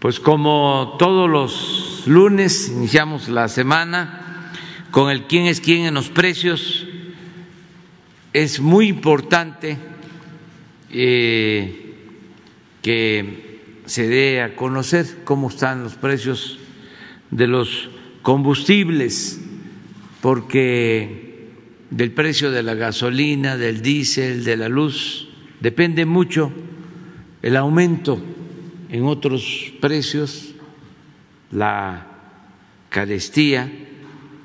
Pues como todos los lunes iniciamos la semana con el quién es quién en los precios. Es muy importante eh, que se dé a conocer cómo están los precios de los combustibles, porque del precio de la gasolina, del diésel, de la luz, depende mucho el aumento en otros precios, la carestía,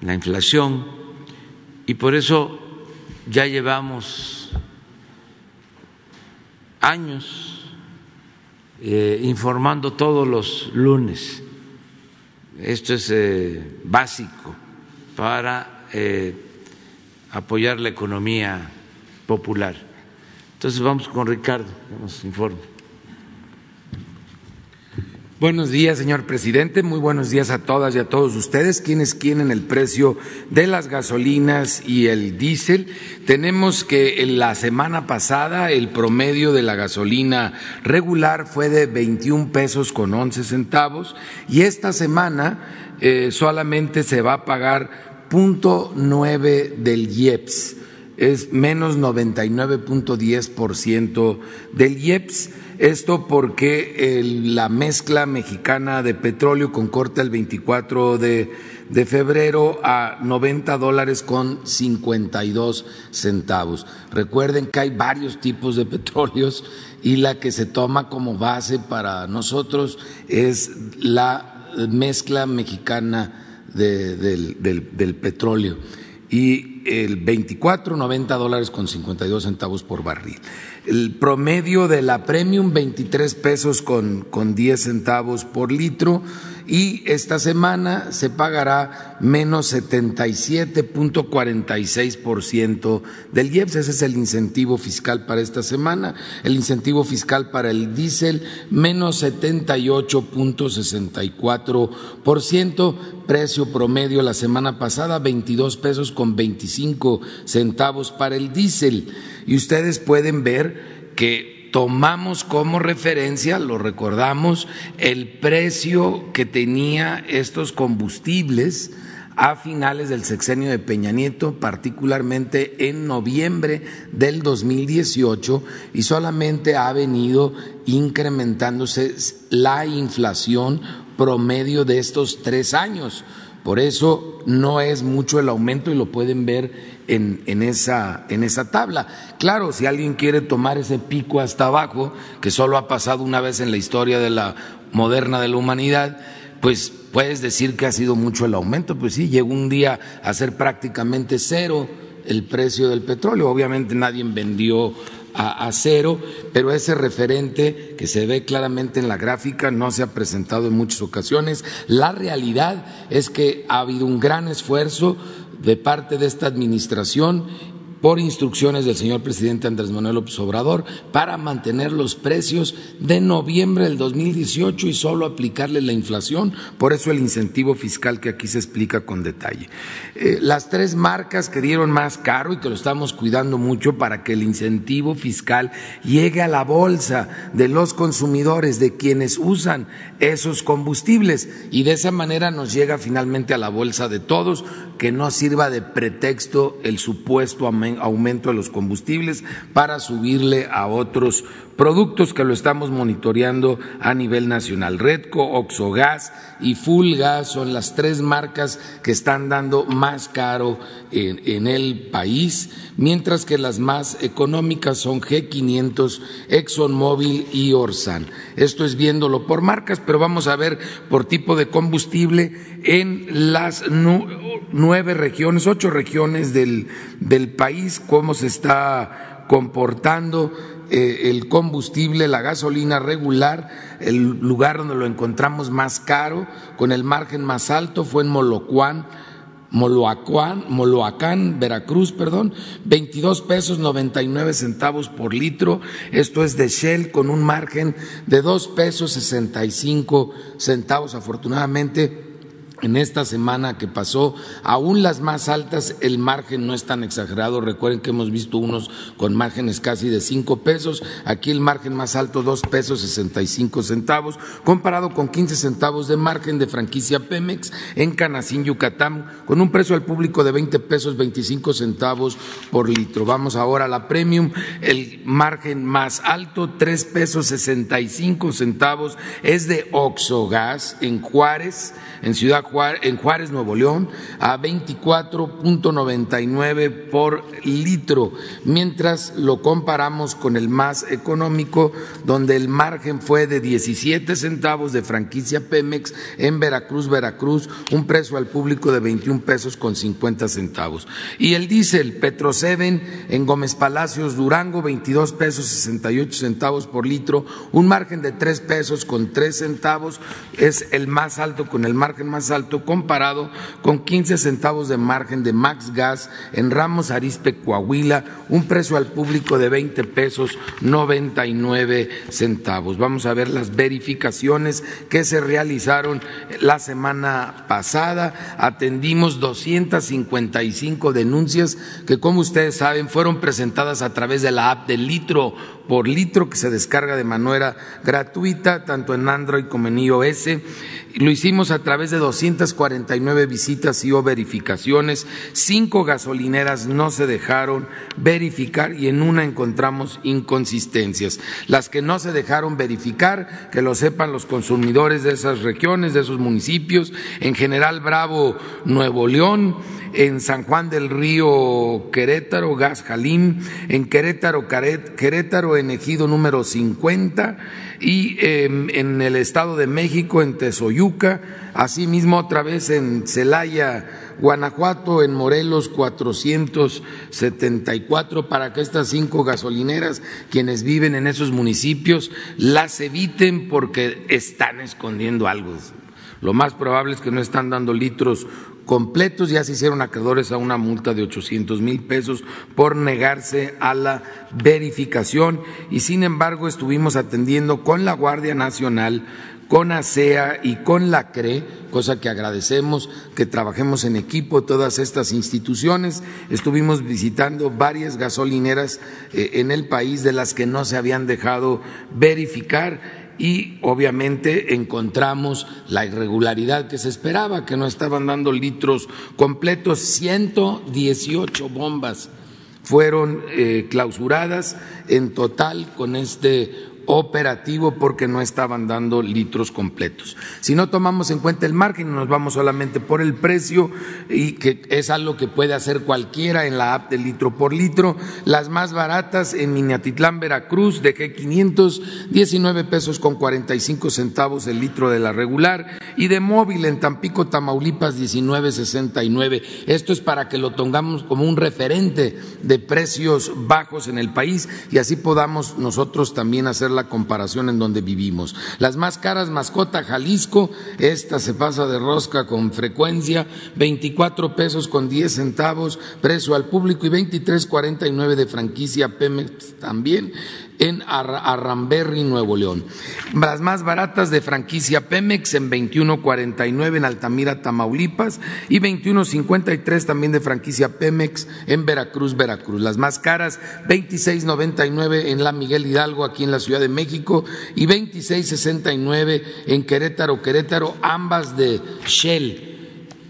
la inflación, y por eso ya llevamos años eh, informando todos los lunes. Esto es eh, básico para eh, apoyar la economía popular. Entonces vamos con Ricardo, que nos informe. Buenos días, señor presidente. Muy buenos días a todas y a todos ustedes. Quienes quieren el precio de las gasolinas y el diésel? Tenemos que en la semana pasada el promedio de la gasolina regular fue de 21 pesos con 11 centavos y esta semana eh, solamente se va a pagar punto nueve del IEPS, es menos 99.10% del IEPS esto porque la mezcla mexicana de petróleo con corte el 24 de, de febrero a 90 dólares con 52 centavos. Recuerden que hay varios tipos de petróleos y la que se toma como base para nosotros es la mezcla mexicana del, del petróleo y el 24, 90 dólares con 52 centavos por barril el promedio de la premium 23 pesos con, con 10 centavos por litro y esta semana se pagará menos 77.46% del IEPS. Ese es el incentivo fiscal para esta semana. El incentivo fiscal para el diésel menos 78.64%. Precio promedio la semana pasada 22 pesos con 25 centavos para el diésel. Y ustedes pueden ver que tomamos como referencia, lo recordamos, el precio que tenía estos combustibles a finales del sexenio de Peña Nieto, particularmente en noviembre del 2018, y solamente ha venido incrementándose la inflación promedio de estos tres años. Por eso no es mucho el aumento y lo pueden ver en, esa, en esa tabla. Claro, si alguien quiere tomar ese pico hasta abajo, que solo ha pasado una vez en la historia de la moderna de la humanidad, pues puedes decir que ha sido mucho el aumento. Pues sí, llegó un día a ser prácticamente cero el precio del petróleo. Obviamente nadie vendió a, a, cero, pero ese referente que se ve claramente en la gráfica no se ha presentado en muchas ocasiones. La realidad es que ha habido un gran esfuerzo de parte de esta administración por instrucciones del señor presidente Andrés Manuel López Obrador para mantener los precios de noviembre del 2018 y solo aplicarle la inflación, por eso el incentivo fiscal que aquí se explica con detalle. Eh, las tres marcas que dieron más caro y que lo estamos cuidando mucho para que el incentivo fiscal llegue a la bolsa de los consumidores, de quienes usan esos combustibles y de esa manera nos llega finalmente a la bolsa de todos, que no sirva de pretexto el supuesto aumento de los combustibles para subirle a otros productos que lo estamos monitoreando a nivel nacional. Redco, Oxogas y Fulgas son las tres marcas que están dando más caro en, el país, mientras que las más económicas son G500, ExxonMobil y Orsan. Esto es viéndolo por marcas, pero vamos a ver por tipo de combustible en las nueve regiones, ocho regiones del, del país, cómo se está comportando el combustible, la gasolina regular, el lugar donde lo encontramos más caro, con el margen más alto, fue en Molocuán, Moloacuán, Moloacán, Veracruz, perdón, 22 pesos 99 centavos por litro. Esto es de Shell con un margen de dos pesos 65 centavos. Afortunadamente, en esta semana que pasó, aún las más altas, el margen no es tan exagerado. Recuerden que hemos visto unos con márgenes casi de cinco pesos. Aquí el margen más alto, dos pesos sesenta y cinco centavos, comparado con quince centavos de margen de franquicia Pemex en Canacín, Yucatán, con un precio al público de veinte pesos veinticinco centavos por litro. Vamos ahora a la premium. El margen más alto, tres pesos sesenta y cinco centavos, es de Oxogas en Juárez en Ciudad Juárez, en Juárez, Nuevo León, a 24.99 por litro, mientras lo comparamos con el más económico, donde el margen fue de 17 centavos de franquicia Pemex en Veracruz, Veracruz, un precio al público de 21 pesos con 50 centavos. Y el diésel Petro en Gómez Palacios, Durango, 22 pesos 68 centavos por litro, un margen de 3 pesos con 3 centavos, es el más alto con el margen más alto comparado con 15 centavos de margen de Max Gas en Ramos Arispe, Coahuila, un precio al público de 20 pesos 99 centavos. Vamos a ver las verificaciones que se realizaron la semana pasada. Atendimos 255 denuncias que, como ustedes saben, fueron presentadas a través de la app del litro por litro que se descarga de manera gratuita, tanto en Android como en iOS. Lo hicimos a través de 249 visitas y o verificaciones. Cinco gasolineras no se dejaron verificar y en una encontramos inconsistencias. Las que no se dejaron verificar, que lo sepan los consumidores de esas regiones, de esos municipios, en general Bravo, Nuevo León, en San Juan del Río Querétaro, Gas Jalín, en Querétaro, Querétaro, en Ejido número 50 y em, en el Estado de México, en Tezoyuca, asimismo otra vez en Celaya, Guanajuato, en Morelos 474, para que estas cinco gasolineras, quienes viven en esos municipios, las eviten porque están escondiendo algo. Lo más probable es que no están dando litros completos, ya se hicieron acreedores a una multa de 800 mil pesos por negarse a la verificación. Y sin embargo estuvimos atendiendo con la Guardia Nacional con ASEA y con la CRE, cosa que agradecemos que trabajemos en equipo todas estas instituciones. Estuvimos visitando varias gasolineras eh, en el país de las que no se habían dejado verificar y obviamente encontramos la irregularidad que se esperaba, que no estaban dando litros completos, 118 bombas fueron eh, clausuradas en total con este operativo porque no estaban dando litros completos. Si no tomamos en cuenta el margen nos vamos solamente por el precio y que es algo que puede hacer cualquiera en la app de litro por litro, las más baratas en Minatitlán, Veracruz, de g 519 pesos con 45 centavos el litro de la regular y de móvil en Tampico, Tamaulipas 19.69. Esto es para que lo tengamos como un referente de precios bajos en el país y así podamos nosotros también hacer la comparación en donde vivimos. Las más caras, mascota Jalisco, esta se pasa de rosca con frecuencia, 24 pesos con 10 centavos, precio al público y 23.49 de franquicia Pemex también en Arramberry, Nuevo León. Las más baratas de franquicia Pemex en 21.49 en Altamira, Tamaulipas y 21.53 también de franquicia Pemex en Veracruz, Veracruz. Las más caras 26.99 en La Miguel Hidalgo aquí en la Ciudad de México y 26.69 en Querétaro, Querétaro, ambas de Shell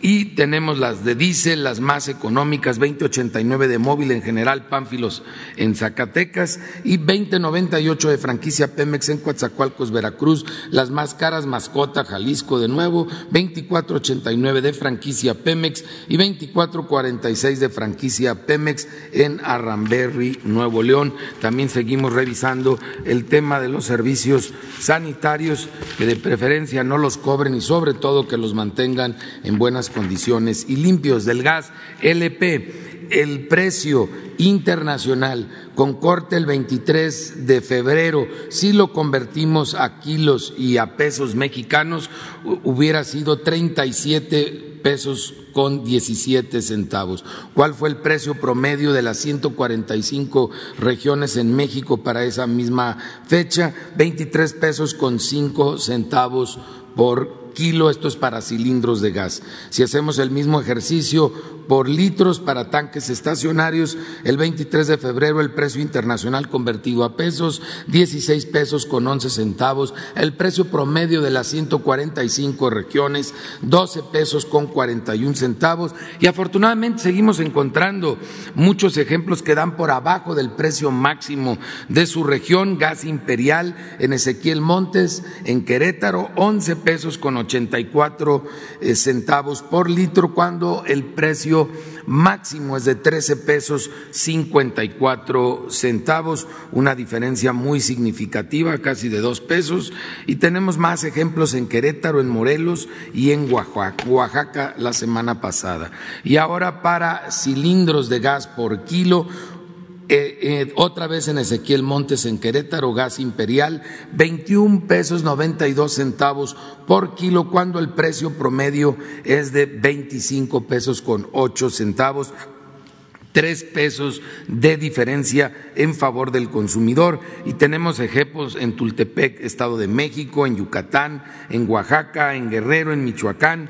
y tenemos las de diésel, las más económicas, 2089 de móvil en general, Pánfilos en Zacatecas y 2098 de franquicia Pemex en Coatzacoalcos, Veracruz, las más caras Mascota, Jalisco de nuevo, 2489 de franquicia Pemex y 2446 de franquicia Pemex en Arramberry, Nuevo León. También seguimos revisando el tema de los servicios sanitarios, que de preferencia no los cobren y sobre todo que los mantengan en buenas condiciones y limpios del gas LP. El precio internacional con corte el 23 de febrero, si lo convertimos a kilos y a pesos mexicanos, hubiera sido 37 pesos con 17 centavos. ¿Cuál fue el precio promedio de las 145 regiones en México para esa misma fecha? 23 pesos con 5 centavos por kilo, esto es para cilindros de gas. Si hacemos el mismo ejercicio por litros para tanques estacionarios, el 23 de febrero el precio internacional convertido a pesos, 16 pesos con 11 centavos, el precio promedio de las 145 regiones, 12 pesos con 41 centavos. Y afortunadamente seguimos encontrando muchos ejemplos que dan por abajo del precio máximo de su región, gas imperial en Ezequiel Montes, en Querétaro, 11 pesos con 84 eh, centavos por litro, cuando el precio máximo es de 13 pesos 54 centavos, una diferencia muy significativa, casi de dos pesos, y tenemos más ejemplos en Querétaro, en Morelos y en Oaxaca la semana pasada. Y ahora para cilindros de gas por kilo, eh, eh, otra vez en Ezequiel Montes en Querétaro, gas imperial, 21 pesos 92 centavos por kilo, cuando el precio promedio es de 25 pesos con 8 centavos tres pesos de diferencia en favor del consumidor. Y tenemos ejemplos en Tultepec, Estado de México, en Yucatán, en Oaxaca, en Guerrero, en Michoacán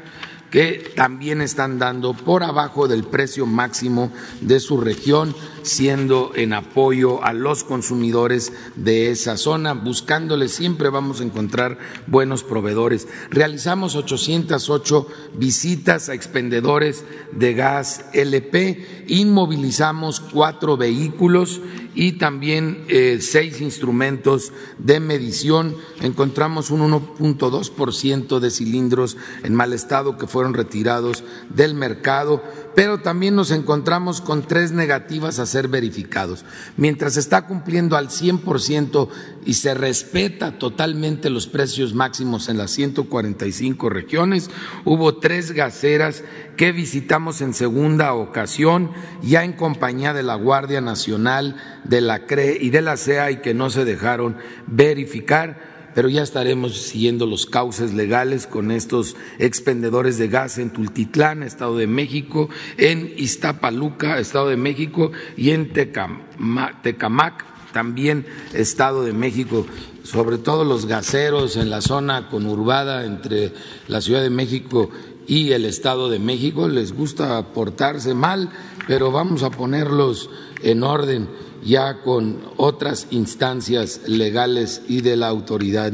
que también están dando por abajo del precio máximo de su región, siendo en apoyo a los consumidores de esa zona. Buscándole siempre vamos a encontrar buenos proveedores. Realizamos 808 visitas a expendedores de gas LP, inmovilizamos cuatro vehículos y también eh, seis instrumentos de medición. Encontramos un 1.2% de cilindros en mal estado que fueron retirados del mercado, pero también nos encontramos con tres negativas a ser verificados. Mientras está cumpliendo al 100% y se respeta totalmente los precios máximos en las 145 regiones, hubo tres gaseras que visitamos en segunda ocasión, ya en compañía de la Guardia Nacional, de la CRE y de la CEA y que no se dejaron verificar pero ya estaremos siguiendo los cauces legales con estos expendedores de gas en Tultitlán, Estado de México, en Iztapaluca, Estado de México, y en Tecamac, también Estado de México, sobre todo los gaseros en la zona conurbada entre la Ciudad de México y el Estado de México, les gusta portarse mal, pero vamos a ponerlos en orden ya con otras instancias legales y de la autoridad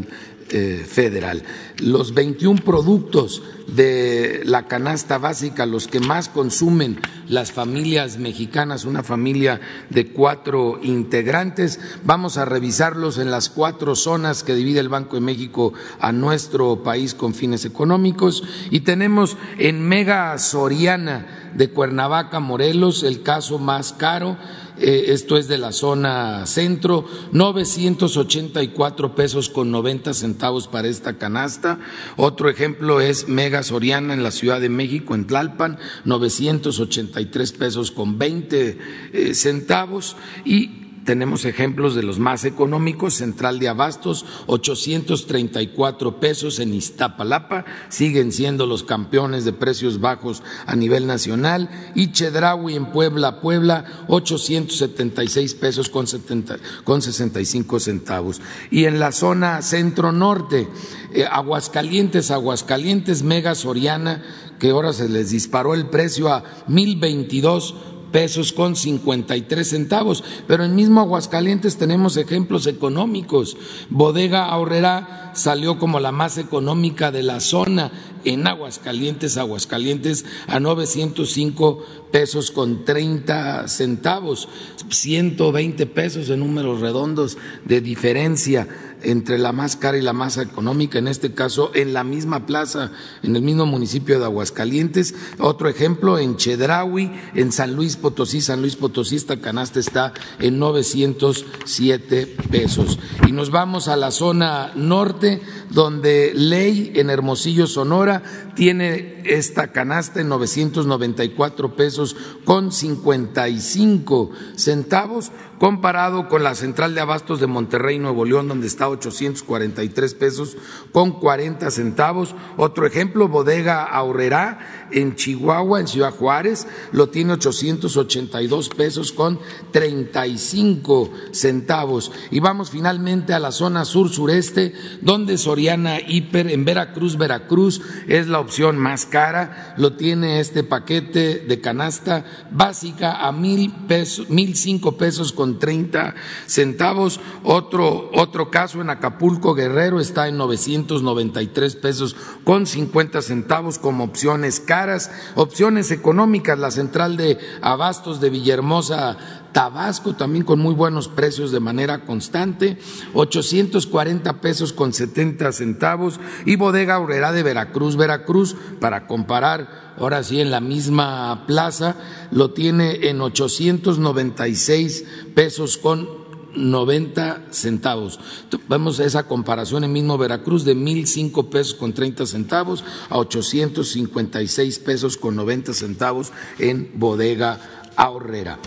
eh, federal. Los 21 productos de la canasta básica, los que más consumen las familias mexicanas, una familia de cuatro integrantes, vamos a revisarlos en las cuatro zonas que divide el Banco de México a nuestro país con fines económicos y tenemos en Mega Soriana de Cuernavaca, Morelos, el caso más caro esto es de la zona centro, 984 pesos con 90 centavos para esta canasta. Otro ejemplo es Mega Soriana en la Ciudad de México, en Tlalpan, 983 pesos con 20 eh, centavos. Y tenemos ejemplos de los más económicos, Central de Abastos, 834 pesos en Iztapalapa, siguen siendo los campeones de precios bajos a nivel nacional, y Chedraui en Puebla, Puebla, 876 pesos con, 70, con 65 centavos. Y en la zona centro-norte, eh, Aguascalientes, Aguascalientes, Mega Soriana, que ahora se les disparó el precio a 1022 pesos con 53 centavos. Pero en mismo Aguascalientes tenemos ejemplos económicos. Bodega Ahorrera salió como la más económica de la zona en Aguascalientes, Aguascalientes a 905 pesos con 30 centavos, 120 pesos en números redondos de diferencia entre la más cara y la más económica, en este caso en la misma plaza, en el mismo municipio de Aguascalientes. Otro ejemplo en Chedraui, en San Luis Potosí, San Luis Potosí, esta canasta está en 907 pesos. Y nos vamos a la zona norte, donde Ley en Hermosillo, Sonora, tiene esta canasta en 994 pesos con 55 centavos comparado con la central de abastos de Monterrey, Nuevo León, donde está 843 pesos con 40 centavos. Otro ejemplo, bodega Ahorrerá en Chihuahua, en Ciudad Juárez, lo tiene 882 pesos con 35 centavos. Y vamos finalmente a la zona sur-sureste, donde Soriana Hiper en Veracruz, Veracruz es la opción más cara, lo tiene este paquete de canasta básica a mil pesos, mil cinco pesos con treinta centavos. Otro, otro caso en Acapulco, Guerrero, está en 993 pesos con 50 centavos como opciones caras, opciones económicas, la central de abastos de Villahermosa Tabasco también con muy buenos precios de manera constante, 840 pesos con 70 centavos y Bodega Aurrera de Veracruz, Veracruz, para comparar, ahora sí en la misma plaza, lo tiene en 896 pesos con 90 centavos. Vemos esa comparación en mismo Veracruz de mil cinco pesos con 30 centavos a 856 pesos con 90 centavos en Bodega Ahorrera.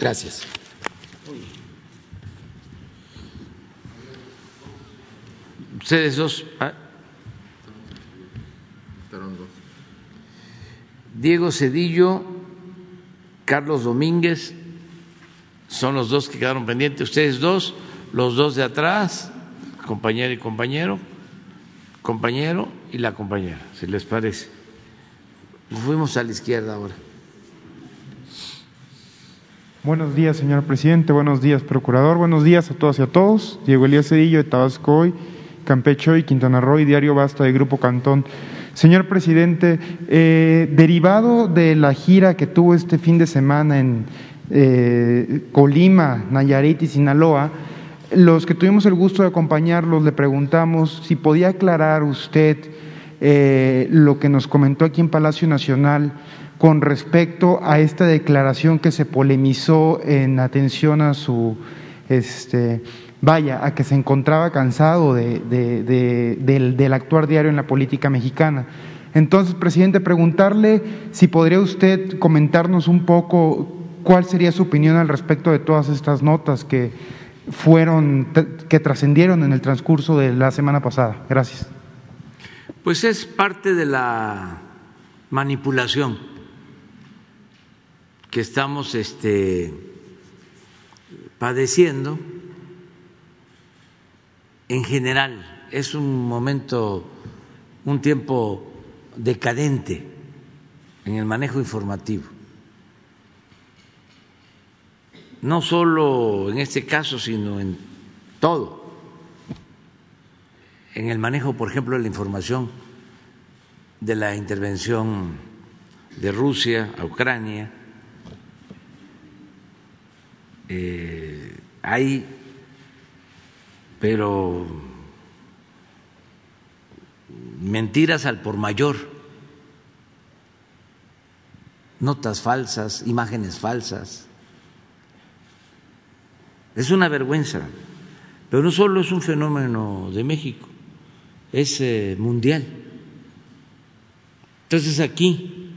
Gracias. Ustedes dos. Ah. Diego Cedillo, Carlos Domínguez, son los dos que quedaron pendientes. Ustedes dos, los dos de atrás, compañero y compañero, compañero y la compañera, si les parece. Fuimos a la izquierda ahora. Buenos días, señor presidente. Buenos días, procurador. Buenos días a todas y a todos. Diego Elías Cedillo de Tabasco hoy, Campeche Quintana Roo y Diario Basta de Grupo Cantón. Señor presidente, eh, derivado de la gira que tuvo este fin de semana en eh, Colima, Nayarit y Sinaloa, los que tuvimos el gusto de acompañarlos le preguntamos si podía aclarar usted eh, lo que nos comentó aquí en Palacio Nacional con respecto a esta declaración que se polemizó en atención a su, este, vaya, a que se encontraba cansado de, del, del actuar diario en la política mexicana. Entonces, presidente, preguntarle si podría usted comentarnos un poco cuál sería su opinión al respecto de todas estas notas que fueron, que trascendieron en el transcurso de la semana pasada. Gracias. Pues es parte de la manipulación que estamos este, padeciendo en general. Es un momento, un tiempo decadente en el manejo informativo. No solo en este caso, sino en todo. En el manejo, por ejemplo, de la información de la intervención de Rusia a Ucrania, eh, hay, pero mentiras al por mayor, notas falsas, imágenes falsas. Es una vergüenza, pero no solo es un fenómeno de México, es eh, mundial. Entonces aquí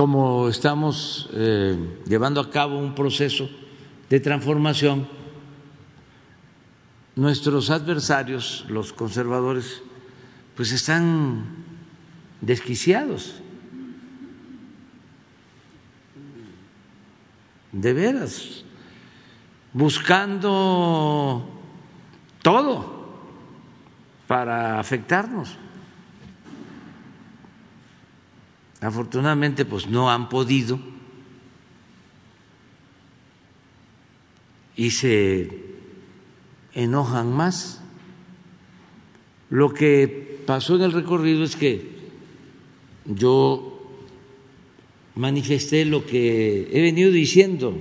como estamos eh, llevando a cabo un proceso de transformación, nuestros adversarios, los conservadores, pues están desquiciados. De veras, buscando todo para afectarnos. Afortunadamente, pues no han podido y se enojan más. Lo que pasó en el recorrido es que yo manifesté lo que he venido diciendo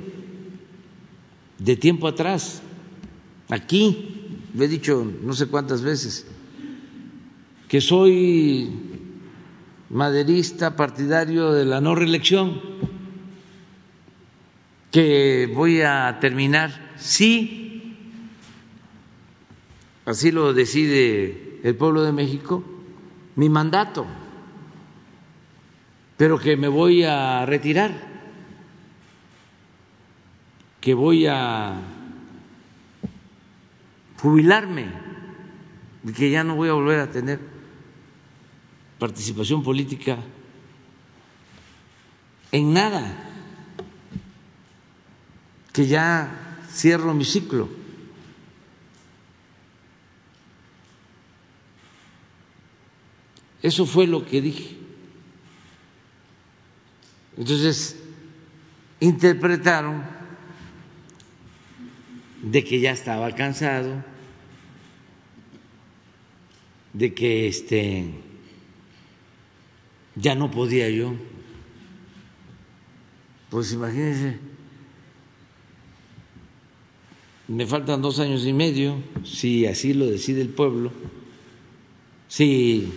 de tiempo atrás, aquí, lo he dicho no sé cuántas veces, que soy maderista partidario de la no reelección, que voy a terminar, sí, así lo decide el pueblo de México, mi mandato, pero que me voy a retirar que voy a jubilarme y que ya no voy a volver a tener participación política en nada, que ya cierro mi ciclo. Eso fue lo que dije. Entonces, interpretaron de que ya estaba cansado, de que este ya no podía yo. Pues imagínense, me faltan dos años y medio, si así lo decide el pueblo, si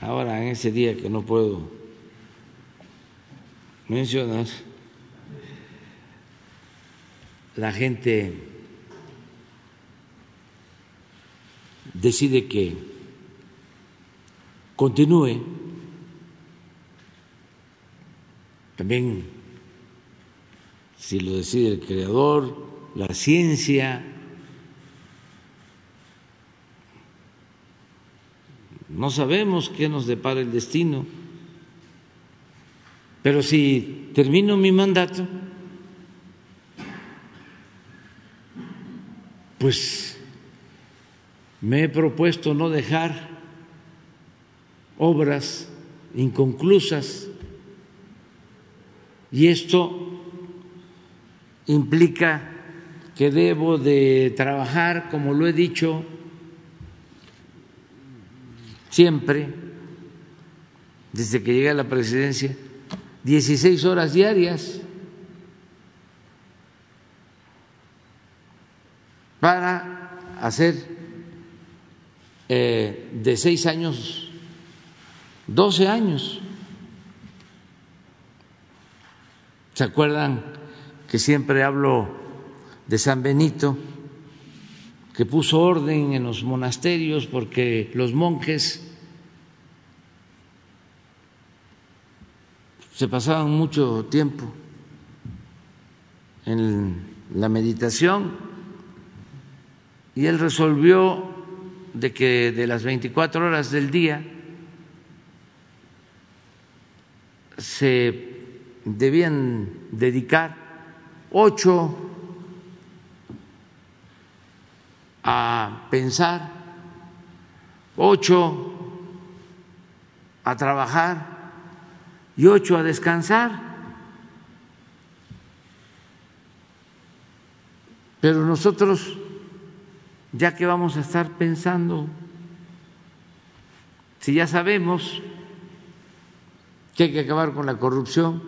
ahora en ese día que no puedo mencionar, la gente decide que continúe, también si lo decide el creador, la ciencia, no sabemos qué nos depara el destino, pero si termino mi mandato, pues me he propuesto no dejar obras inconclusas. Y esto implica que debo de trabajar, como lo he dicho siempre, desde que llegué a la presidencia, 16 horas diarias para hacer eh, de seis años, 12 años. ¿Se acuerdan que siempre hablo de San Benito, que puso orden en los monasterios porque los monjes se pasaban mucho tiempo en la meditación y él resolvió de que de las 24 horas del día se debían dedicar ocho a pensar, ocho a trabajar y ocho a descansar. Pero nosotros ya que vamos a estar pensando, si ya sabemos que hay que acabar con la corrupción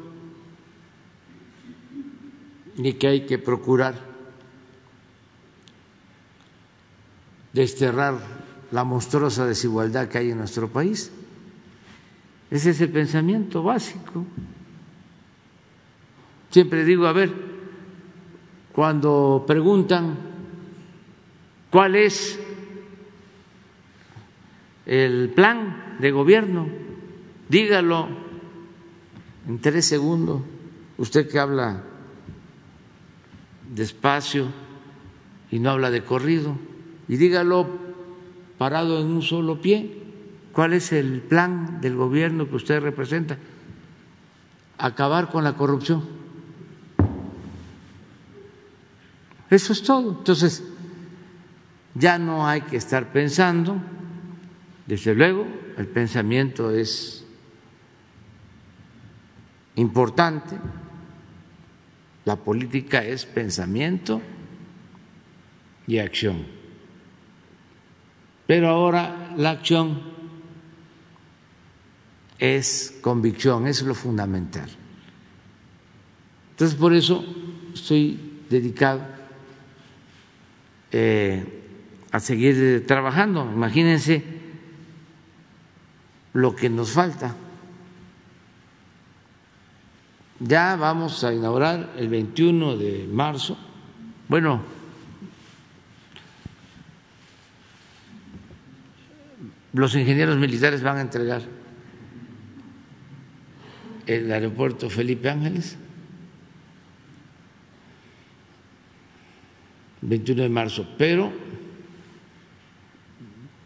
y que hay que procurar desterrar la monstruosa desigualdad que hay en nuestro país. Ese es el pensamiento básico. Siempre digo, a ver, cuando preguntan ¿Cuál es el plan de gobierno? Dígalo en tres segundos. Usted que habla despacio y no habla de corrido, y dígalo parado en un solo pie. ¿Cuál es el plan del gobierno que usted representa? Acabar con la corrupción. Eso es todo. Entonces, ya no hay que estar pensando, desde luego, el pensamiento es importante, la política es pensamiento y acción. Pero ahora la acción es convicción, es lo fundamental. Entonces, por eso estoy dedicado eh, a seguir trabajando. Imagínense lo que nos falta. Ya vamos a inaugurar el 21 de marzo. Bueno, los ingenieros militares van a entregar el aeropuerto Felipe Ángeles. 21 de marzo, pero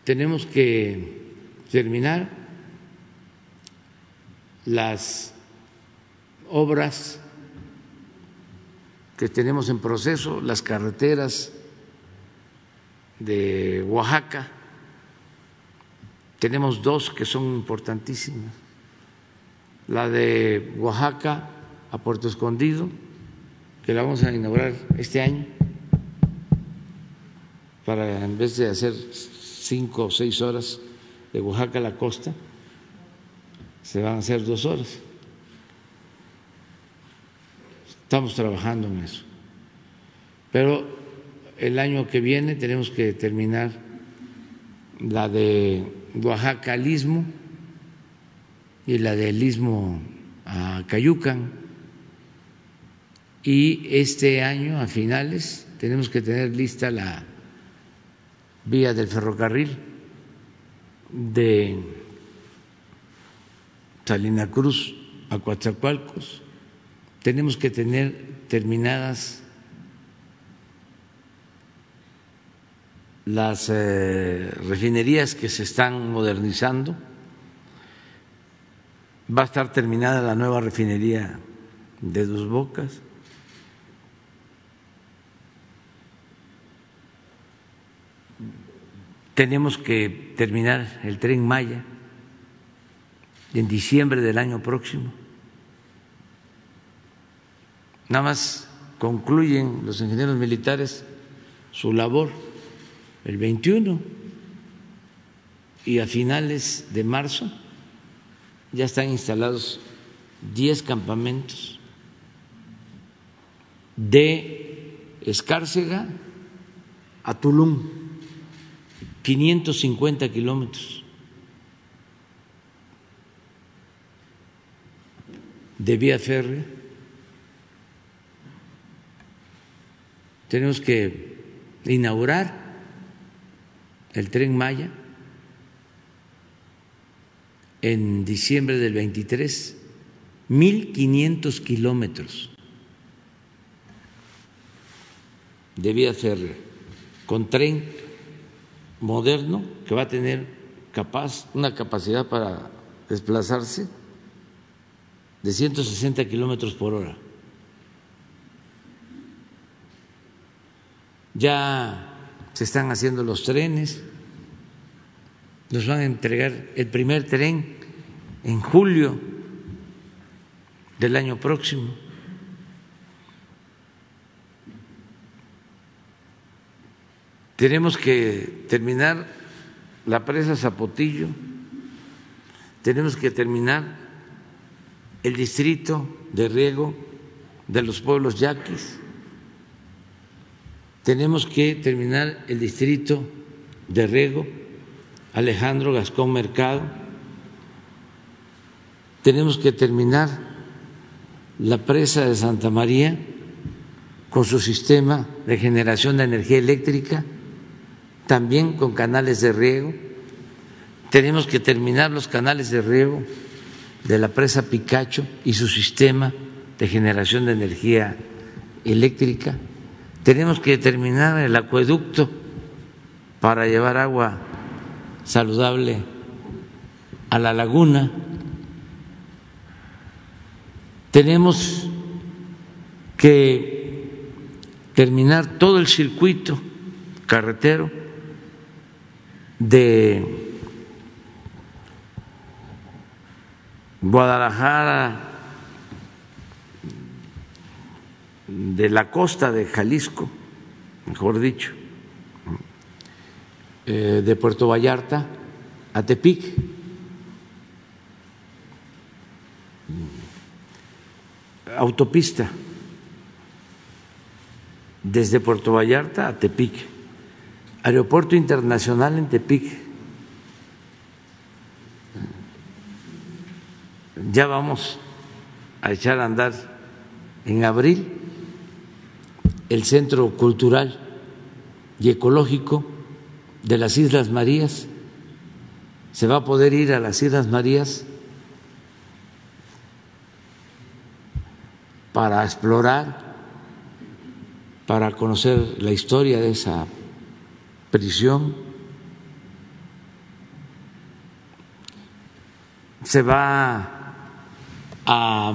tenemos que terminar las obras que tenemos en proceso, las carreteras de Oaxaca, tenemos dos que son importantísimas, la de Oaxaca a Puerto Escondido, que la vamos a inaugurar este año, para en vez de hacer cinco o seis horas de Oaxaca a la costa, se van a hacer dos horas. Estamos trabajando en eso. Pero el año que viene tenemos que terminar la de Oaxaca al Istmo y la del Istmo a Cayucan. Y este año, a finales, tenemos que tener lista la vía del ferrocarril de Salina Cruz a Coatzacoalcos. Tenemos que tener terminadas las eh, refinerías que se están modernizando. Va a estar terminada la nueva refinería de Dos Bocas. Tenemos que terminar el tren Maya en diciembre del año próximo. Nada más concluyen los ingenieros militares su labor el 21 y a finales de marzo ya están instalados 10 campamentos de Escárcega a Tulum 550 kilómetros de vía férrea. Tenemos que inaugurar el tren Maya en diciembre del 23, 1.500 kilómetros de vía con tren moderno que va a tener capaz, una capacidad para desplazarse de 160 kilómetros por hora. Ya se están haciendo los trenes, nos van a entregar el primer tren en julio del año próximo. Tenemos que terminar la presa Zapotillo, tenemos que terminar el distrito de riego de los pueblos yaquis, tenemos que terminar el distrito de riego Alejandro Gascón Mercado, tenemos que terminar la presa de Santa María con su sistema de generación de energía eléctrica también con canales de riego. Tenemos que terminar los canales de riego de la presa Picacho y su sistema de generación de energía eléctrica. Tenemos que terminar el acueducto para llevar agua saludable a la laguna. Tenemos que terminar todo el circuito carretero de Guadalajara, de la costa de Jalisco, mejor dicho, eh, de Puerto Vallarta a Tepic. Autopista desde Puerto Vallarta a Tepic Aeropuerto Internacional en Tepic. Ya vamos a echar a andar en abril el Centro Cultural y Ecológico de las Islas Marías. Se va a poder ir a las Islas Marías para explorar para conocer la historia de esa prisión. Se va a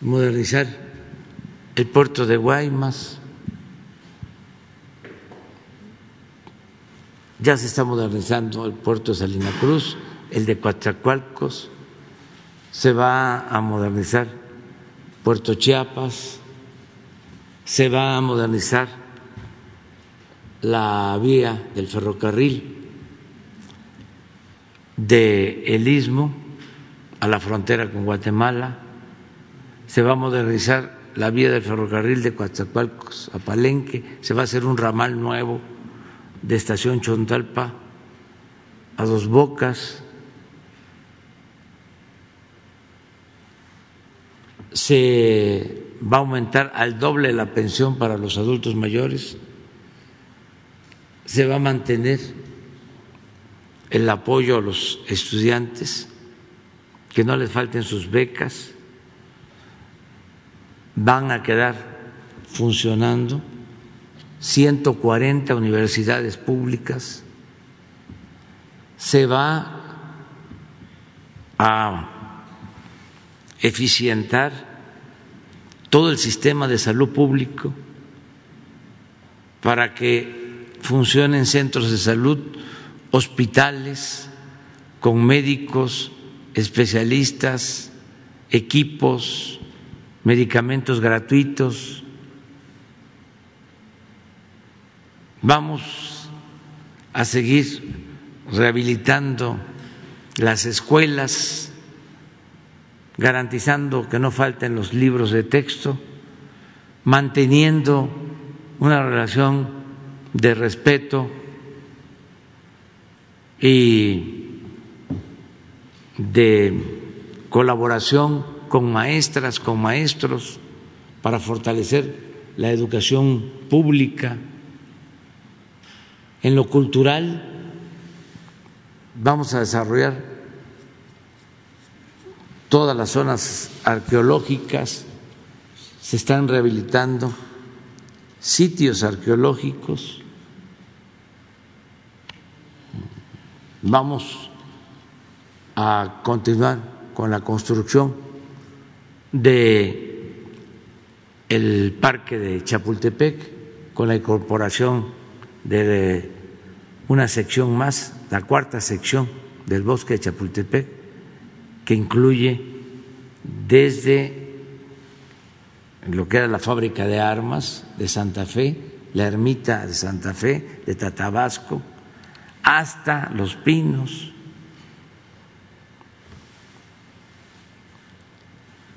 modernizar el puerto de Guaymas. Ya se está modernizando el puerto de Salina Cruz, el de Coatzacoalcos, se va a modernizar Puerto Chiapas, se va a modernizar la vía del ferrocarril de El Istmo a la frontera con Guatemala, se va a modernizar la vía del ferrocarril de Coatzacoalcos a Palenque, se va a hacer un ramal nuevo de Estación Chontalpa a Dos Bocas, se va a aumentar al doble la pensión para los adultos mayores, se va a mantener el apoyo a los estudiantes, que no les falten sus becas, van a quedar funcionando. 140 universidades públicas, se va a eficientar todo el sistema de salud público para que funcionen centros de salud, hospitales con médicos, especialistas, equipos, medicamentos gratuitos. Vamos a seguir rehabilitando las escuelas garantizando que no falten los libros de texto, manteniendo una relación de respeto y de colaboración con maestras, con maestros, para fortalecer la educación pública. En lo cultural vamos a desarrollar todas las zonas arqueológicas, se están rehabilitando sitios arqueológicos. Vamos a continuar con la construcción de el parque de Chapultepec con la incorporación de una sección más, la cuarta sección del bosque de Chapultepec que incluye desde lo que era la fábrica de armas de Santa Fe, la ermita de Santa Fe, de Tatabasco, hasta Los Pinos,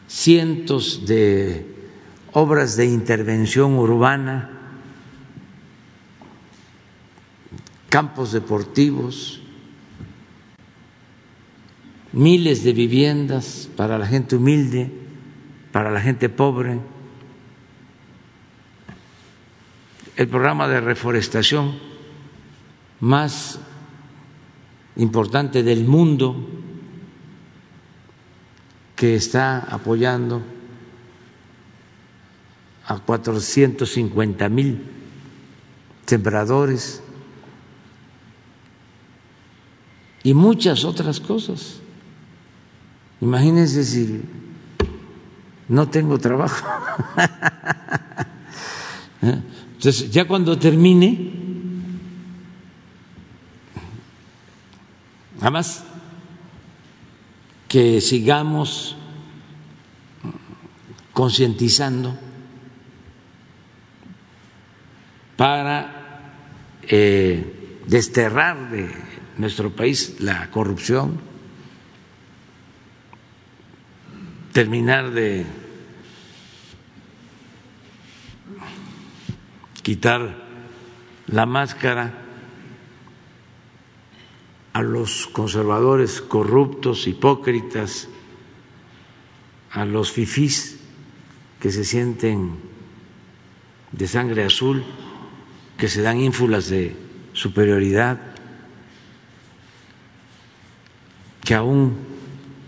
cientos de obras de intervención urbana, campos deportivos, miles de viviendas para la gente humilde, para la gente pobre, el programa de reforestación más importante del mundo que está apoyando a 450 mil sembradores y muchas otras cosas. Imagínense si no tengo trabajo. ¿Eh? Entonces, ya cuando termine, además, que sigamos concientizando para eh, desterrar de nuestro país la corrupción, terminar de quitar la máscara a los conservadores corruptos, hipócritas, a los fifís que se sienten de sangre azul, que se dan ínfulas de superioridad, que aún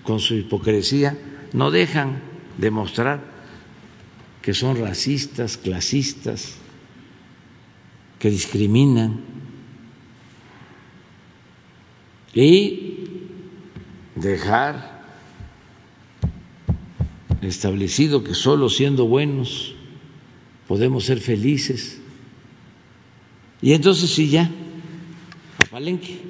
con su hipocresía no dejan de mostrar que son racistas, clasistas, que discriminan. Y dejar establecido que solo siendo buenos podemos ser felices. Y entonces sí ya, a Palenque.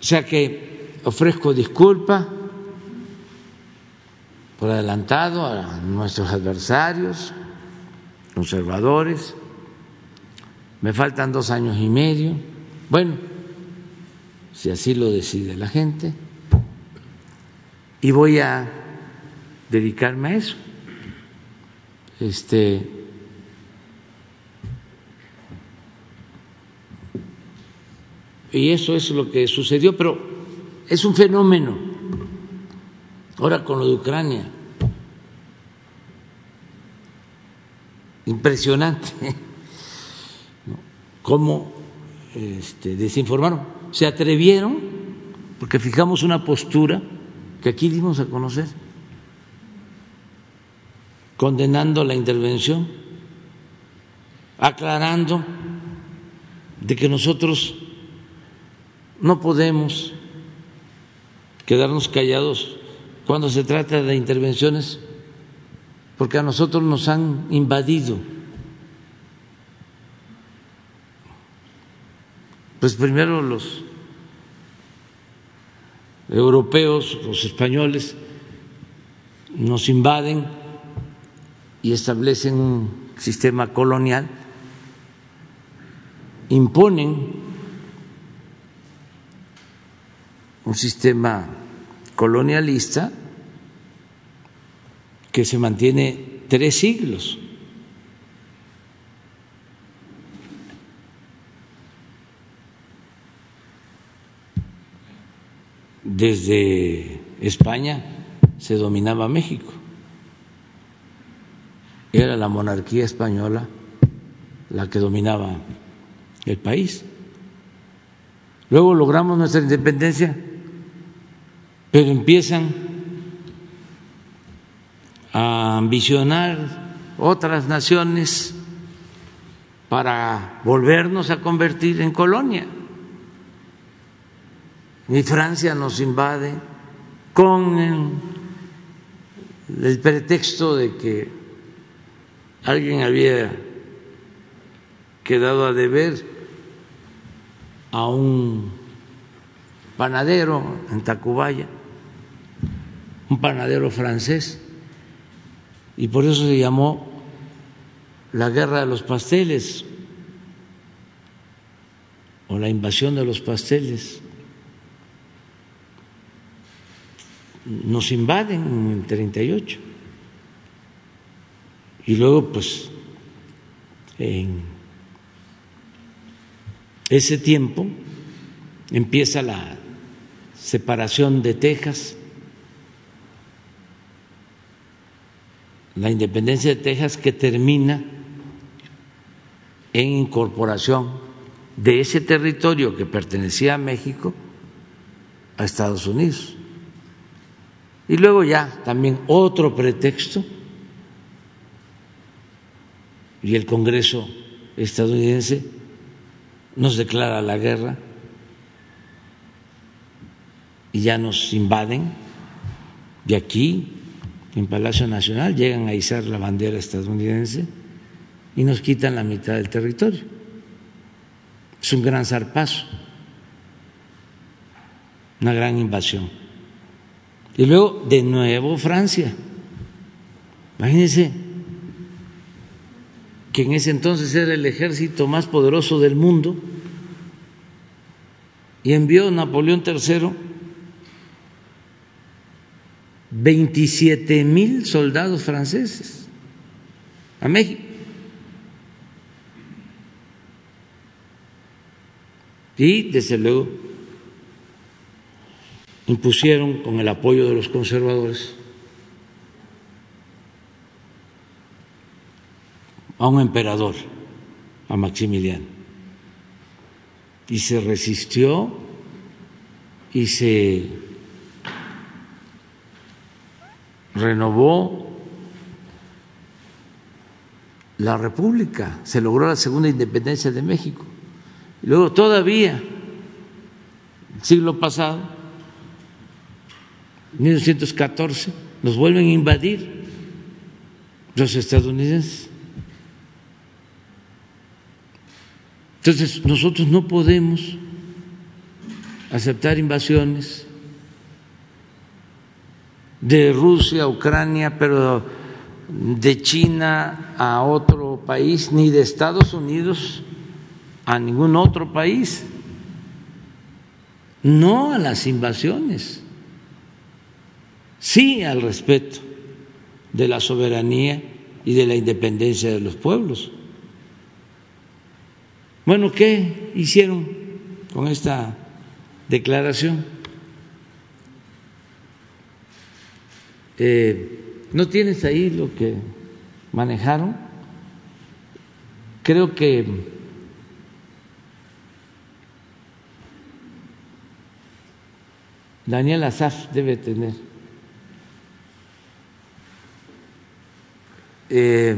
O sea que ofrezco disculpa por adelantado a nuestros adversarios, conservadores. Me faltan dos años y medio. Bueno, si así lo decide la gente. Y voy a dedicarme a eso. Este y eso es lo que sucedió, pero es un fenómeno. Ahora con lo de Ucrania. Impresionante cómo este, desinformaron. Se atrevieron, porque fijamos una postura que aquí dimos a conocer, condenando la intervención, aclarando de que nosotros no podemos quedarnos callados cuando se trata de intervenciones, porque a nosotros nos han invadido. Pues primero los europeos, los españoles, nos invaden y establecen un sistema colonial, imponen un sistema colonialista que se mantiene tres siglos. Desde España se dominaba México. Era la monarquía española la que dominaba el país. Luego logramos nuestra independencia pero empiezan a ambicionar otras naciones para volvernos a convertir en colonia. Y Francia nos invade con el, pretexto de que alguien había quedado a deber a un panadero en Tacubaya un panadero francés, y por eso se llamó la guerra de los pasteles o la invasión de los pasteles. Nos invaden en el 38. Y luego, pues, en ese tiempo empieza la separación de Texas la independencia de Texas que termina en incorporación de ese territorio que pertenecía a México a Estados Unidos. Y luego ya también otro pretexto, y el Congreso estadounidense nos declara la guerra y ya nos invaden de aquí en Palacio Nacional, llegan a izar la bandera estadounidense y nos quitan la mitad del territorio. Es un gran zarpazo, una gran invasión. Y luego, de nuevo, Francia. Imagínense que en ese entonces era el ejército más poderoso del mundo y envió Napoleón III 27 mil soldados franceses a México. Y, desde luego, impusieron con el apoyo de los conservadores a un emperador, a Maximiliano. Y se resistió y se renovó la República, se logró la segunda independencia de México. Y luego todavía, el siglo pasado, 1914, nos vuelven a invadir los estadounidenses. Entonces, nosotros no podemos aceptar invasiones de Rusia, Ucrania, pero de China a otro país, ni de Estados Unidos a ningún otro país. No a las invasiones, sí al respeto de la soberanía y de la independencia de los pueblos. Bueno, ¿qué hicieron con esta declaración? Eh, ¿No tienes ahí lo que manejaron? Creo que Daniel Azaf debe tener. Eh,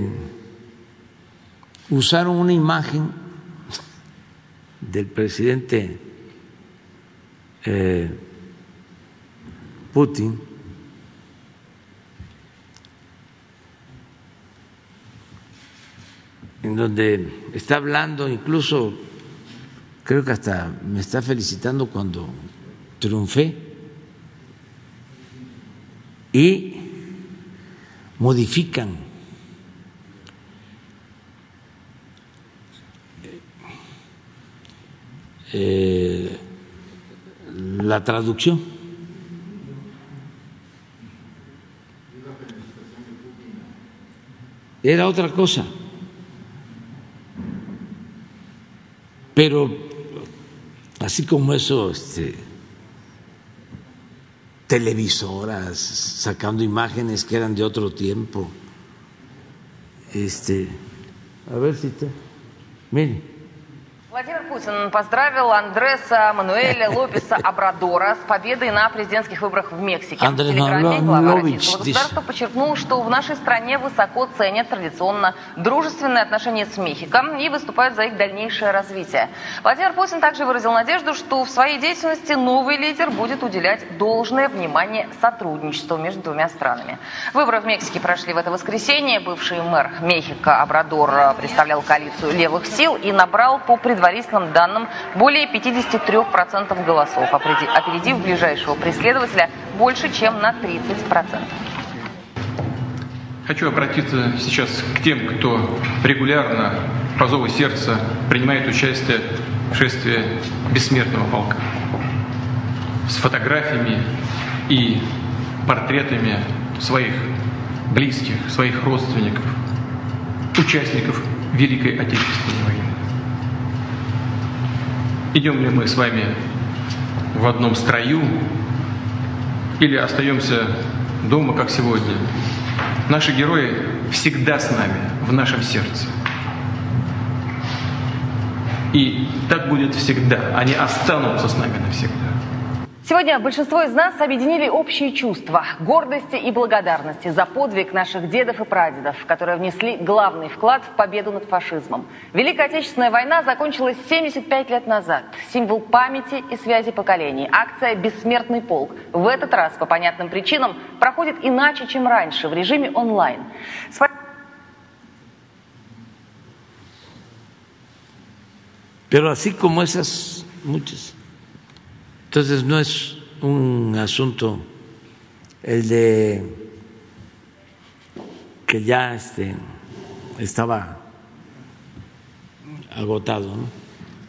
usaron una imagen del presidente eh, Putin en donde está hablando, incluso creo que hasta me está felicitando cuando triunfé, y modifican eh, la traducción. Era otra cosa. Pero así como eso, este, televisoras sacando imágenes que eran de otro tiempo. Este, a ver si te, miren. Путин поздравил Андреса Мануэля Лопеса Абрадора с победой на президентских выборах в Мексике. Андрес в телеграмме глава Мануэлович российского государства подчеркнул, что в нашей стране высоко ценят традиционно дружественные отношения с Мехико и выступают за их дальнейшее развитие. Владимир Путин также выразил надежду, что в своей деятельности новый лидер будет уделять должное внимание сотрудничеству между двумя странами. Выборы в Мексике прошли в это воскресенье. Бывший мэр Мехико Абрадор э, представлял коалицию левых сил и набрал по предварительным данным более 53% голосов, опереди- опередив ближайшего преследователя больше, чем на 30%. Хочу обратиться сейчас к тем, кто регулярно по зову сердца принимает участие в шествии бессмертного полка. С фотографиями и портретами своих близких, своих родственников, участников Великой Отечественной войны. Идем ли мы с вами в одном строю или остаемся дома, как сегодня? Наши герои всегда с нами, в нашем сердце. И так будет всегда. Они останутся с нами навсегда. Сегодня большинство из нас объединили общие чувства гордости и благодарности за подвиг наших дедов и прадедов, которые внесли главный вклад в победу над фашизмом. Великая Отечественная война закончилась 75 лет назад. Символ памяти и связи поколений. Акция «Бессмертный полк» в этот раз по понятным причинам проходит иначе, чем раньше, в режиме онлайн. Pero así como esas, muchas. Entonces no es un asunto el de que ya este, estaba agotado. ¿no?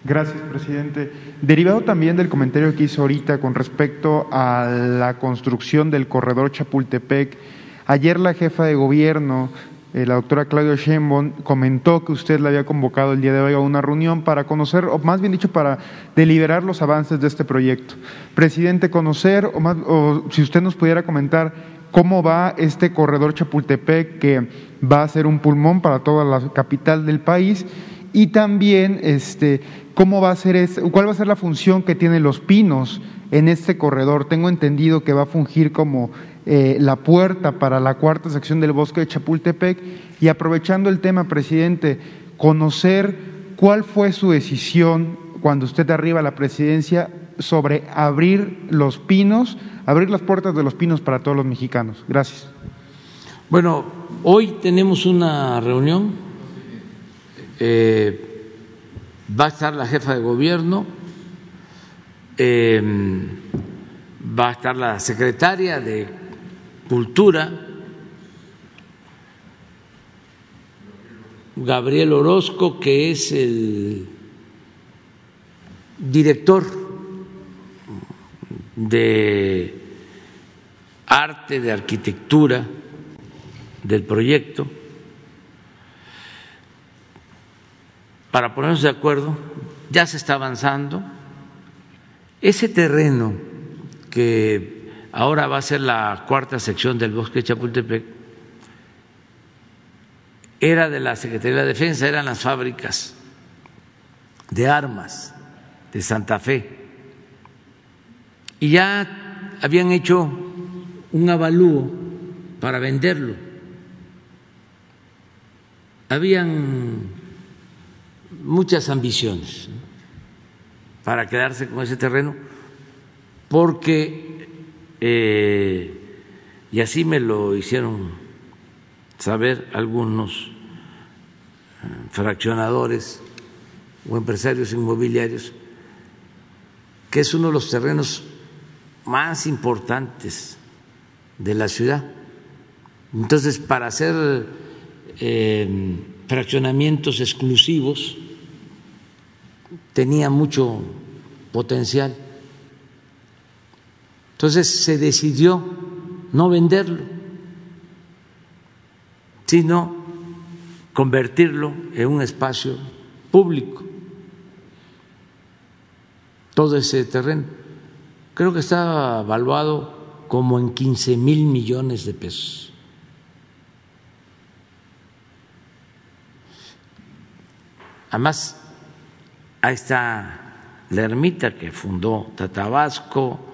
Gracias, presidente. Derivado también del comentario que hizo ahorita con respecto a la construcción del corredor Chapultepec, ayer la jefa de gobierno, eh, la doctora Claudia Sheinbaum, comentó que usted le había convocado el día de hoy a una reunión para conocer, o más bien dicho, para deliberar los avances de este proyecto. Presidente, conocer, o, más- o si usted nos pudiera comentar cómo va este corredor Chapultepec, que va a ser un pulmón para toda la capital del país, y también este, cómo va a ser cuál va a ser la función que tienen los pinos en este corredor. Tengo entendido que va a fungir como eh, la puerta para la cuarta sección del bosque de Chapultepec y aprovechando el tema, presidente, conocer cuál fue su decisión cuando usted arriba a la presidencia sobre abrir los pinos, abrir las puertas de los pinos para todos los mexicanos. Gracias. Bueno, hoy tenemos una reunión. Eh, va a estar la jefa de gobierno, eh, va a estar la secretaria de Cultura, Gabriel Orozco, que es el director de arte, de arquitectura del proyecto, para ponernos de acuerdo, ya se está avanzando. Ese terreno que ahora va a ser la cuarta sección del bosque de Chapultepec era de la Secretaría de Defensa, eran las fábricas de armas de Santa Fe. Y ya habían hecho un avalúo para venderlo. Habían muchas ambiciones para quedarse con ese terreno, porque, eh, y así me lo hicieron saber algunos eh, fraccionadores o empresarios inmobiliarios, que es uno de los terrenos más importantes de la ciudad. Entonces, para hacer eh, fraccionamientos exclusivos, tenía mucho potencial. Entonces se decidió no venderlo, sino convertirlo en un espacio público, todo ese terreno. Creo que está valuado como en 15 mil millones de pesos. Además, Ahí está la ermita que fundó Tatabasco,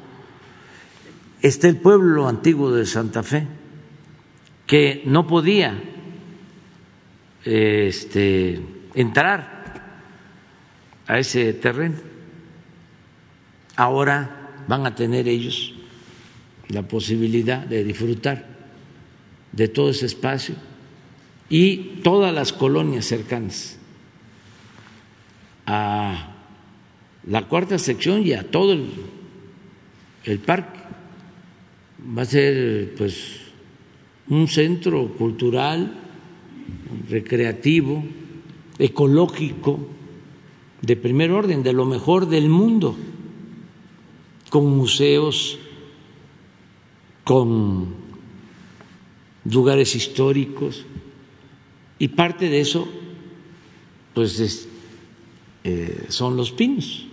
está el pueblo antiguo de Santa Fe, que no podía este, entrar a ese terreno. Ahora van a tener ellos la posibilidad de disfrutar de todo ese espacio y todas las colonias cercanas a la cuarta sección y a todo el, parque. Va a ser pues un centro cultural, recreativo, ecológico, de primer orden, de lo mejor del mundo, con museos, con lugares históricos, y parte de eso, pues eh, son los pinos.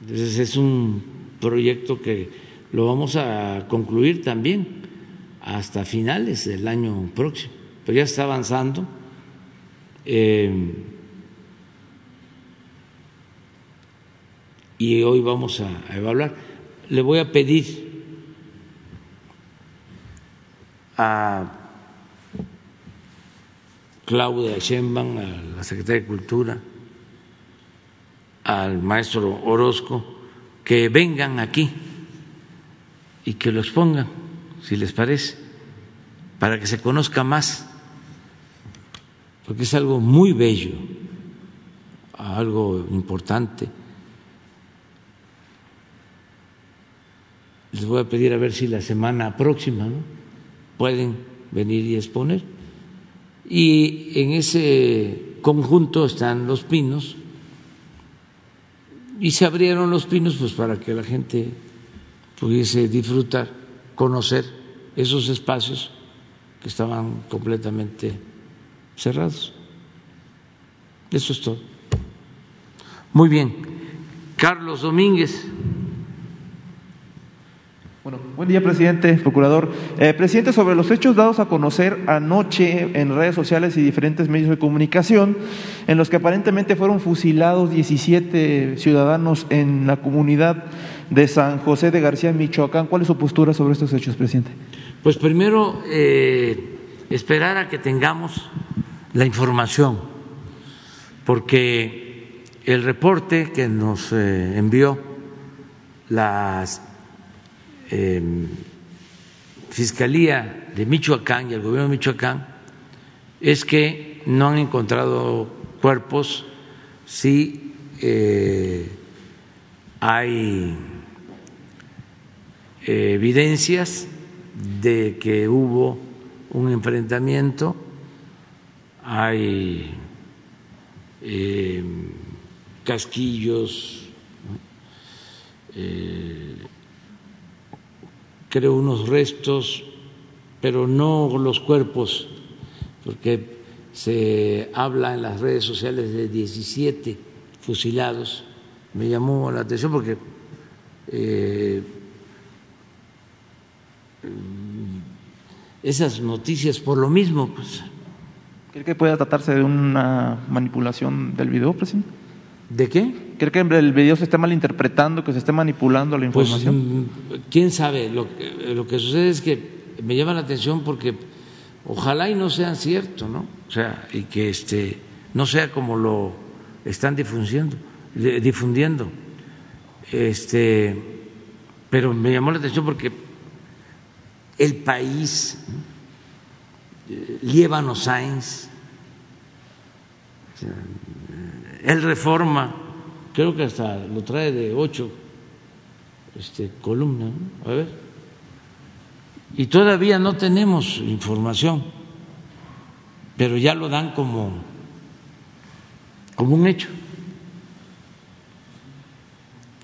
Entonces es un proyecto que lo vamos a concluir también hasta finales del año próximo, pero ya está avanzando. Eh, y hoy vamos a, evaluar. Le voy a pedir a Claudia Sheinbaum, a la Secretaría de Cultura, al maestro Orozco, que vengan aquí y que lo expongan, si les parece, para que se conozca más, porque es algo muy bello, algo importante. Les voy a pedir a ver si la semana próxima pueden venir y exponer. Y en ese conjunto están los pinos. Y se abrieron los pinos pues para que la gente pudiese disfrutar, conocer esos espacios que estaban completamente cerrados. Eso es todo. Muy bien. Carlos Domínguez. Bueno, Buen día, presidente, procurador. Eh, presidente, sobre los hechos dados a conocer anoche en redes sociales y diferentes medios de comunicación, en los que aparentemente fueron fusilados 17 ciudadanos en la comunidad de San José de García, Michoacán, ¿cuál es su postura sobre estos hechos, presidente? Pues primero, eh, esperar a que tengamos la información, porque el reporte que nos eh, envió la eh, Fiscalía de Michoacán y el gobierno de Michoacán es que no han encontrado cuerpos, sí eh, hay evidencias de que hubo un enfrentamiento, hay eh, casquillos, eh, creo unos restos, pero no los cuerpos, porque se habla en las redes sociales de 17 fusilados. Me llamó la atención porque eh, esas noticias por lo mismo. Pues. ¿Cree que pueda tratarse de una manipulación del video, presidente? ¿De qué? ¿Cree que el video se esté malinterpretando, que se esté manipulando la Pues, información? mm, quién sabe. Lo, que- lo que sucede es que me llama la atención porque ojalá y no sean cierto, ¿no? O sea, y que este no sea como lo están difundiendo, difundiendo. Este, pero me llamó la atención porque el país, eh, Líbano Sáenz, él reforma, creo que hasta lo trae de ocho este, columnas, a ver, y todavía no tenemos información, pero ya lo dan como, como un hecho.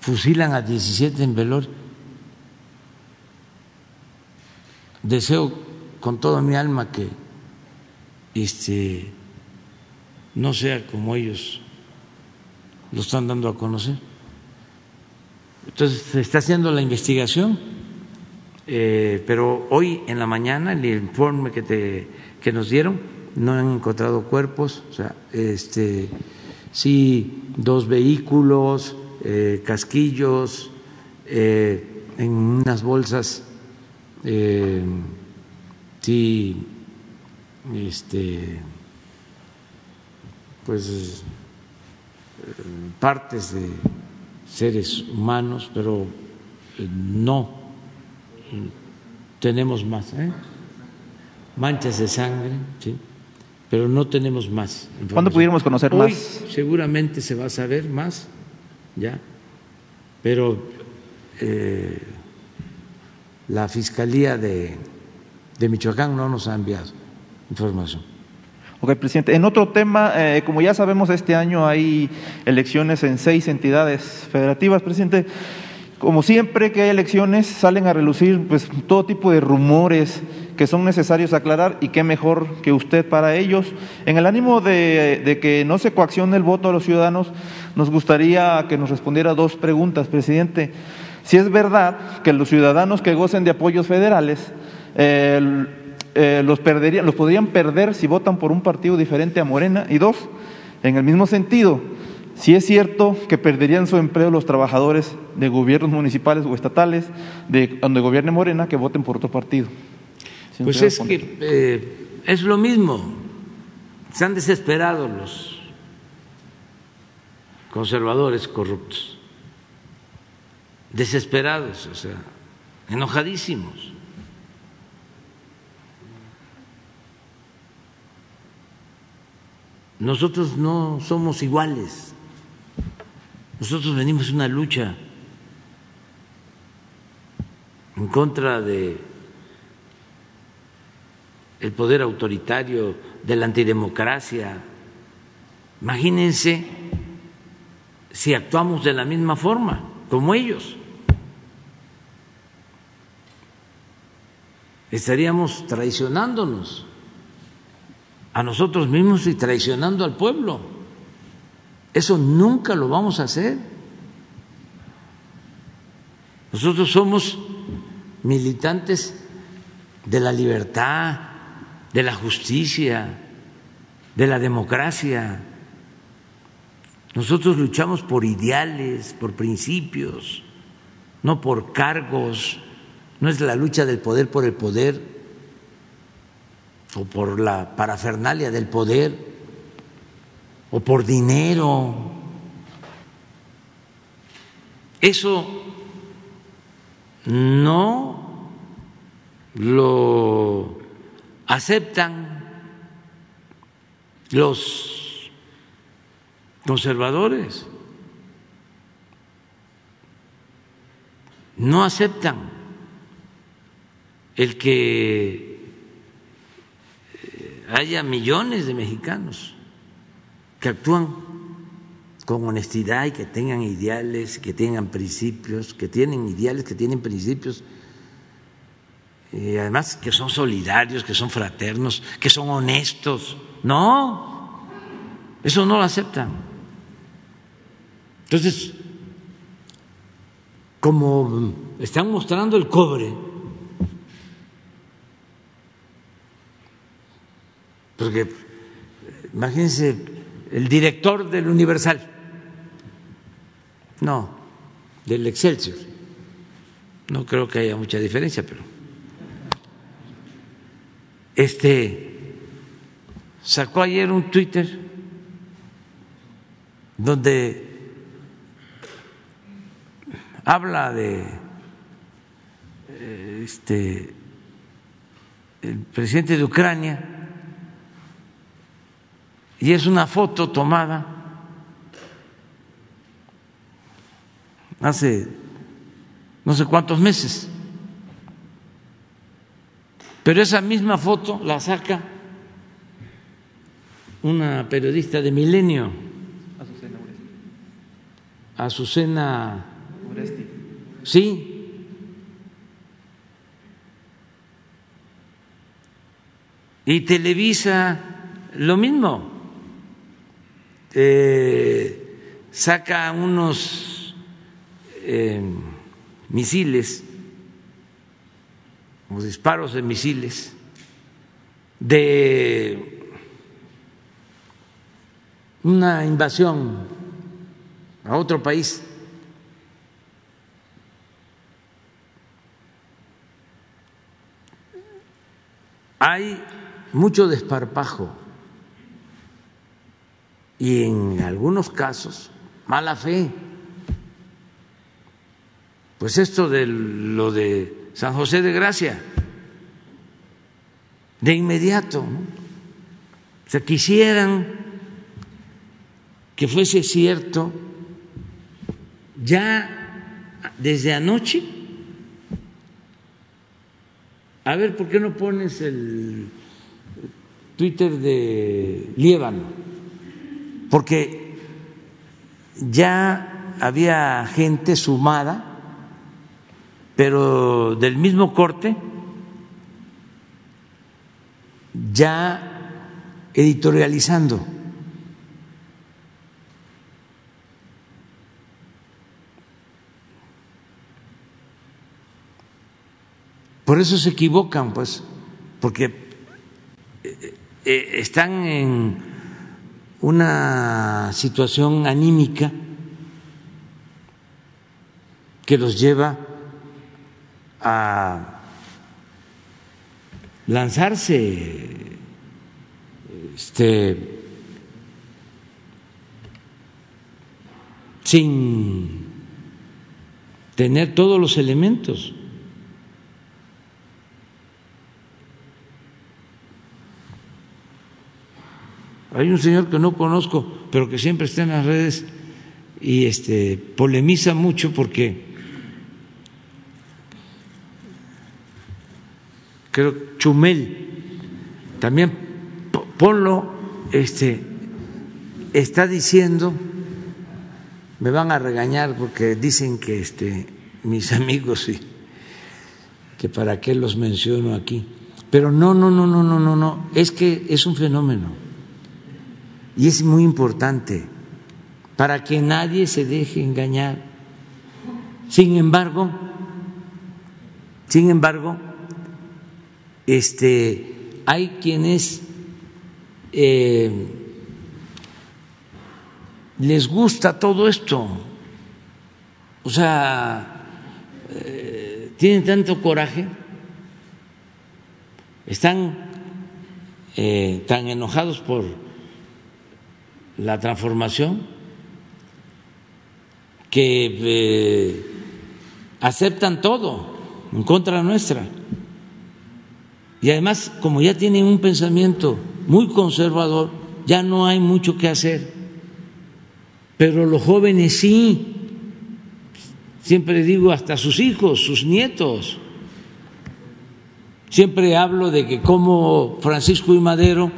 Fusilan a 17 en Velor. Deseo con toda mi alma que este no sea como ellos lo están dando a conocer. Entonces se está haciendo la investigación, eh, pero hoy en la mañana el informe que te que nos dieron no han encontrado cuerpos, o sea, este sí dos vehículos, eh, casquillos, eh, en unas bolsas eh, sí este pues eh, partes de seres humanos, pero eh, no tenemos más, ¿eh? manchas de sangre, sí, pero no tenemos más. ¿Cuándo pudiéramos conocer Hoy más? seguramente se va a saber más, ya, pero eh, la Fiscalía de, de Michoacán no nos ha enviado información. Ok, presidente. En otro tema, eh, como ya sabemos, este año hay elecciones en seis entidades federativas, presidente. Como siempre que hay elecciones, salen a relucir pues, todo tipo de rumores que son necesarios aclarar y qué mejor que usted para ellos. En el ánimo de, de que no se coaccione el voto a los ciudadanos, nos gustaría que nos respondiera dos preguntas, presidente. Si es verdad que los ciudadanos que gocen de apoyos federales eh, eh, los, perderían, los podrían perder si votan por un partido diferente a Morena. Y dos, en el mismo sentido, si es cierto que perderían su empleo los trabajadores de gobiernos municipales o estatales de donde gobierne Morena que voten por otro partido. Pues es que eh, es lo mismo, se han desesperado los conservadores corruptos, desesperados, o sea, enojadísimos. Nosotros no somos iguales, nosotros venimos de una lucha en contra de el poder autoritario, de la antidemocracia. Imagínense si actuamos de la misma forma, como ellos. Estaríamos traicionándonos a nosotros mismos y traicionando al pueblo. Eso nunca lo vamos a hacer. Nosotros somos militantes de la libertad, de la justicia, de la democracia. Nosotros luchamos por ideales, por principios, no por cargos. No es la lucha del poder por el poder o por la parafernalia del poder o por dinero. Eso no lo aceptan los conservadores, no aceptan el que haya millones de mexicanos que actúan con honestidad y que tengan ideales, que tengan principios, que tienen ideales, que tienen principios, y además que son solidarios, que son fraternos, que son honestos. No, eso no lo aceptan. Entonces, como están mostrando el cobre, porque imagínense el director del Universal, no, del Excelsior. No creo que haya mucha diferencia, pero este sacó ayer un Twitter donde habla de este el presidente de Ucrania y es una foto tomada hace no sé cuántos meses. Pero esa misma foto la saca una periodista de Milenio, Azucena Uresti. Sí. Y Televisa lo mismo. Eh, saca unos misiles o disparos de misiles de una invasión a otro país. Hay mucho desparpajo y en algunos casos mala fe. Pues esto de lo de San José de Gracia, de inmediato, o sea, quisieran que fuese cierto ya desde anoche. A ver, ¿por qué no pones el Twitter de Líbano? Porque ya había gente sumada pero del mismo corte, ya editorializando. Por eso se equivocan, pues, porque eh, eh, están en una situación anímica que los lleva a lanzarse este, sin tener todos los elementos. Hay un señor que no conozco, pero que siempre está en las redes y este polemiza mucho porque creo Chumel, también ponlo, este, está diciendo, me van a regañar porque dicen que este, mis amigos sí, que para qué los menciono aquí. Pero no, no, no, no, no, no, no, es que es un fenómeno y es muy importante para que nadie se deje engañar. Sin embargo, Sin embargo, este, hay quienes eh, les gusta todo esto, o sea, eh, tienen tanto coraje, están eh, tan enojados por la transformación que aceptan todo en contra nuestra. Y además, como ya tienen un pensamiento muy conservador, ya no hay mucho que hacer. Pero los jóvenes sí, siempre digo hasta sus hijos, sus nietos. Siempre hablo de que como Francisco y Madero,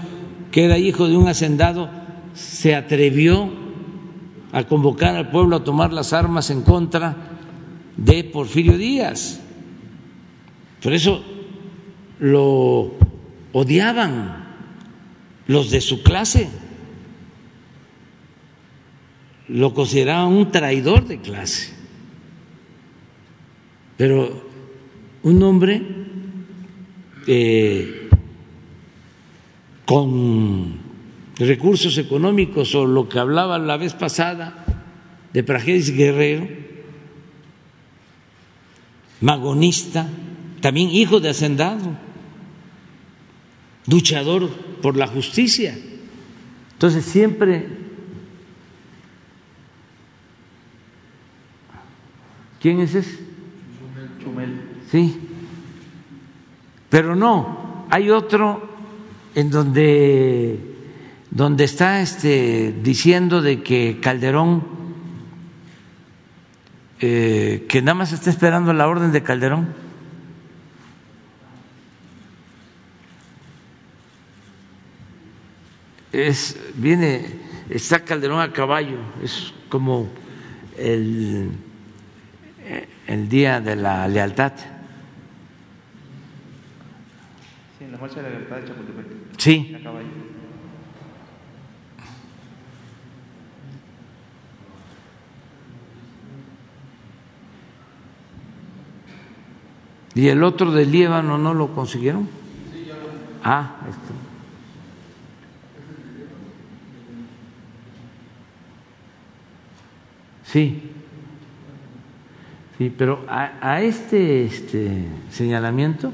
que era hijo de un hacendado, se atrevió a convocar al pueblo a tomar las armas en contra de Porfirio Díaz. Por eso lo odiaban los de su clase, lo consideraban un traidor de clase. Pero un hombre eh, con recursos económicos o lo que hablaba la vez pasada de Prajeris Guerrero, magonista, también hijo de hacendado, luchador por la justicia. Entonces siempre ¿Quién es ese? Chumel. Sí. Pero no, hay otro en donde donde está este diciendo de que Calderón eh, que nada más está esperando la orden de Calderón es, viene, está Calderón a caballo, es como el, el día de la lealtad. Sí, en la marcha de la lealtad de Chapultepec. Sí. A caballo. ¿Y el otro del Líbano no lo consiguieron? Ah, esto. Sí, sí, pero a, a este, este señalamiento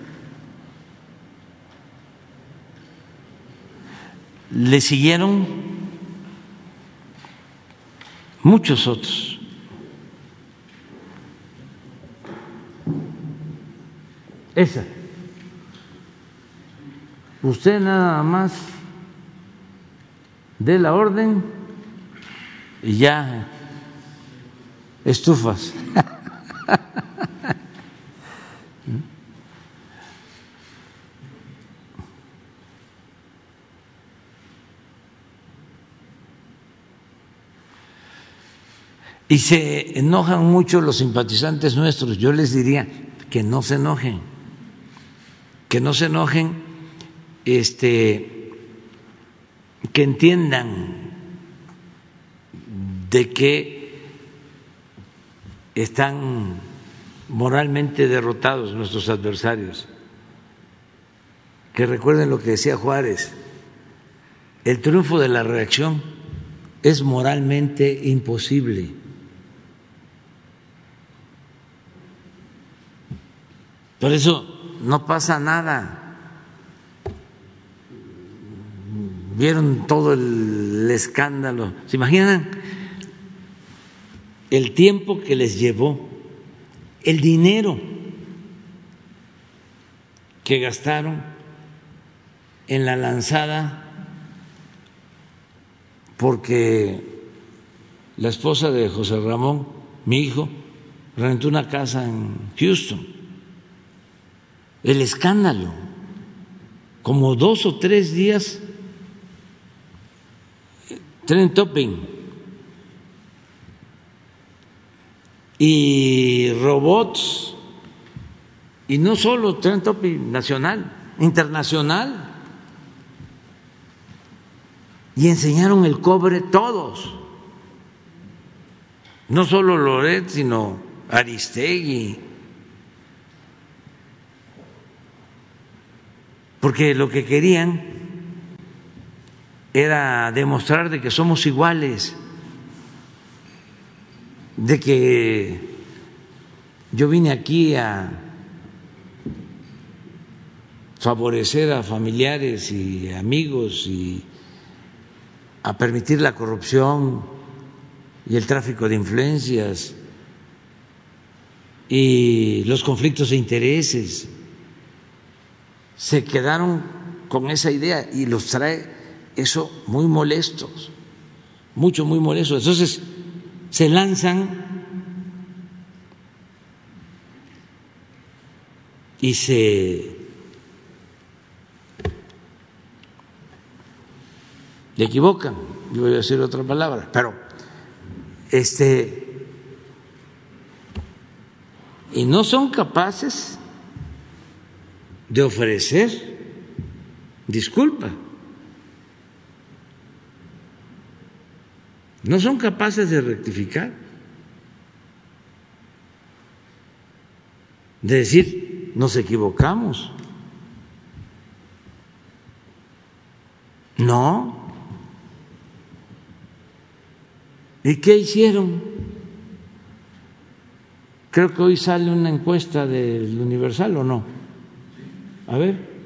le siguieron muchos otros. Esa. Usted nada más dé la orden y ya estufas. Y se enojan mucho los simpatizantes nuestros. Yo les diría que no se enojen, que no se enojen, este, que entiendan de que están moralmente derrotados nuestros adversarios, que recuerden lo que decía Juárez, el triunfo de la reacción es moralmente imposible. Por eso no pasa nada. Vieron todo el escándalo. ¿Se imaginan el tiempo que les llevó, el dinero que gastaron en la lanzada porque la esposa de José Ramón, mi hijo, rentó una casa en Houston. El escándalo, como dos o tres días, tren topping y robots, y no solo tren topping nacional, internacional. Y enseñaron el cobre todos, no solo Loret, sino Aristegui, porque lo que querían era demostrar de que somos iguales, de que yo vine aquí a favorecer a familiares y amigos y a permitir la corrupción y el tráfico de influencias y los conflictos de intereses. Se quedaron con esa idea y los trae eso muy molestos, mucho, muy molestos. Entonces se lanzan y se le equivocan, yo voy a decir otra palabra, pero este y no son capaces de ofrecer disculpa. No son capaces de rectificar, de decir, nos equivocamos. No. ¿Y qué hicieron? Creo que hoy sale una encuesta del Universal o no. A ver.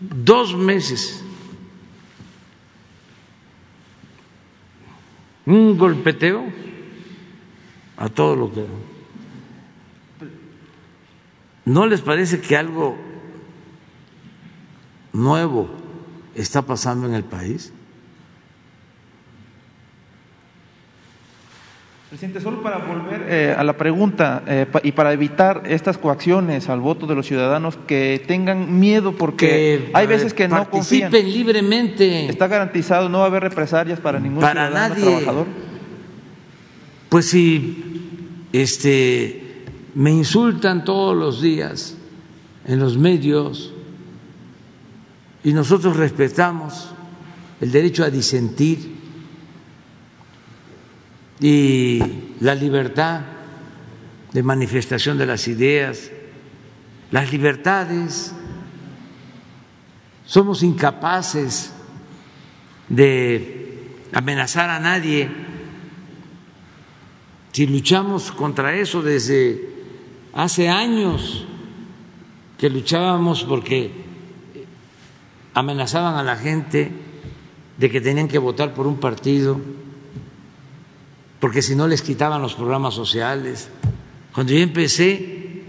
Dos meses. Un golpeteo a todo lo que... ¿No les parece que algo nuevo está pasando en el país? Presidente, solo para volver eh, a la pregunta eh, pa- y para evitar estas coacciones al voto de los ciudadanos que tengan miedo porque hay veces que no confían. participen libremente. Está garantizado, no va a haber represalias para ningún Para ciudadano nadie. trabajador. Pues si este me insultan todos los días en los medios y nosotros respetamos el derecho a disentir y la libertad de manifestación de las ideas, las libertades, somos incapaces de amenazar a nadie. Si luchamos contra eso desde hace años que luchábamos porque amenazaban a la gente de que tenían que votar por un partido, porque si no les quitaban los programas sociales. Cuando yo empecé,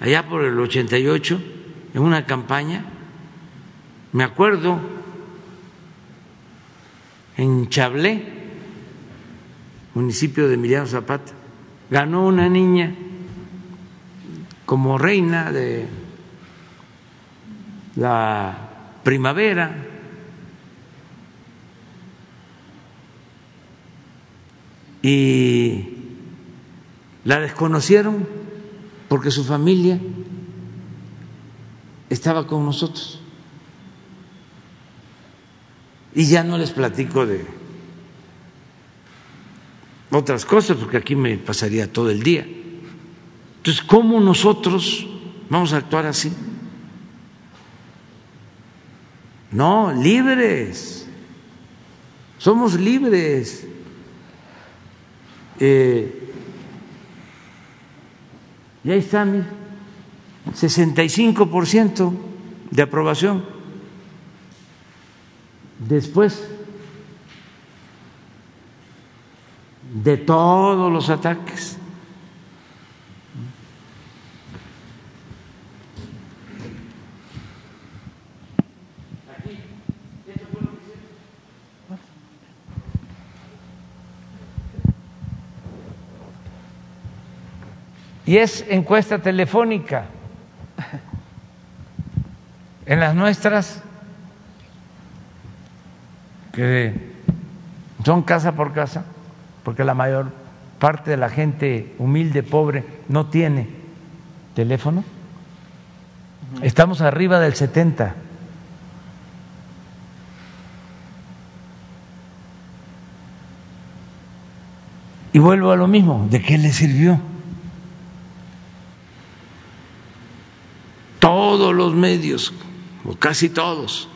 allá por el 88, en una campaña, me acuerdo, en Chablé, municipio de Emiliano Zapata, ganó una niña como reina de la primavera. Y la desconocieron porque su familia estaba con nosotros. Y ya no les platico de otras cosas, porque aquí me pasaría todo el día. Entonces, ¿cómo nosotros vamos a actuar así? No, libres. Somos libres. Eh, y ahí está, mira, 65% de aprobación. Después de todos los ataques. Y es encuesta telefónica. En las nuestras, que son casa por casa, porque la mayor parte de la gente humilde, pobre, no tiene teléfono, estamos arriba del 70. Y vuelvo a lo mismo, ¿de qué le sirvió? Todos los medios, o casi todos,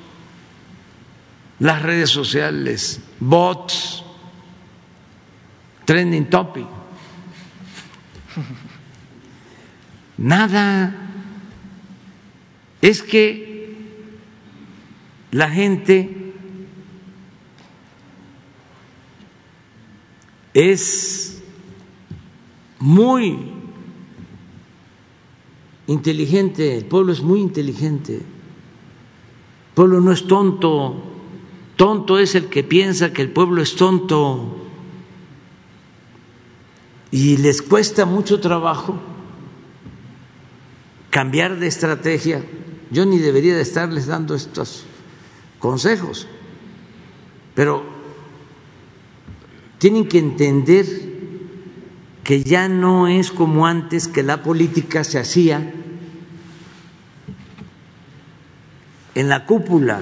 las redes sociales, bots, trending topic, nada. Es que la gente es muy inteligente, el pueblo es muy inteligente, el pueblo no es tonto, tonto es el que piensa que el pueblo es tonto. Y les cuesta mucho trabajo cambiar de estrategia. Yo ni debería de estarles dando estos consejos, pero tienen que entender que ya no es como antes que la política se hacía en la cúpula,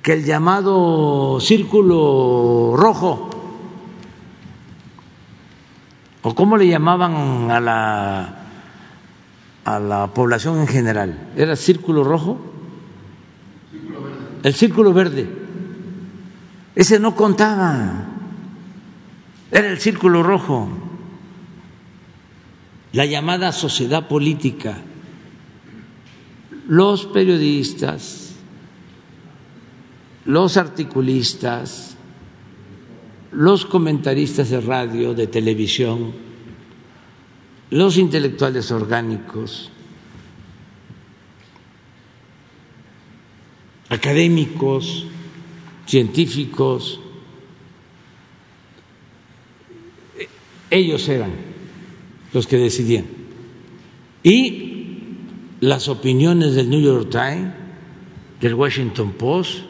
que el llamado círculo rojo, o cómo le llamaban a la, a la población en general, ¿era círculo rojo? El círculo verde. Ese no contaba, era el círculo rojo, la llamada sociedad política, los periodistas, los articulistas, los comentaristas de radio, de televisión, los intelectuales orgánicos, académicos, científicos, ellos eran los que decidían. Y las opiniones del New York Times, del Washington Post,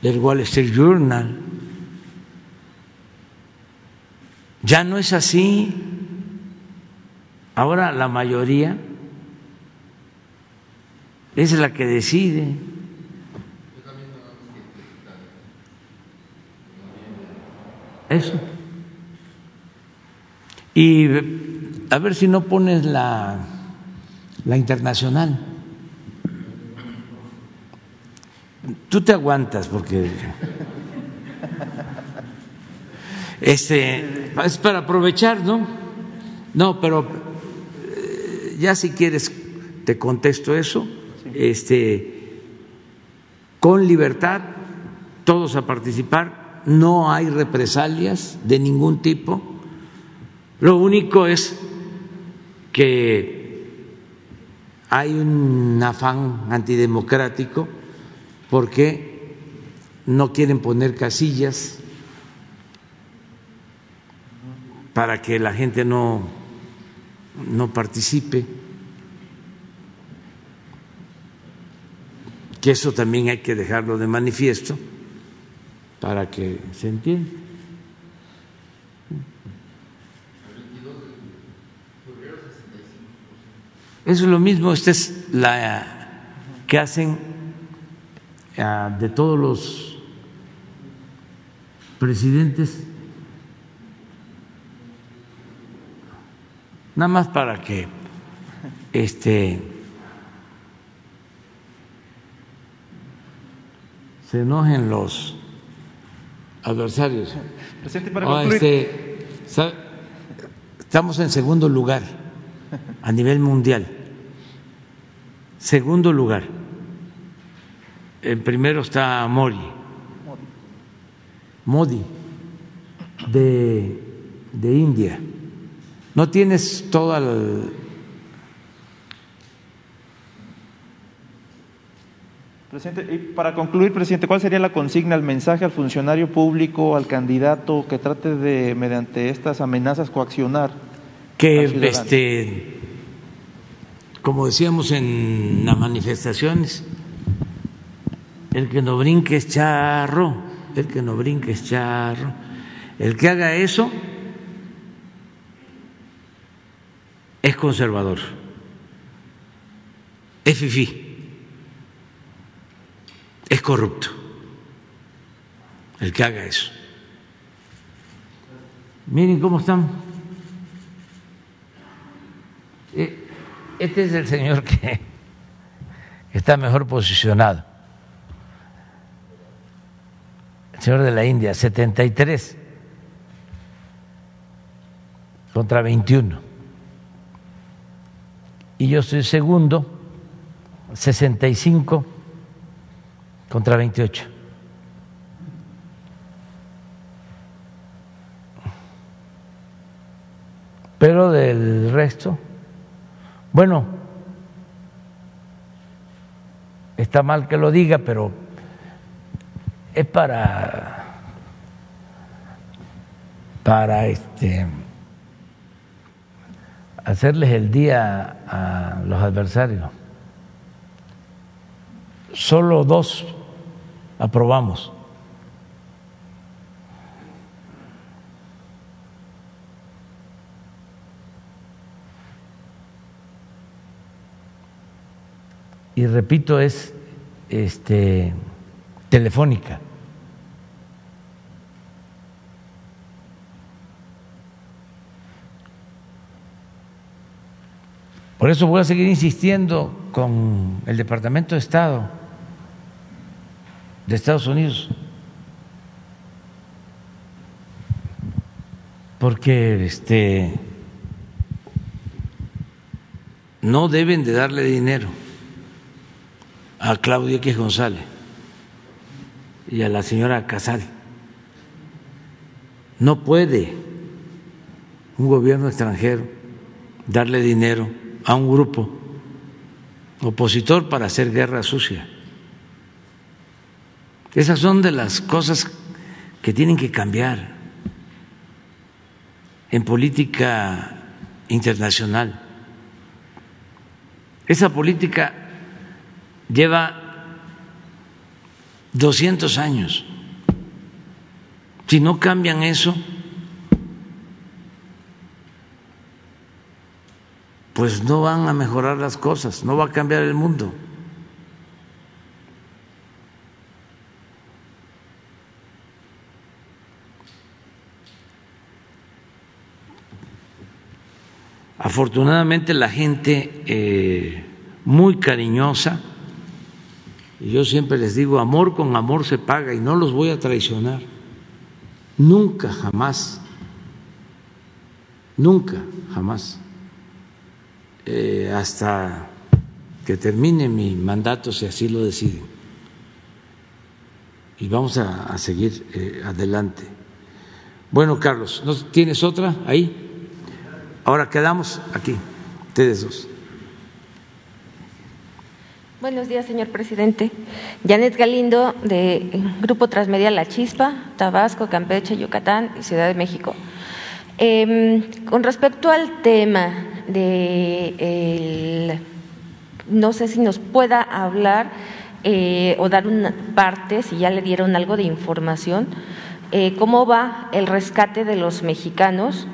del Wall Street Journal, ya no es así. Ahora la mayoría es la que decide. Eso. Y a ver si no pones la, la internacional. Tú te aguantas porque este es para aprovechar, ¿no? No, pero eh, ya si quieres te contesto eso. Este con libertad todos a participar no hay represalias de ningún tipo. Lo único es que hay un afán antidemocrático porque no quieren poner casillas para que la gente no, no participe, que eso también hay que dejarlo de manifiesto para que se entienda. Es lo mismo, esta es la que hacen ah, de todos los presidentes, nada más para que este se enojen los adversarios. Presidente, para ah, este, estamos en segundo lugar a nivel mundial. Segundo lugar. En primero está Mori. Modi, de, de India. No tienes toda la Presidente, y para concluir, presidente, ¿cuál sería la consigna, el mensaje al funcionario público, al candidato que trate de, mediante estas amenazas, coaccionar? Que, este, como decíamos en las manifestaciones, el que no brinque es charro, el que no brinque es charro. El que haga eso es conservador, es fifí es corrupto el que haga eso. Miren cómo están. Este es el señor que está mejor posicionado. El señor de la India, 73 contra 21. Y yo soy segundo, 65 contra 28. Pero del resto, bueno, está mal que lo diga, pero es para para este hacerles el día a los adversarios. Solo dos aprobamos. Y repito, es este telefónica. Por eso voy a seguir insistiendo con el Departamento de Estado de Estados Unidos, porque este no deben de darle dinero a Claudia X González y a la señora Casal. No puede un gobierno extranjero darle dinero a un grupo opositor para hacer guerra sucia. Esas son de las cosas que tienen que cambiar en política internacional. Esa política lleva 200 años. Si no cambian eso, pues no van a mejorar las cosas, no va a cambiar el mundo. Afortunadamente la gente eh, muy cariñosa, y yo siempre les digo, amor con amor se paga y no los voy a traicionar. Nunca, jamás, nunca, jamás eh, hasta que termine mi mandato, si así lo deciden. Y vamos a, seguir eh, adelante. Bueno, Carlos, ¿no tienes otra ahí? Ahora quedamos aquí, ustedes dos. Buenos días, señor presidente. Janet Galindo, de Grupo Transmedia La Chispa, Tabasco, Campeche, Yucatán y Ciudad de México. Em, con respecto al tema de no sé si nos pueda hablar eh, o dar una parte, si ya le dieron algo de información, eh, cómo va el rescate de los mexicanos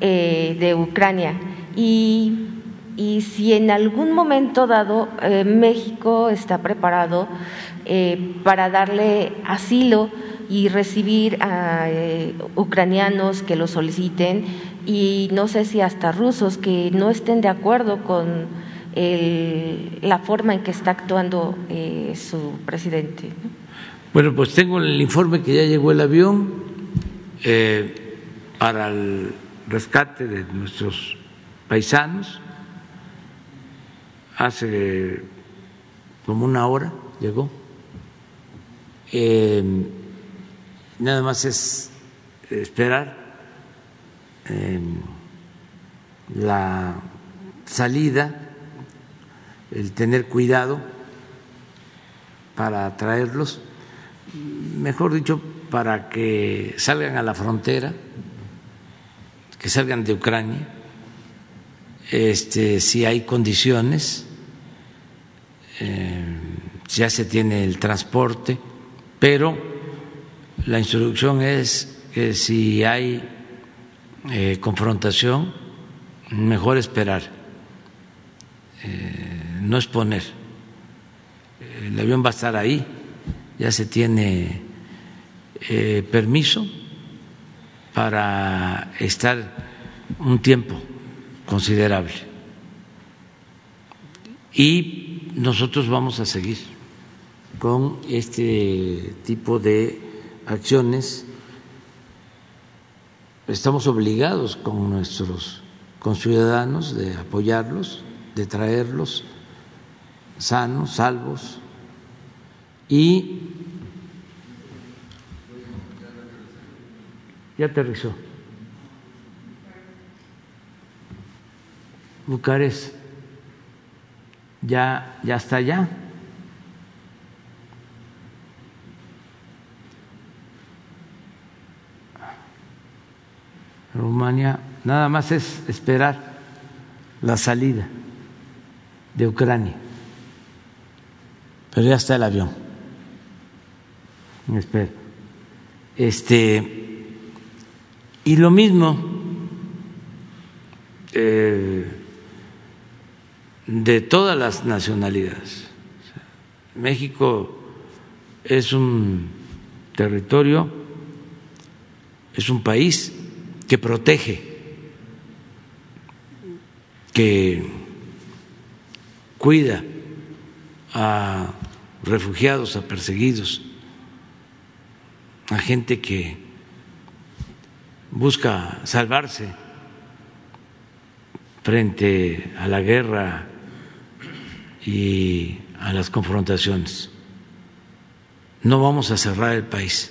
eh, de Ucrania y, y, si en algún momento dado México está preparado para darle asilo y recibir a eh, ucranianos que lo soliciten y no sé si hasta rusos que no estén de acuerdo con la forma en que está actuando eh, su presidente. Bueno, pues tengo el informe que ya llegó el avión eh, para el rescate de nuestros paisanos. Hace como una hora llegó. Nada más es esperar la salida, el tener cuidado para traerlos, mejor dicho, para que salgan a la frontera, que salgan de Ucrania, este, si hay condiciones, eh, ya se tiene el transporte, pero la instrucción es que si hay eh, confrontación, mejor esperar, eh, no exponer. El avión va a estar ahí, ya se tiene permiso para estar un tiempo considerable. Y nosotros vamos a seguir con este tipo de acciones. Estamos obligados con nuestros conciudadanos de apoyarlos, de traerlos sanos, salvos y ya aterrizó. Bucarest ya, ya está allá. Rumania, nada más es esperar la salida de Ucrania. Pero ya está el avión. Espera. Este, y lo mismo eh, de todas las nacionalidades. México es un territorio, es un país que protege, que cuida a refugiados, a perseguidos, a gente que busca salvarse frente a la guerra y a las confrontaciones. No vamos a cerrar el país.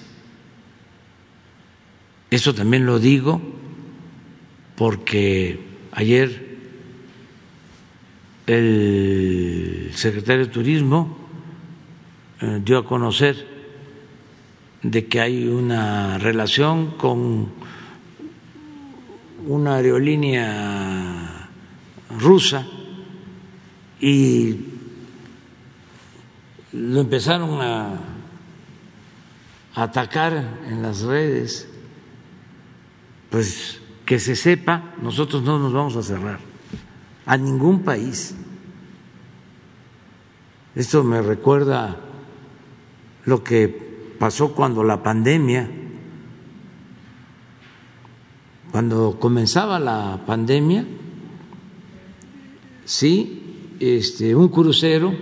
Eso también lo digo porque ayer el secretario de Turismo eh, dio a conocer de que hay una relación con una aerolínea rusa y lo empezaron a atacar en las redes, pues que se sepa, nosotros no nos vamos a cerrar a ningún país. Esto me recuerda lo que pasó cuando la pandemia, cuando comenzaba la pandemia, sí, este, un crucero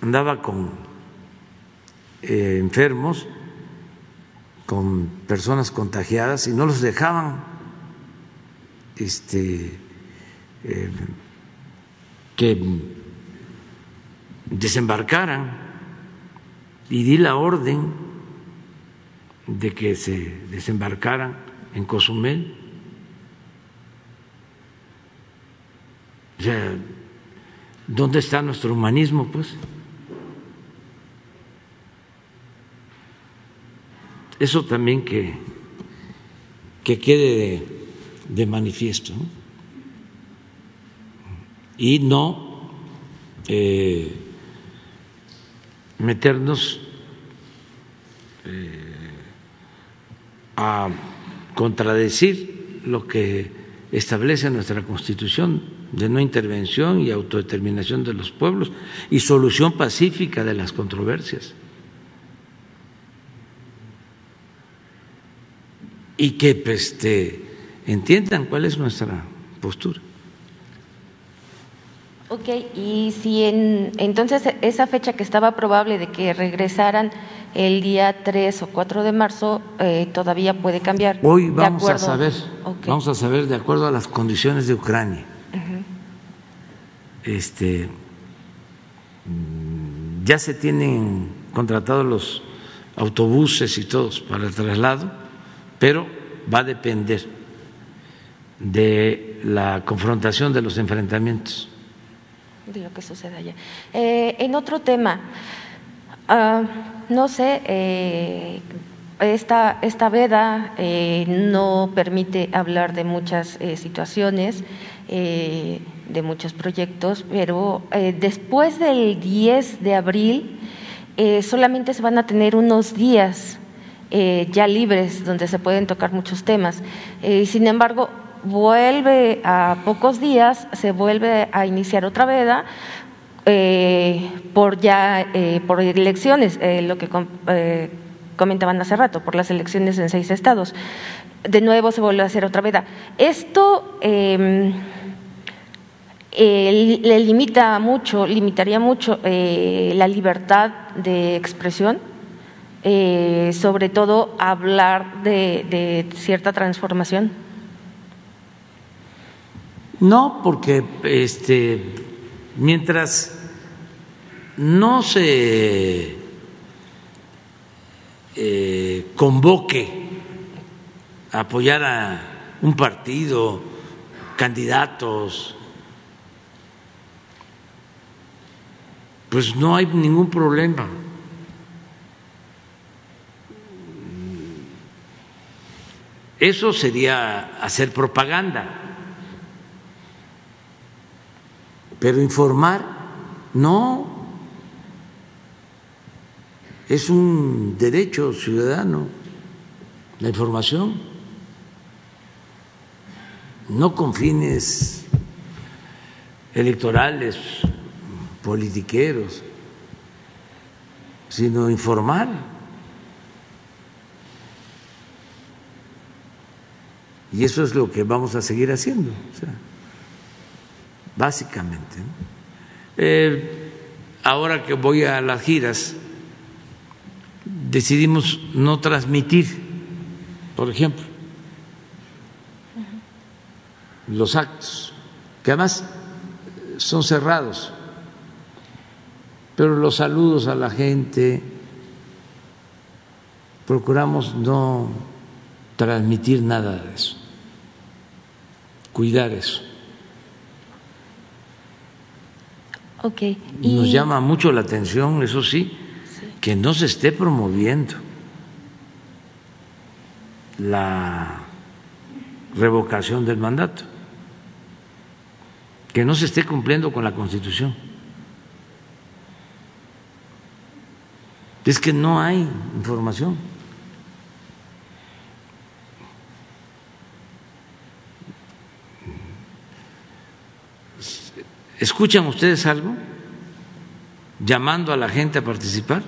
andaba con eh, enfermos, con personas contagiadas y no los dejaban este, eh, que desembarcaran y di la orden de que se desembarcaran en Cozumel. Sea, ¿dónde está nuestro humanismo, pues? Eso también que, que quede de, manifiesto. Y no eh, meternos eh, a contradecir lo que establece nuestra Constitución de no intervención y autodeterminación de los pueblos y solución pacífica de las controversias. Y que pues, este, entiendan cuál es nuestra postura. Ok, y si en, entonces esa fecha que estaba probable de que regresaran el día 3 o 4 de marzo eh, todavía puede cambiar. Hoy vamos a saber, okay. vamos a saber de acuerdo a las condiciones de Ucrania. Este ya se tienen contratados los autobuses y todos para el traslado, pero va a depender de la confrontación de los enfrentamientos de lo que suceda allá. Eh, en otro tema, uh, no sé, eh, esta, esta veda eh, no permite hablar de muchas eh, situaciones, de muchos proyectos, pero después del 10 de abril solamente se van a tener unos días ya libres donde se pueden tocar muchos temas. sin embargo, vuelve a pocos días, se vuelve a iniciar otra veda eh, por ya eh, por elecciones, eh, lo que comentaban hace rato, por las elecciones en seis estados. De nuevo se vuelve a hacer otra veda. Esto eh, eh, le limita mucho, limitaría mucho eh, la libertad de expresión, eh, sobre todo hablar de, de cierta transformación. No, porque este, mientras no se convoque a apoyar a un partido, candidatos, pues no hay ningún problema. Eso sería hacer propaganda. Pero informar, no. Es un derecho ciudadano la información, no con fines electorales, politiqueros, sino informar. Y eso es lo que vamos a seguir haciendo, o sea, básicamente. Eh, ahora que voy a las giras, decidimos no transmitir, por ejemplo, los actos, que además son cerrados, pero los saludos a la gente, procuramos no transmitir nada de eso, cuidar eso. Okay. Y... Nos llama mucho la atención, eso sí, que no se esté promoviendo la revocación del mandato, que no se esté cumpliendo con la Constitución. Es que no hay información. ¿Escuchan ustedes algo? Llamando a la gente a participar.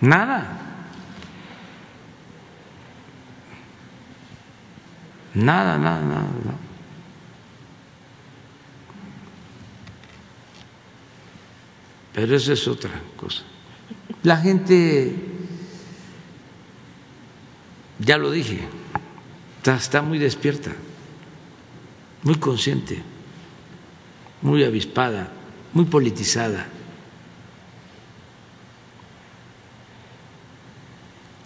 Nada. Nada, nada, nada. Pero eso es otra cosa. La gente, ya lo dije, está, está muy despierta, muy consciente, muy avispada, muy politizada.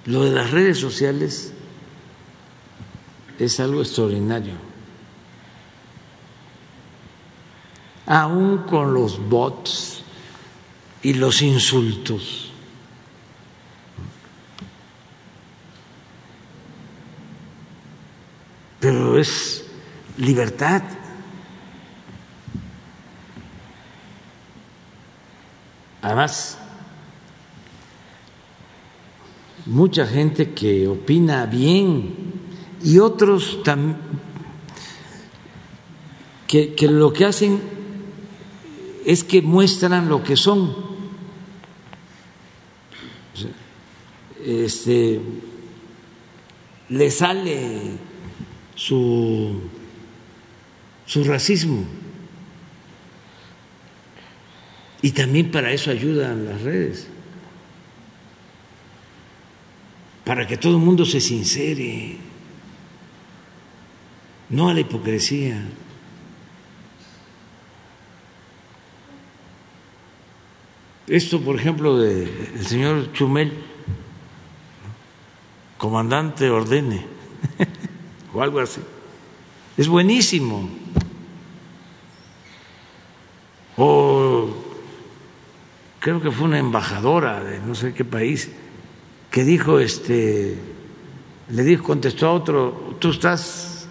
Lo de las redes sociales es algo extraordinario. Aún con los bots y los insultos. Pero es libertad. Además, mucha gente que opina bien y otros que, que lo que hacen es que muestran lo que son. Este, le sale su, su racismo. Y también para eso ayudan las redes, para que todo el mundo se sincere, no a la hipocresía. Esto, por ejemplo, del señor Chumel, comandante ordene, o algo así, es buenísimo. O creo que fue una embajadora de no sé qué país que dijo, este, le dijo, contestó a otro, tú estás,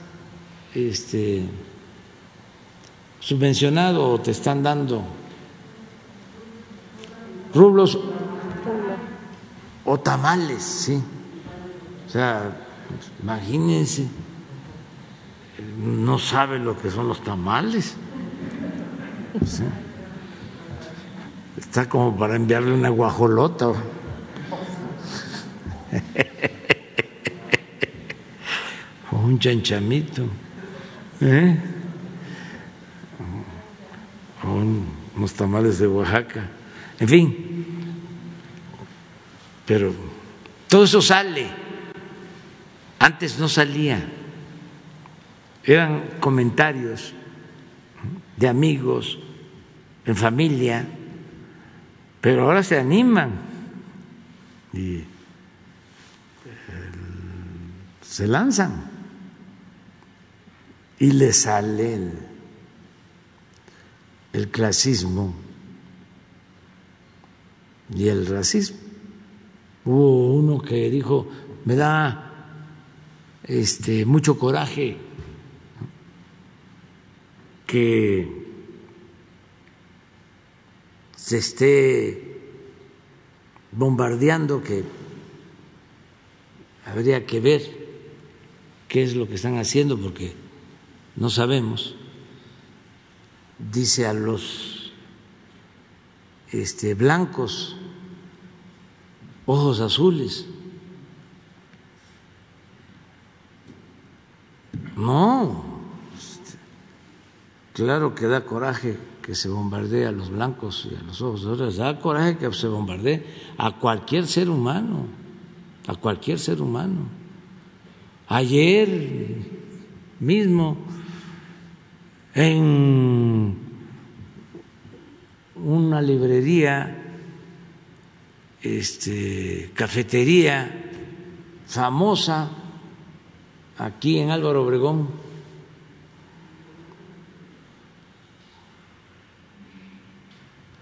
este, subvencionado o te están dando rublos o tamales, sí. Sea, imagínense, no sabe lo que son los tamales. Está como para enviarle una guajolota. o un chanchamito. ¿eh? O unos tamales de Oaxaca. En fin. Pero todo eso sale. Antes no salía. Eran comentarios de amigos, en familia, pero ahora se animan y eh, se lanzan y le sale el, el clasismo y el racismo. Hubo uno que dijo, me da este mucho coraje que se esté bombardeando, que habría que ver qué es lo que están haciendo porque no sabemos. Dice a los este, blancos, ojos azules. No, este, claro que da coraje que se bombardee a los blancos y a los ojos azules, da coraje que se bombardee a cualquier ser humano, a cualquier ser humano. Ayer mismo en una librería, este, cafetería famosa aquí en Álvaro Obregón,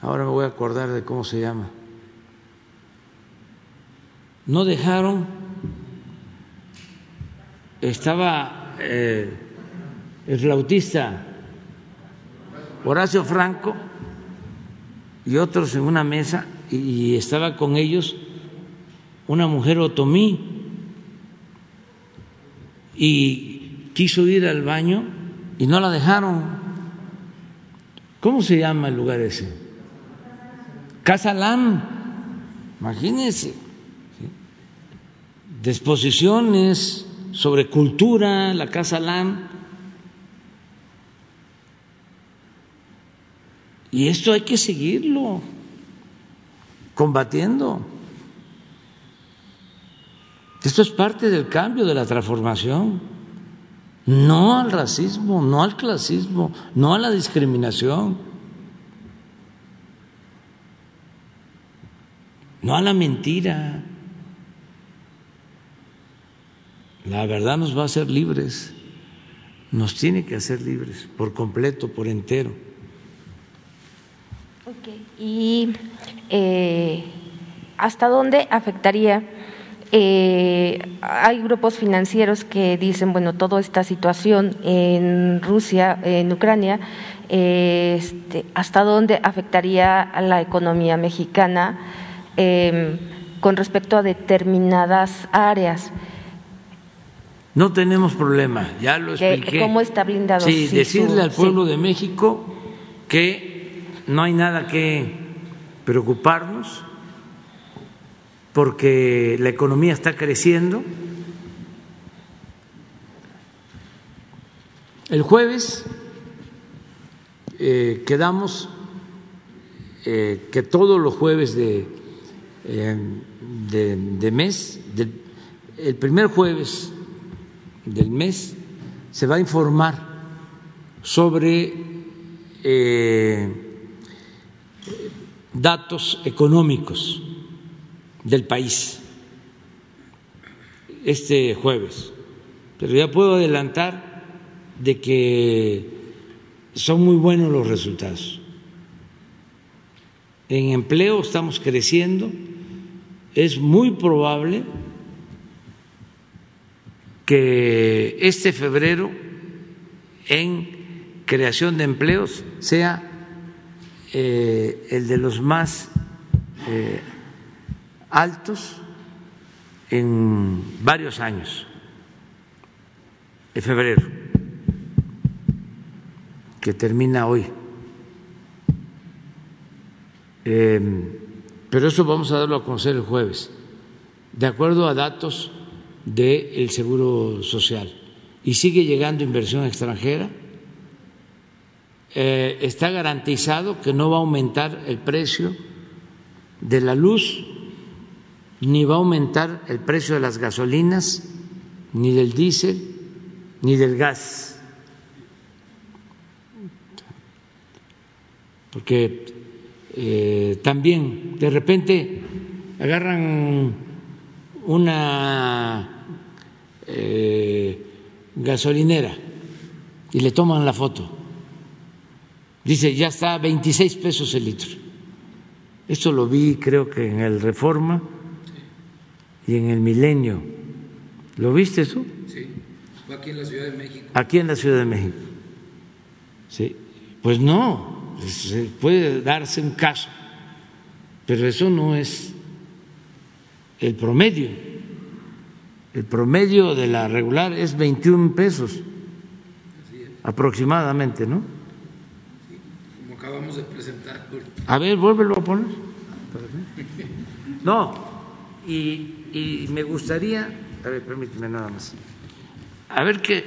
ahora me voy a acordar de cómo se llama, no dejaron, estaba eh, el flautista Horacio Franco y otros en una mesa y estaba con ellos una mujer otomí y quiso ir al baño y no la dejaron. ¿Cómo se llama el lugar ese? Casa Lam, imagínense. Disposiciones sobre cultura, la Casa Lam. Y esto hay que seguirlo combatiendo. Esto es parte del cambio, de la transformación. No al racismo, no al clasismo, no a la discriminación, no a la mentira. La verdad nos va a hacer libres, nos tiene que hacer libres por completo, por entero. ¿Y eh, hasta dónde afectaría? Eh, hay grupos financieros que dicen, bueno, toda esta situación en Rusia, en Ucrania, eh, este, ¿hasta dónde afectaría a la economía mexicana em, con respecto a determinadas áreas? No tenemos problema, ya lo expliqué. ¿Cómo está blindado? Sí, decirle al pueblo de México que no hay nada que preocuparnos porque la economía está creciendo. El jueves eh, quedamos eh, que todos los jueves de, eh, de, mes, el primer jueves del mes, se va a informar sobre datos económicos del país este jueves, pero ya puedo adelantar de que son muy buenos los resultados. En empleo estamos creciendo, es muy probable que este febrero en creación de empleos sea eh, el de los más eh, altos en varios años, en febrero, que termina hoy. Em, pero eso vamos a darlo a conocer el jueves, de acuerdo a datos del Seguro Social. Y sigue llegando inversión extranjera. Eh, está garantizado que no va a aumentar el precio de la luz, ni va a aumentar el precio de las gasolinas, ni del diésel, ni del gas. Porque eh, también de repente agarran una eh, gasolinera y le toman la foto. Dice, ya está a 26 pesos el litro. Esto lo vi creo que en el Reforma y en el Milenio. ¿Lo viste tú? Sí, fue aquí en la Ciudad de México. Aquí en la Ciudad de México. Sí, pues no, se puede darse un caso, pero eso no es el promedio. El promedio de la regular es 21 pesos aproximadamente, ¿no? Como acabamos de presentar. A ver, vuélvelo a poner. No, y, y me gustaría, a ver, permíteme nada más. A ver qué,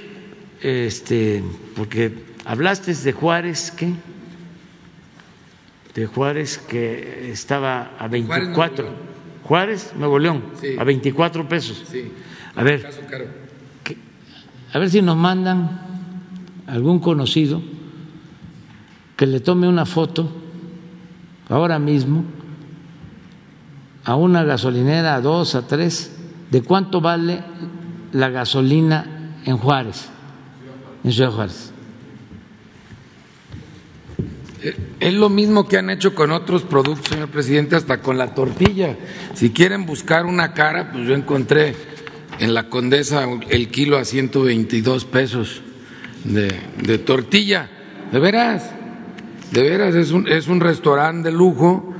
este, porque hablaste de Juárez, ¿qué? De Juárez que estaba a 24. Juárez, Nuevo León, Sí. a 24 pesos. Sí, A ver, caso caro. que- a ver si nos mandan algún conocido que le tome una foto ahora mismo a una gasolinera, a dos, a tres, de cuánto vale la gasolina en Juárez, en Ciudad Juárez. Es lo mismo que han hecho con otros productos, señor presidente, hasta con la tortilla. Si quieren buscar una cara, pues yo encontré en la Condesa el kilo a 122 pesos de, de tortilla. De veras, de veras, es un, es un restaurante de lujo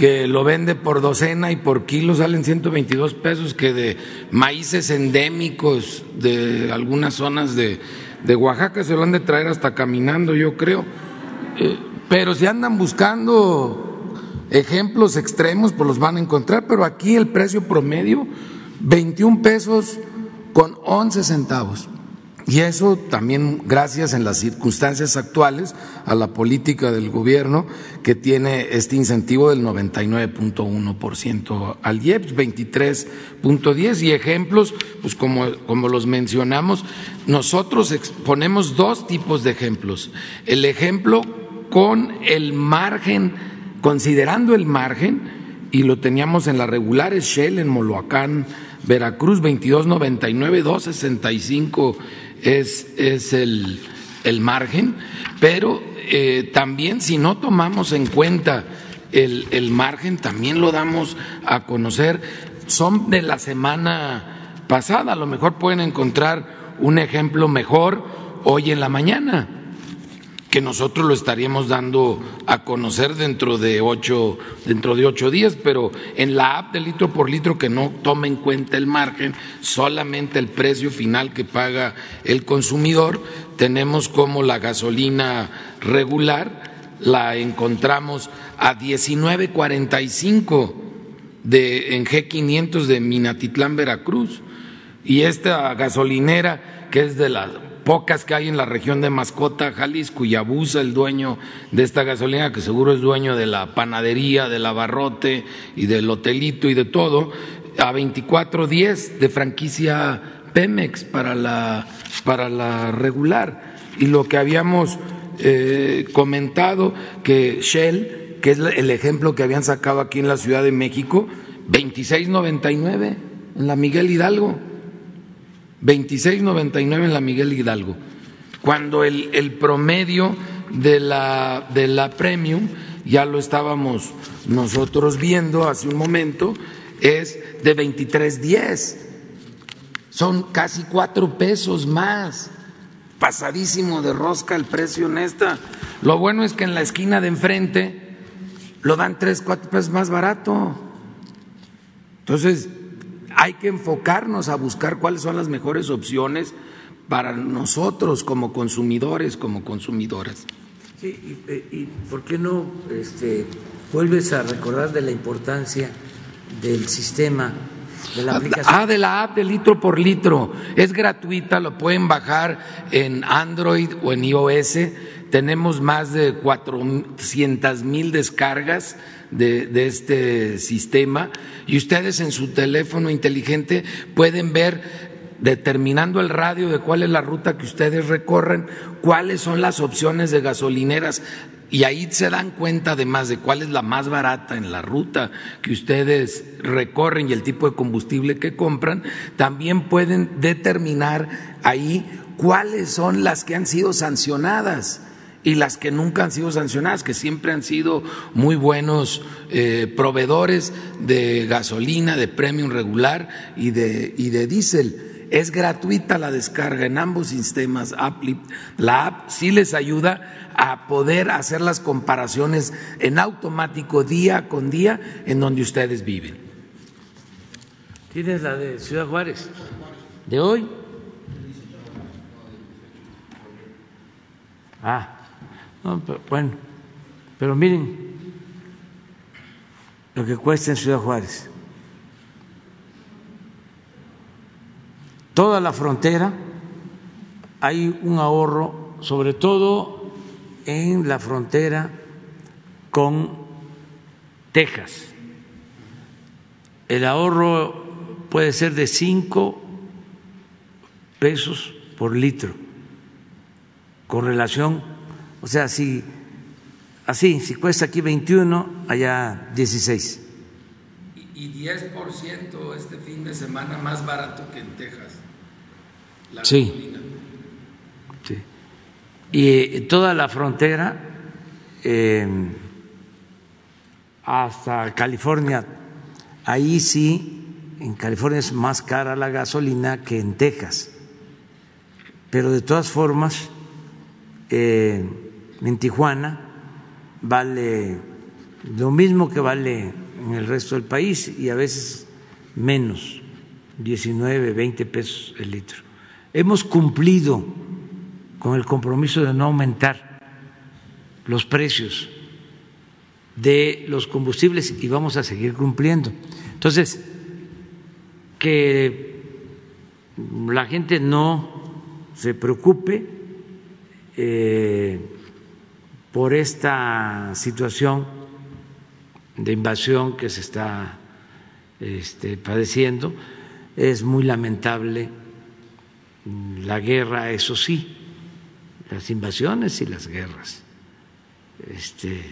que lo vende por docena y por kilo salen 122 pesos, que de maíces endémicos de algunas zonas de, de Oaxaca se lo han de traer hasta caminando, yo creo. Eh, pero si andan buscando ejemplos extremos, pues los van a encontrar. Pero aquí el precio promedio, 21 pesos con 11 centavos. Y eso también gracias en las circunstancias actuales a la política del gobierno que tiene este incentivo del 99.1% al IEPS, 23.10 y ejemplos, pues como, como los mencionamos, nosotros ponemos dos tipos de ejemplos. El ejemplo con el margen, considerando el margen, y lo teníamos en las regulares Shell en Moloacán, Veracruz, 22.99, 2.65 es, es el, el margen, pero eh, también si no tomamos en cuenta el, el margen, también lo damos a conocer. Son de la semana pasada, a lo mejor pueden encontrar un ejemplo mejor hoy en la mañana que nosotros lo estaríamos dando a conocer dentro de ocho, dentro de ocho días, pero en la app de litro por litro que no toma en cuenta el margen, solamente el precio final que paga el consumidor, tenemos como la gasolina regular la encontramos a 19.45 de en G500 de Minatitlán, Veracruz, y esta gasolinera que es de las pocas que hay en la región de Mascota, Jalisco, y abusa el dueño de esta gasolina, que seguro es dueño de la panadería, del abarrote y del hotelito y de todo, a 24.10 de franquicia Pemex para la, para la regular. Y lo que habíamos eh, comentado, que Shell, que es el ejemplo que habían sacado aquí en la Ciudad de México, 26.99 en la Miguel Hidalgo. 26.99 en la Miguel Hidalgo, cuando el, el promedio de la, de la premium, ya lo estábamos nosotros viendo hace un momento, es de 23.10. Son casi cuatro pesos más. Pasadísimo de rosca el precio en esta. Lo bueno es que en la esquina de enfrente lo dan tres, cuatro pesos más barato. Entonces, hay que enfocarnos a buscar cuáles son las mejores opciones para nosotros como consumidores, como consumidoras. Sí, y, y ¿por qué no este, vuelves a recordar de la importancia del sistema de la aplicación? Ah, de la app de litro por litro. Es gratuita, lo pueden bajar en Android o en iOS. Tenemos más de 400 mil descargas de, este sistema y ustedes en su teléfono inteligente pueden ver determinando el radio de cuál es la ruta que ustedes recorren, cuáles son las opciones de gasolineras y ahí se dan cuenta además de cuál es la más barata en la ruta que ustedes recorren y el tipo de combustible que compran, también pueden determinar ahí cuáles son las que han sido sancionadas y las que nunca han sido sancionadas, que siempre han sido muy buenos eh, proveedores de gasolina, de premium regular y de, y de diésel. Es gratuita la descarga en ambos sistemas. La app sí les ayuda a poder hacer las comparaciones en automático día con día en donde ustedes viven. ¿Tienes la de Ciudad Juárez? ¿De hoy? Ah, bueno, pero miren lo que cuesta en Ciudad Juárez. Toda la frontera hay un ahorro, sobre todo en la frontera con Texas. El ahorro puede ser de cinco pesos por litro, con relación, o sea, si así, si cuesta aquí 21, allá 16. Y 10% este fin de semana más barato que en Texas. La sí. sí. Y toda la frontera eh, hasta California, ahí sí, en California es más cara la gasolina que en Texas. Pero de todas formas, eh, en Tijuana vale lo mismo que vale en el resto del país y a veces menos, 19, 20 pesos el litro. Hemos cumplido con el compromiso de no aumentar los precios de los combustibles y vamos a seguir cumpliendo. Entonces, que la gente no se preocupe eh, por esta situación de invasión que se está este, padeciendo. Es muy lamentable la guerra, eso sí, las invasiones y las guerras. Este,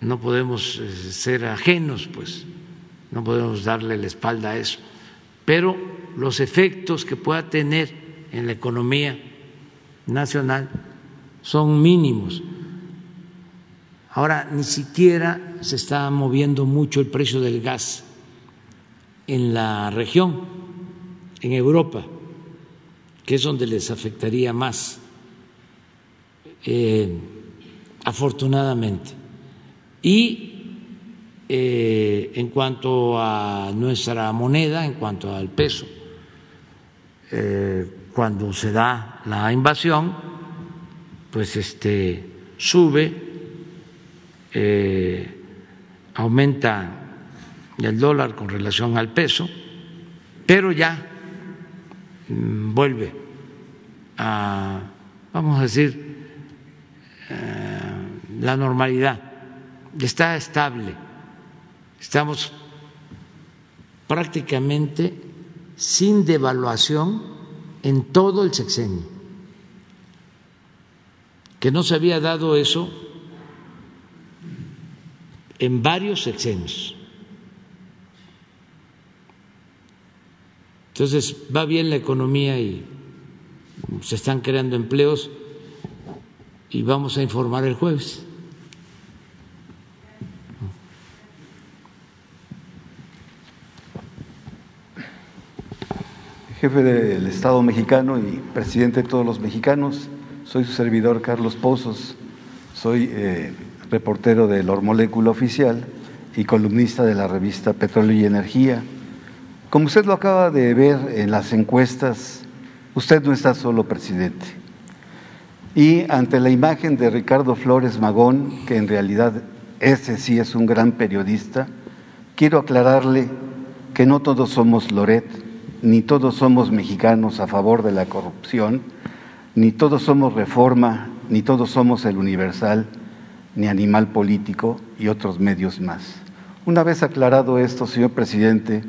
no podemos eh, ser ajenos, pues, no podemos darle la espalda a eso. Pero los efectos que pueda tener en la economía nacional son mínimos. Ahora, ni siquiera se está moviendo mucho el precio del gas en la región, en Europa, que es donde les afectaría más, eh, afortunadamente. Y eh, en cuanto a nuestra moneda, en cuanto al peso, eh, cuando se da la invasión, pues este sube, eh, aumenta el dólar con relación al peso, pero ya mm, vuelve a, vamos a decir, eh, la normalidad, está estable, estamos prácticamente sin devaluación en todo el sexenio, que no se había dado eso en varios sexenios. Entonces va bien la economía y se están creando empleos y vamos a informar el jueves. Jefe del Estado mexicano y presidente de todos los mexicanos, soy su servidor Carlos Pozos, soy eh, reportero del Ormolécula Oficial y columnista de la revista Petróleo y Energía. Como usted lo acaba de ver en las encuestas, usted no está solo, presidente. Y ante la imagen de Ricardo Flores Magón, que en realidad ese sí es un gran periodista, quiero aclararle que no todos somos Loret, ni todos somos mexicanos a favor de la corrupción, ni todos somos Reforma, ni todos somos el Universal, ni Animal Político y otros medios más. Una vez aclarado esto, señor presidente,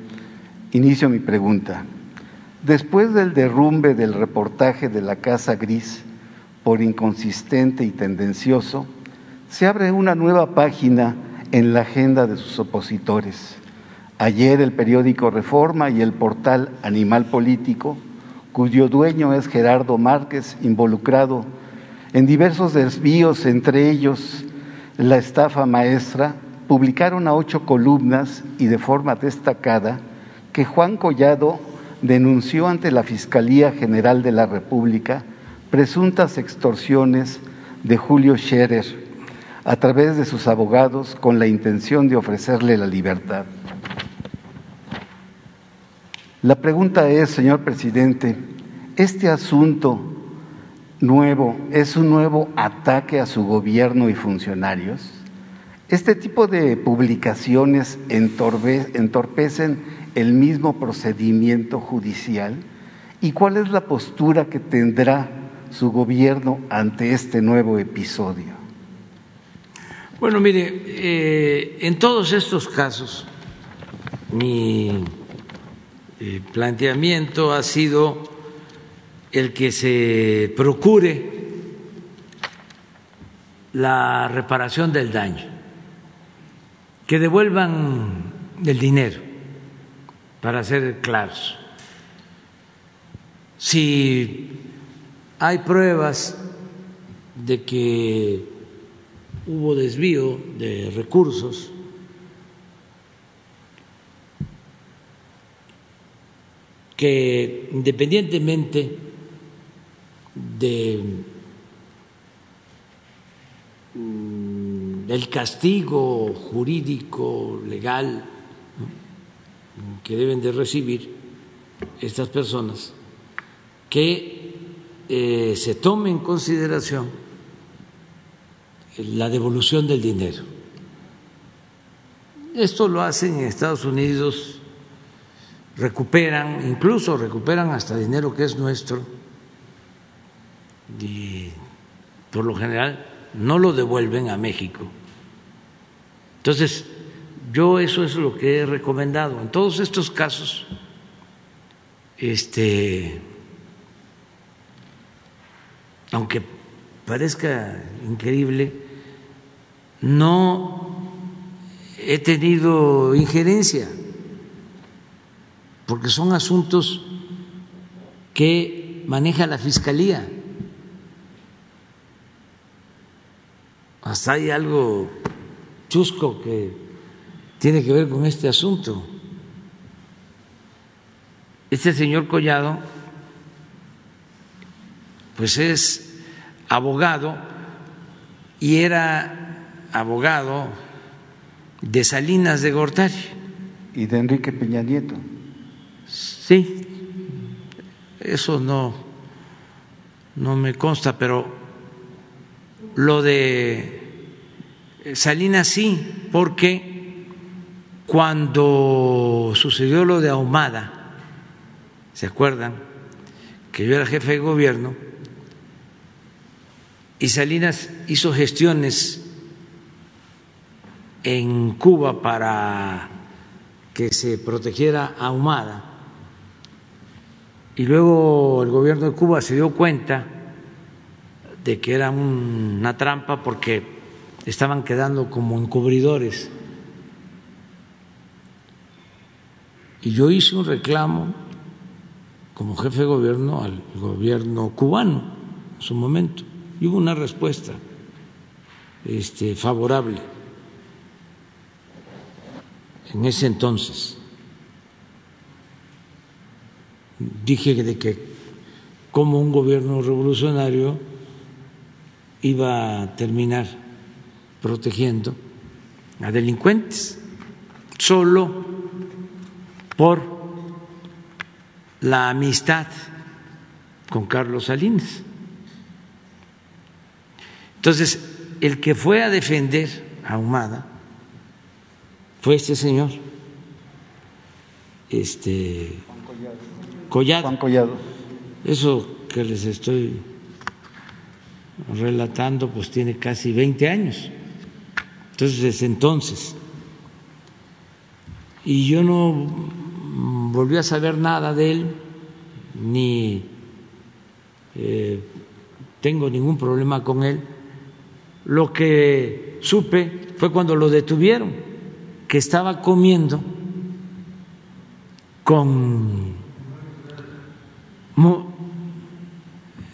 inicio mi pregunta. Después del derrumbe del reportaje de la Casa Gris por inconsistente y tendencioso, se abre una nueva página en la agenda de sus opositores. Ayer el periódico Reforma y el portal Animal Político, cuyo dueño es Gerardo Márquez, involucrado en diversos desvíos, entre ellos la estafa maestra, publicaron a ocho columnas y de forma destacada que Juan Collado denunció ante la Fiscalía General de la República presuntas extorsiones de Julio Scherer a través de sus abogados con la intención de ofrecerle la libertad. La pregunta es, señor presidente, ¿este asunto nuevo es un nuevo ataque a su gobierno y funcionarios? Este tipo de publicaciones entorpecen el mismo procedimiento judicial y cuál es la postura que tendrá su gobierno ante este nuevo episodio. Bueno, mire, eh, en todos estos casos mi eh, planteamiento ha sido el que se procure la reparación del daño, que devuelvan el dinero, para ser claros. Si hay pruebas de que hubo desvío de recursos, que independientemente de mm, el castigo jurídico legal que deben de recibir estas personas, que eh, se tome en consideración la devolución del dinero. Esto lo hacen en Estados Unidos recuperan, incluso recuperan hasta dinero que es nuestro y por lo general no lo devuelven a México. Entonces, yo eso es lo que he recomendado. En todos estos casos, este, aunque parezca increíble, no he tenido injerencia porque son asuntos que maneja la Fiscalía. Hasta hay algo chusco que tiene que ver con este asunto. Este señor Collado, pues es abogado y era abogado de Salinas de Gortari. Y de Enrique Peña Nieto. Sí, eso no, no me consta, pero lo de Salinas sí, porque cuando sucedió lo de Ahumada, ¿se acuerdan? Que yo era jefe de gobierno y Salinas hizo gestiones en Cuba para que se protegiera Ahumada y luego el gobierno de Cuba se dio cuenta de que era una trampa porque estaban quedando como encubridores. Y yo hice un reclamo como jefe de gobierno al gobierno cubano en su momento y hubo una respuesta este, favorable en ese entonces dije de que como un gobierno revolucionario iba a terminar protegiendo a delincuentes solo por la amistad con Carlos Salinas. Entonces, el que fue a defender a Humada fue este señor, este Collado. Juan Collado. Eso que les estoy relatando, pues tiene casi 20 años. Entonces, desde entonces. Y yo no volví a saber nada de él, ni eh, tengo ningún problema con él. Lo que supe fue cuando lo detuvieron, que estaba comiendo con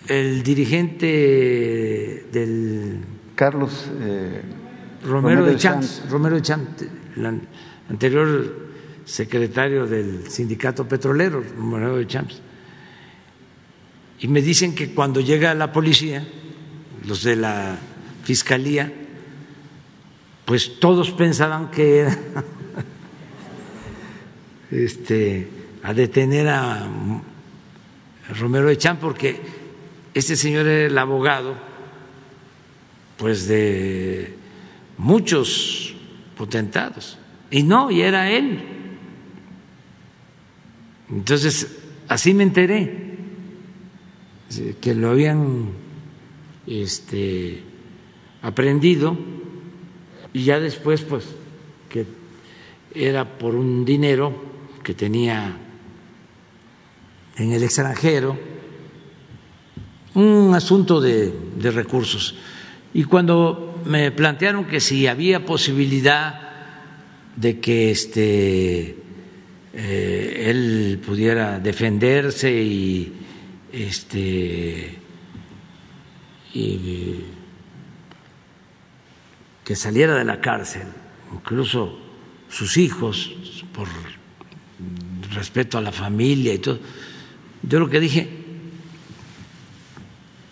el dirigente del Carlos eh, Romero, de Champs, Romero de Champs, el anterior secretario del sindicato petrolero, Romero de Champs. Y me dicen que cuando llega la policía, los de la fiscalía, pues todos pensaban que era este, a detener a Romero de Champs porque este señor era el abogado pues de muchos potentados y no, y era él. Entonces, así me enteré que lo habían este, aprendido y ya después, pues, que era por un dinero que tenía en el extranjero, un asunto de, de recursos. Y cuando me plantearon que si había posibilidad de que este, eh, él pudiera defenderse y este y que saliera de la cárcel, incluso sus hijos, por respeto a la familia y todo. Yo lo que dije,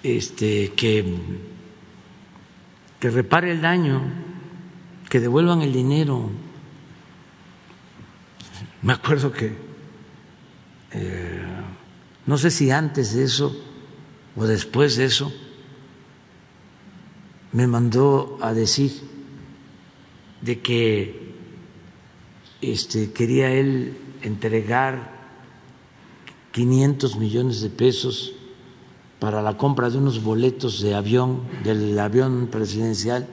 este, que, que repare el daño, que devuelvan el dinero. Me acuerdo que eh, no sé si antes de eso o después de eso me mandó a decir de que este, quería él entregar 500 millones de pesos para la compra de unos boletos de avión, del avión presidencial,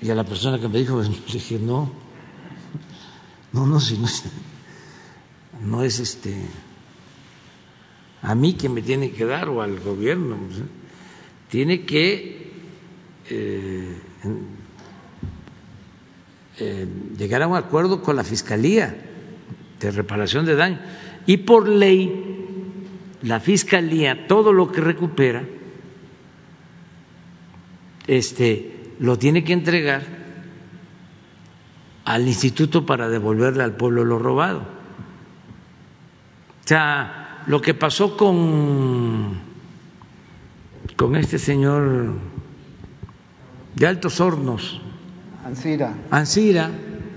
y a la persona que me dijo, pues, dije, no, no, no, si no, no es este a mí que me tiene que dar o al gobierno. Pues, ¿eh? Tiene que eh, eh, llegar a un acuerdo con la Fiscalía de reparación de daño. Y por ley, la Fiscalía, todo lo que recupera, este, lo tiene que entregar al instituto para devolverle al pueblo lo robado. O sea, lo que pasó con, con este señor de Altos Hornos, Ansira. Ansira,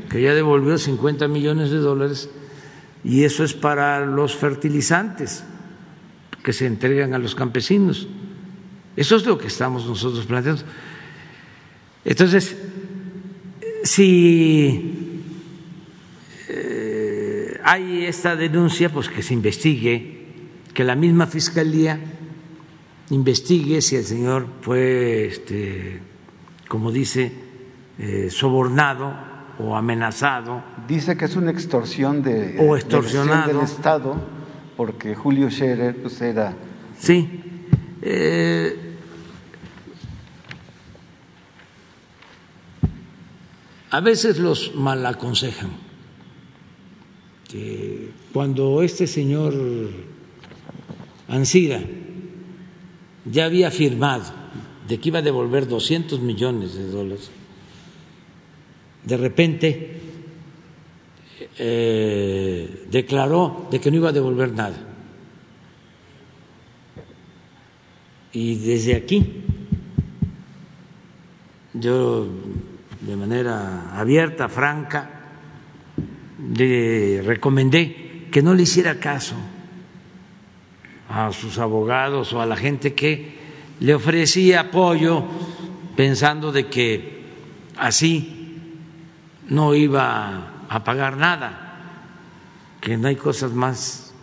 que ya devolvió 50 millones de dólares, y eso es para los fertilizantes que se entregan a los campesinos. Eso es lo que estamos nosotros planteando. Entonces, si eh, hay esta denuncia, pues que se investigue que la misma fiscalía investigue si el señor fue, este, como dice, eh, sobornado o amenazado. Dice que es una extorsión de, o extorsionado. del Estado, porque Julio Scherer pues, era. Sí. Eh, a veces los mal aconsejan. Que cuando este señor Ansira ya había firmado de que iba a devolver 200 millones de dólares. De repente eh, declaró de que no iba a devolver nada. Y desde aquí yo de manera abierta, franca, le recomendé que no le hiciera caso a sus abogados o a la gente que le ofrecí apoyo pensando de que así no iba a pagar nada, que no hay cosas más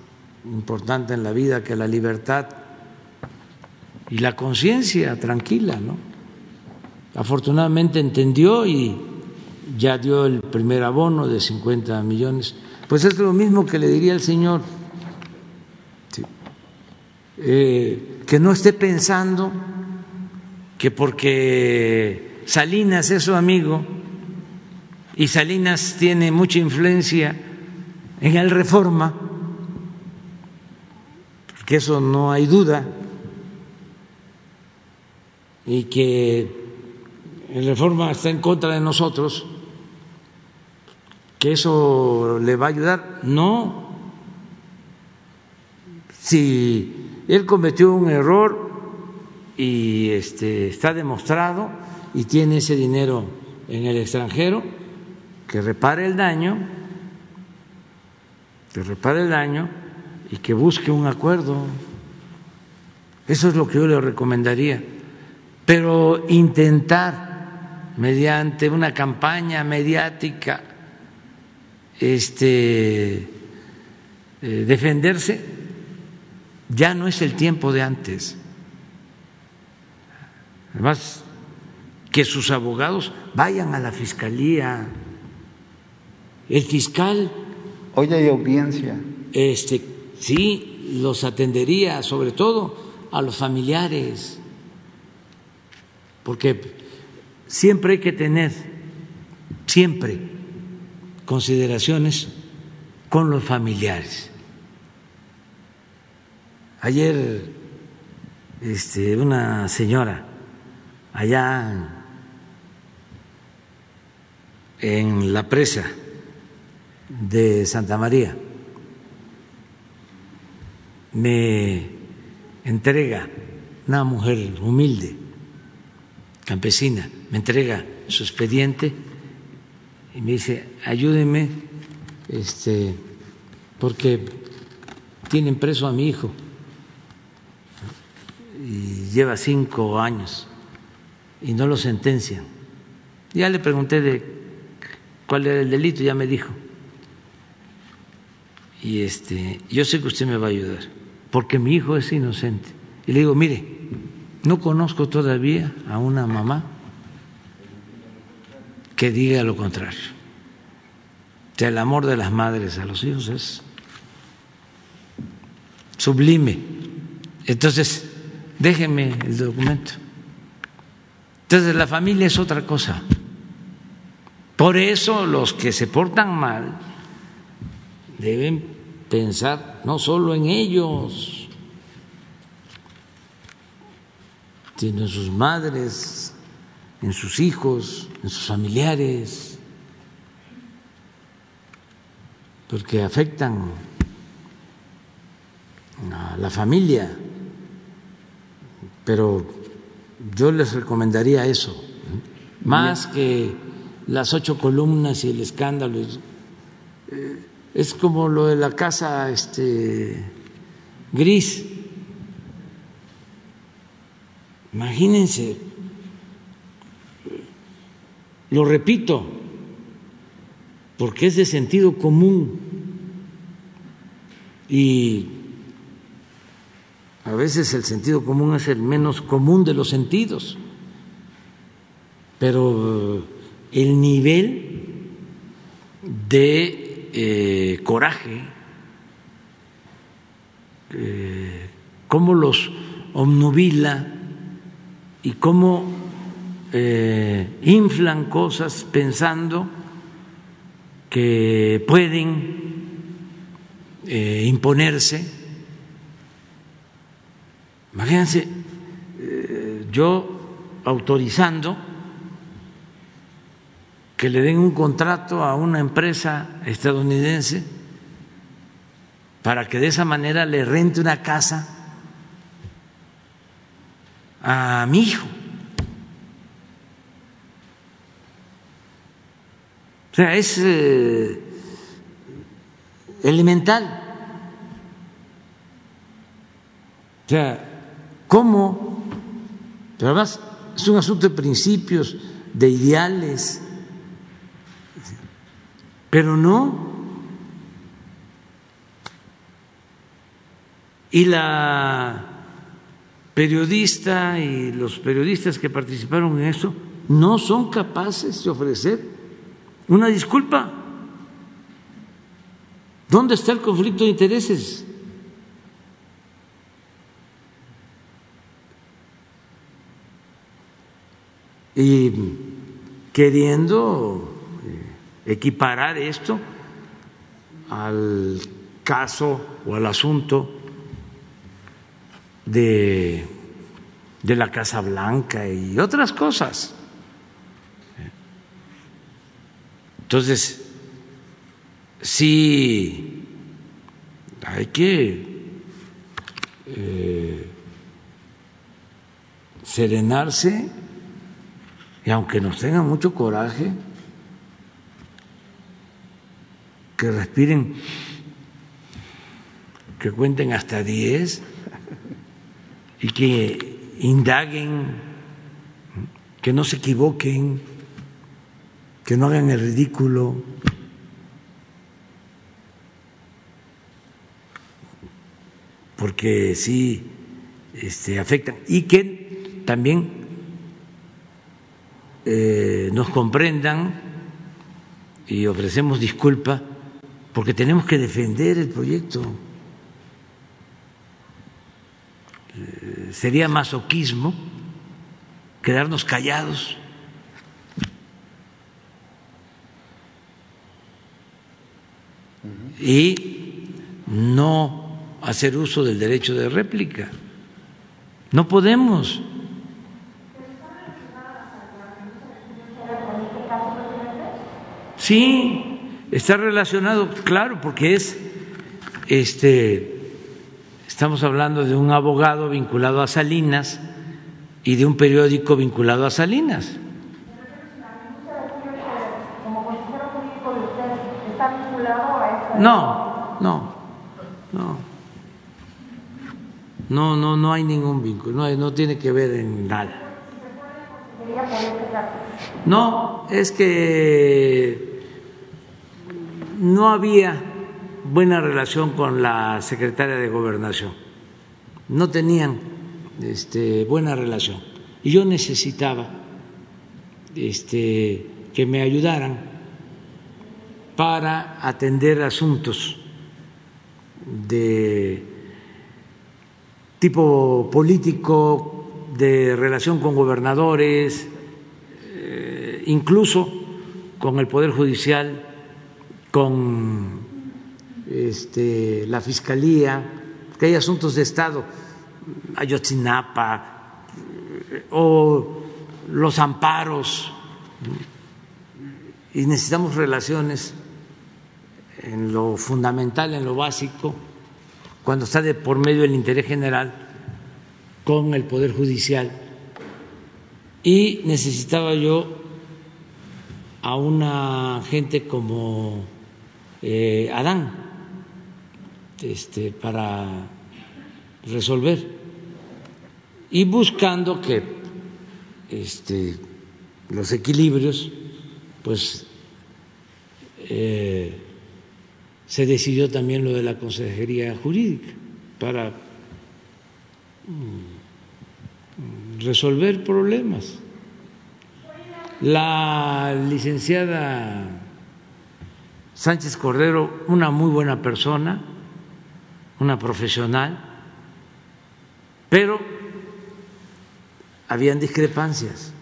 importantes en la vida que la libertad y la conciencia tranquila, ¿no? Afortunadamente entendió y ya dio el primer abono de 50 millones. Pues es lo mismo que le diría al señor, eh, que no esté pensando que porque Salinas es su amigo y Salinas tiene mucha influencia en el reforma, que eso no hay duda, y que el reforma está en contra de nosotros, que eso le va a ayudar. No. Si él cometió un error y este, está demostrado y tiene ese dinero en el extranjero, que repare el daño, que repare el daño y que busque un acuerdo. Eso es lo que yo le recomendaría. Pero intentar, mediante una campaña mediática, este, eh, defenderse, ya no es el tiempo de antes. Además, que sus abogados vayan a la fiscalía. El fiscal. Hoy hay audiencia. Este, sí, los atendería, sobre todo a los familiares porque siempre hay que tener, siempre, consideraciones con los familiares. Ayer este, una señora allá en la presa de Santa María me entrega una mujer humilde campesina, me entrega su expediente y me dice, ayúdeme, este, porque tienen preso a mi hijo y lleva cinco años y no lo sentencian. Ya le pregunté de cuál era el delito, ya me dijo. Y este, yo sé que usted me va a ayudar, porque mi hijo es inocente. Y le digo, mire, no conozco todavía a una mamá que diga lo contrario. el amor de las madres a los hijos es sublime. Entonces, déjenme el documento. Entonces, la familia es otra cosa. Por eso los que se portan mal deben pensar no solo en ellos, sino en sus madres, en sus hijos, en sus familiares, porque afectan a la familia. Pero yo les recomendaría eso, más que las ocho columnas y el escándalo. Eh, es como lo de la casa este, gris. Imagínense, lo repito, porque es de sentido común. Y a veces el sentido común es el menos común de los sentidos, pero el nivel de eh, coraje, eh, cómo los obnubila y cómo eh, inflan cosas pensando que pueden imponerse. Imagínense, yo autorizando que le den un contrato a una empresa estadounidense para que de esa manera le rente una casa a mi hijo. O sea, es eh, elemental. O sea, ¿cómo Pero además es un asunto de principios, de ideales, pero no. Y la periodista y los periodistas que participaron en eso no son capaces de ofrecer una disculpa. ¿Dónde está el conflicto de intereses? Y queriendo equiparar esto al caso o al asunto de, de la Casa Blanca y otras cosas. Entonces, sí hay que eh, serenarse y aunque nos tenga mucho coraje, que respiren, que cuenten hasta diez y que indaguen, que no se equivoquen, que no hagan el ridículo. porque sí este, afectan y que también eh, nos comprendan y ofrecemos disculpas porque tenemos que defender el proyecto. Sería masoquismo quedarnos callados. Y no hacer uso del derecho de réplica. No podemos. Sí, está relacionado, claro, porque es este estamos hablando de un abogado vinculado a Salinas y de un periódico vinculado a Salinas. No, no, no. No, no, no hay ningún vínculo, no, no tiene que ver en nada. No, es que no había buena relación con la secretaria de gobernación, no tenían este, buena relación. Y yo necesitaba este, que me ayudaran para atender asuntos de tipo político, de relación con gobernadores, eh, incluso con el Poder Judicial, con este, la Fiscalía, que hay asuntos de Estado, Ayotzinapa, o los amparos, y necesitamos relaciones en lo fundamental, en lo básico, cuando está de por medio el interés general con el Poder Judicial. Y necesitaba yo a una gente como eh, Adán este, para resolver y buscando que este, los equilibrios, pues eh, se decidió también lo de la consejería jurídica para mm, resolver problemas. La licenciada Sánchez Cordero, una muy buena persona, una profesional, pero habían discrepancias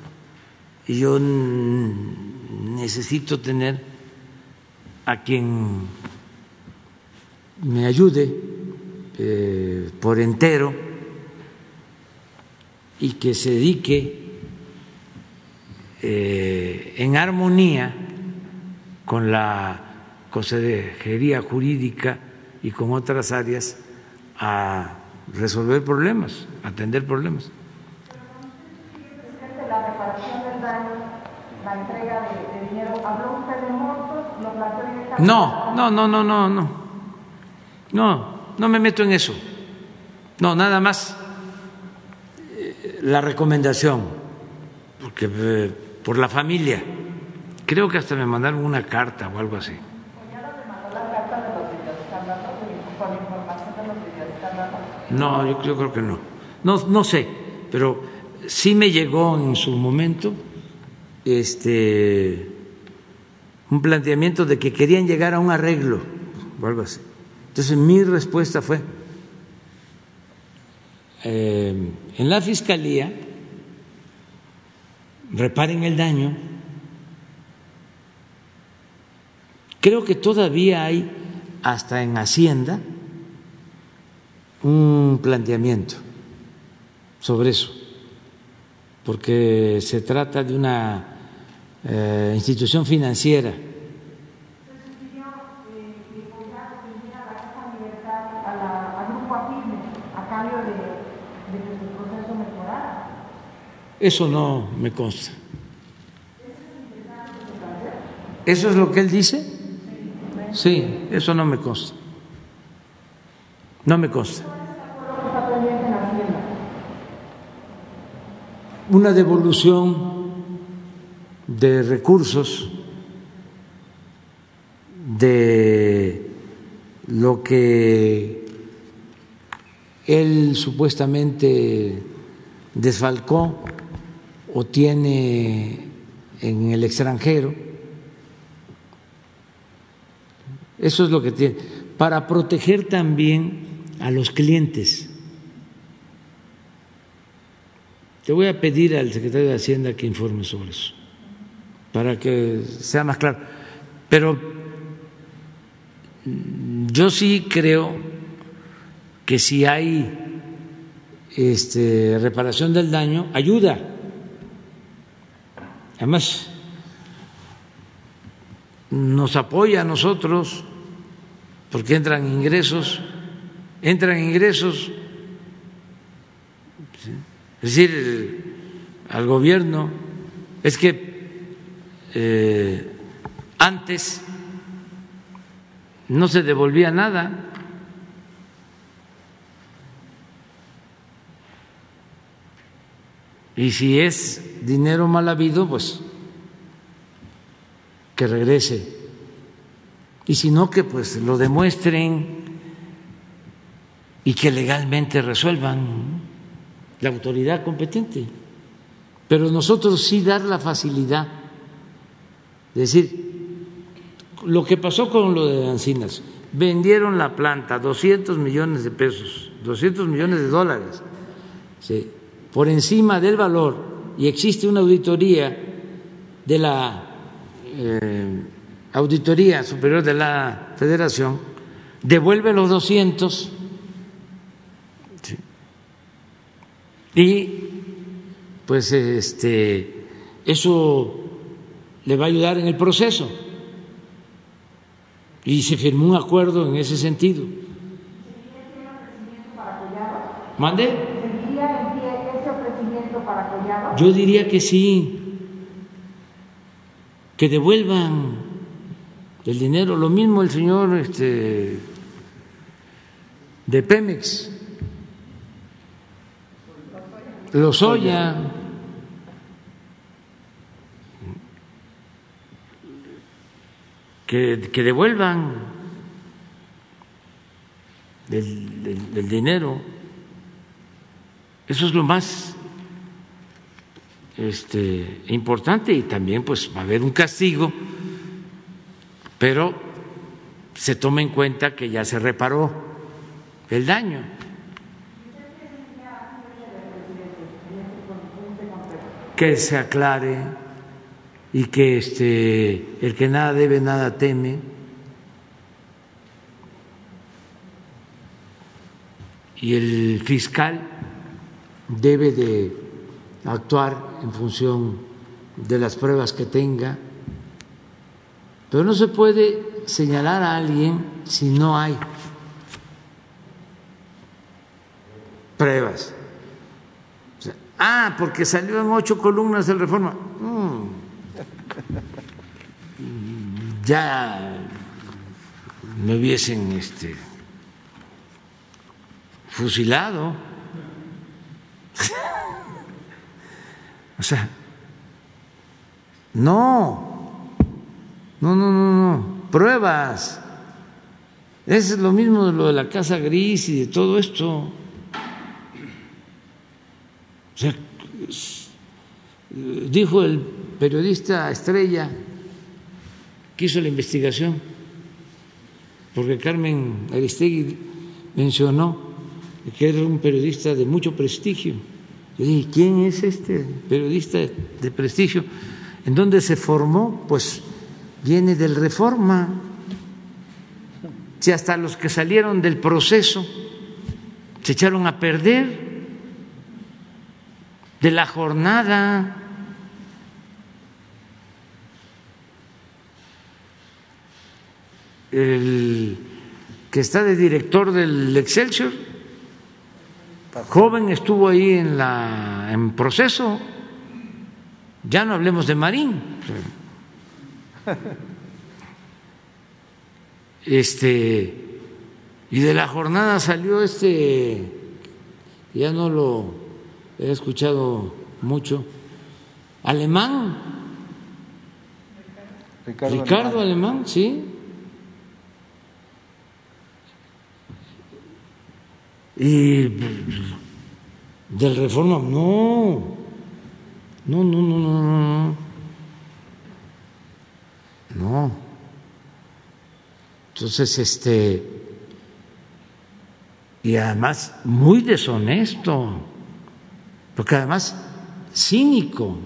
y yo necesito tener a quien me ayude eh, por entero y que se dedique eh, en armonía con la consejería jurídica y con otras áreas a resolver problemas, atender problemas. La reparación del daño, la entrega de, dinero, ¿habló usted de directamente? No, no, no, no, no, no. No, no me meto en eso. No, nada más la recomendación, porque eh, por la familia. Creo que hasta me mandaron una carta o algo así. No, yo, yo creo que no. no. No sé, pero sí me llegó en su momento este un planteamiento de que querían llegar a un arreglo o algo así. Entonces mi respuesta fue, eh, en la fiscalía reparen el daño. Creo que todavía hay, hasta en Hacienda, un planteamiento sobre eso, porque se trata de una eh, institución financiera. Eso no me consta. ¿Eso es lo que él dice? Sí, eso no me consta. No me consta. Una devolución de recursos de lo que él supuestamente desfalcó o tiene en el extranjero. Eso es lo que tiene. Para proteger también a los clientes. Te voy a pedir al secretario de Hacienda que informe sobre eso, para que sea más claro. Pero yo sí creo que si hay este, reparación del daño, ayuda Además, nos apoya a nosotros porque entran ingresos, entran ingresos, es decir, al gobierno, es que eh, antes no se devolvía nada. Y si es dinero mal habido, pues que regrese. Y si no, que pues lo demuestren y que legalmente resuelvan la autoridad competente. Pero nosotros sí dar la facilidad de decir, lo que pasó con lo de Ancinas, vendieron la planta, 200 millones de pesos, 200 millones de dólares, por encima del valor y existe una auditoría de la eh, Auditoría Superior de la Federación, devuelve los 200 y pues este eso le va a ayudar en el proceso y se firmó un acuerdo en ese sentido. ¿Mande? Yo diría que sí, que devuelvan el dinero. Lo mismo el señor este, de Pemex, Lozoya. Que, que devuelvan el dinero. Eso es lo más este, importante y también pues va a haber un castigo, pero se toma en cuenta que ya se reparó el daño. Que se aclare y que este, el que nada debe, nada teme. Y el fiscal debe de actuar en función de las pruebas que tenga, pero no se puede señalar a alguien si no hay pruebas. Ah, porque salió en ocho columnas de reforma. Mm. Ya me hubiesen este, fusilado. O sea, no, no, no, no, no, pruebas. Es lo mismo de lo de la casa gris y de todo esto. O sea, dijo el periodista estrella que hizo la investigación, porque Carmen Aristegui mencionó que era un periodista de mucho prestigio. Yo dije, ¿quién es este periodista de prestigio? ¿En dónde se formó? Pues viene del Reforma. Si hasta los que salieron del proceso se echaron a perder de la jornada. El que está de director del Excelsior, joven estuvo ahí en la en proceso. Ya no hablemos de Marín. Este y de la jornada salió este ya no lo he escuchado mucho alemán Ricardo, Ricardo alemán sí Y del reforma, no, no, no, no, no, no, no. Entonces, este, y además muy deshonesto, porque además cínico,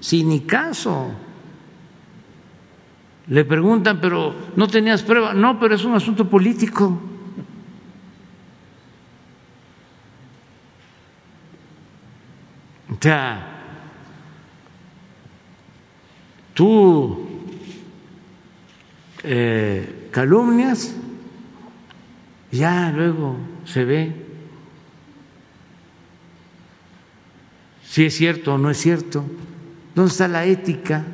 cinicazo. Le preguntan, pero no tenías prueba. No, pero es un asunto político. Tú eh, calumnias, ya luego se ve si es cierto o no es cierto. ¿Dónde está la ética?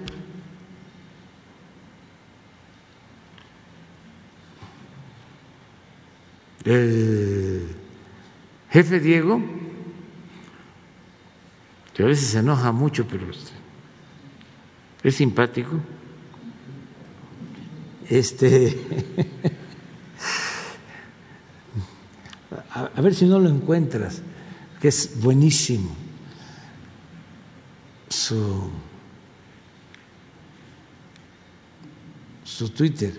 El jefe Diego que a veces se enoja mucho, pero es simpático. Este, a, ver si no lo encuentras, que es buenísimo su, su Twitter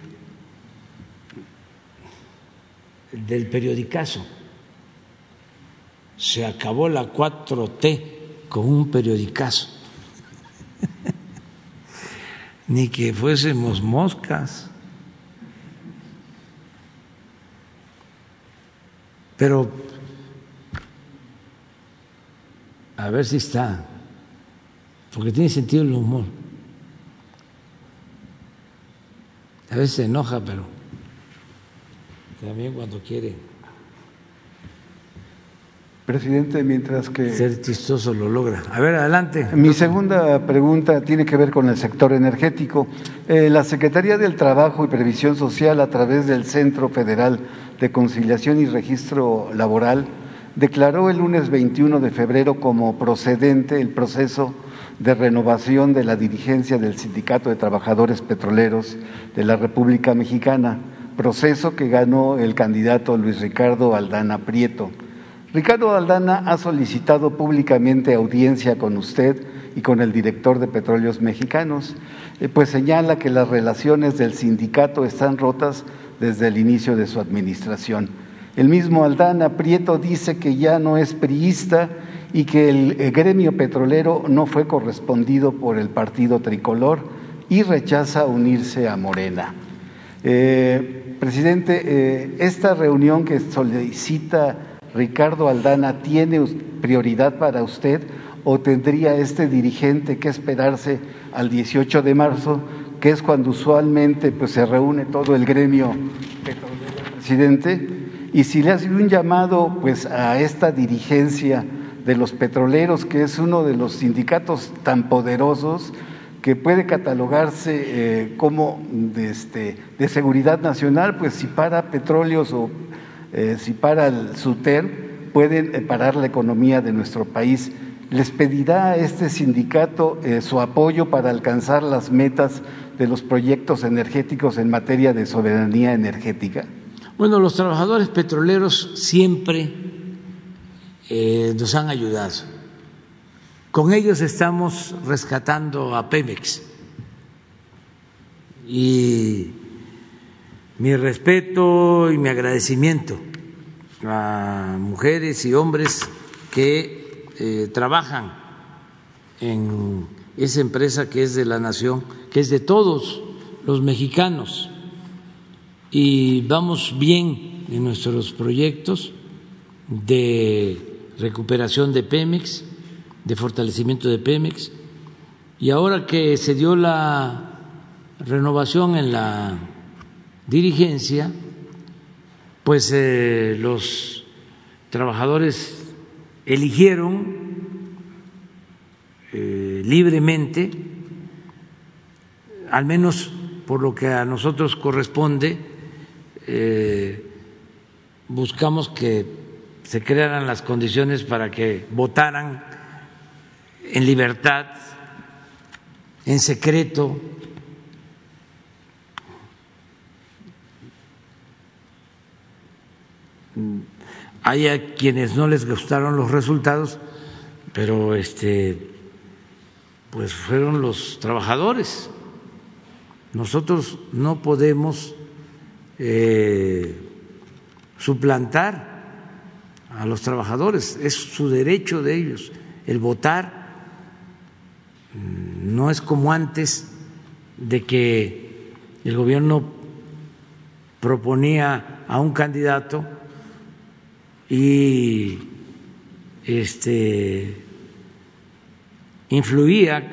del periodicazo. Se acabó la 4T con un periodicazo, ni que fuésemos moscas. Pero a ver si está, porque tiene sentido el humor. A veces se enoja, pero también cuando quiere Presidente, mientras que... Ser chistoso lo logra. A ver, adelante. Mi segunda pregunta tiene que ver con el sector energético. Eh, la Secretaría del Trabajo y Previsión Social, a través del Centro Federal de Conciliación y Registro Laboral, declaró el lunes 21 de febrero como procedente el proceso de renovación de la dirigencia del Sindicato de Trabajadores Petroleros de la República Mexicana, proceso que ganó el candidato Luis Ricardo Aldana Prieto. Ricardo Aldana ha solicitado públicamente audiencia con usted y con el director de Petróleos Mexicanos, eh, pues señala que las relaciones del sindicato están rotas desde el inicio de su administración. El mismo Aldana Prieto dice que ya no es priista y que el gremio petrolero no fue correspondido por el partido tricolor y rechaza unirse a Morena. Eh, presidente, eh, esta reunión que solicita Ricardo Aldana tiene prioridad para usted o tendría este dirigente que esperarse al 18 de marzo, que es cuando usualmente pues, se reúne todo el gremio presidente? Y si le hace un llamado pues, a esta dirigencia de los petroleros, que es uno de los sindicatos tan poderosos, que puede catalogarse eh, como de, este, de seguridad nacional, pues si para petróleos o eh, si para el SUTER pueden eh, parar la economía de nuestro país. ¿les pedirá a este sindicato eh, su apoyo para alcanzar las metas de los proyectos energéticos en materia de soberanía energética? Bueno, los trabajadores petroleros siempre nos han ayudado. Con ellos estamos rescatando a Pemex. Y mi respeto y mi agradecimiento a mujeres y hombres que eh, trabajan en esa empresa que es de la nación, que es de todos los mexicanos. Y vamos bien en nuestros proyectos de recuperación de Pemex, de fortalecimiento de Pemex. Y ahora que se dio la renovación en la dirigencia, pues eh, los trabajadores eligieron eh, libremente, al menos por lo que a nosotros corresponde, eh, buscamos que se crearan las condiciones para que votaran en libertad, en secreto, Hay quienes no les gustaron los resultados, pero este, pues fueron los trabajadores. Nosotros no podemos eh, suplantar a los trabajadores, es su derecho de ellos el votar. No es como antes de que el gobierno proponía a un candidato y este influía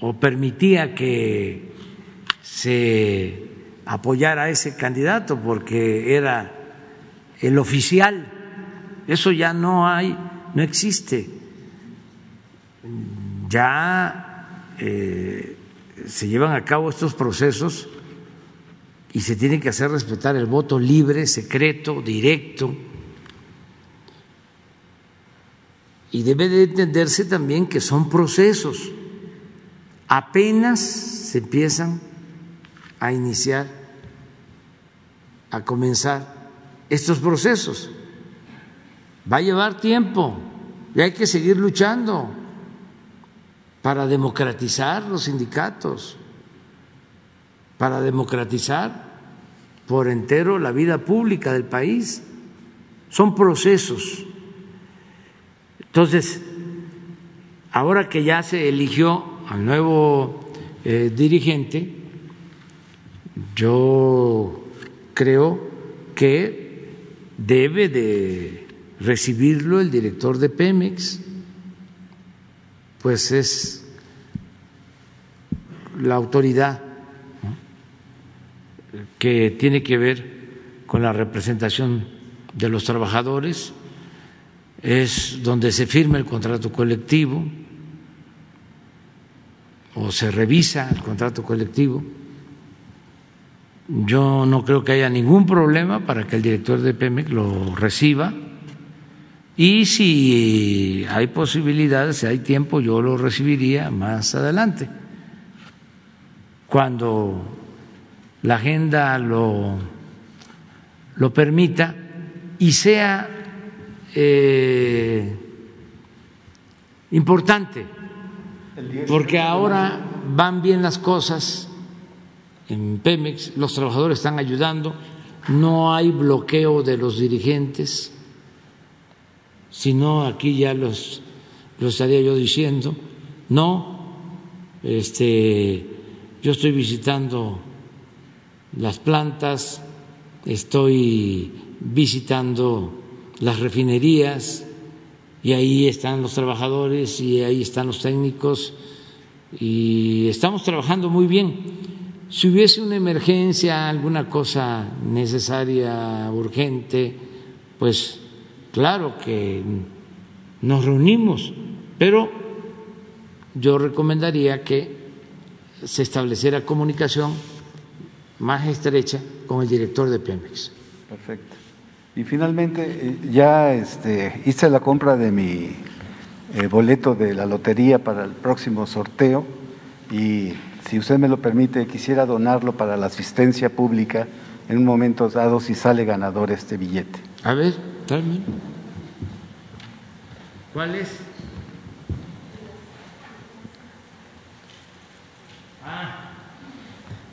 o permitía que se apoyara a ese candidato porque era el oficial. Eso ya no hay, no existe. Ya eh, se llevan a cabo estos procesos y se tiene que hacer respetar el voto libre, secreto, directo. Y debe de entenderse también que son procesos. Apenas se empiezan a iniciar, a comenzar estos procesos. Va a llevar tiempo y hay que seguir luchando para democratizar los sindicatos para democratizar por entero la vida pública del país. Son procesos. Entonces, ahora que ya se eligió al nuevo eh, dirigente, yo creo que debe de recibirlo el director de Pemex, pues es la autoridad que tiene que ver con la representación de los trabajadores, es donde se firma el contrato colectivo o se revisa el contrato colectivo. Yo no creo que haya ningún problema para que el director de Pemex lo reciba y si hay posibilidades, si hay tiempo, yo lo recibiría más adelante. Cuando la agenda lo, lo permita y sea eh, importante, porque ahora van bien las cosas en Pemex, los trabajadores están ayudando, no hay bloqueo de los dirigentes, sino aquí ya los, lo estaría yo diciendo, no, este, yo estoy visitando las plantas, estoy visitando las refinerías y ahí están los trabajadores y ahí están los técnicos y estamos trabajando muy bien. Si hubiese una emergencia, alguna cosa necesaria, urgente, pues claro que nos reunimos, pero yo recomendaría que se estableciera comunicación más estrecha con el director de Pemex. Perfecto. Y finalmente, eh, ya este, hice la compra de mi eh, boleto de la lotería para el próximo sorteo y si usted me lo permite, quisiera donarlo para la asistencia pública en un momento dado si sale ganador este billete. A ver, tráeme. ¿Cuál es?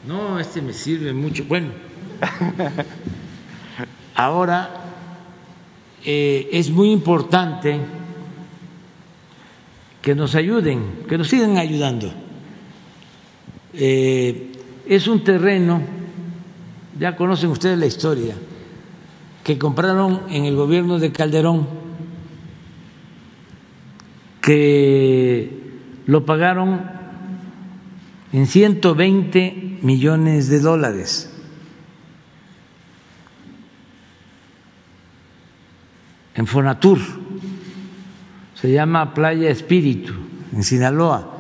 No, este me sirve mucho. Bueno, ahora eh, es muy importante que nos ayuden, que nos sigan ayudando. Eh, es un terreno, ya conocen ustedes la historia, que compraron en el gobierno de Calderón, que lo pagaron en 120 millones de dólares. En Fonatur, se llama Playa Espíritu, en Sinaloa.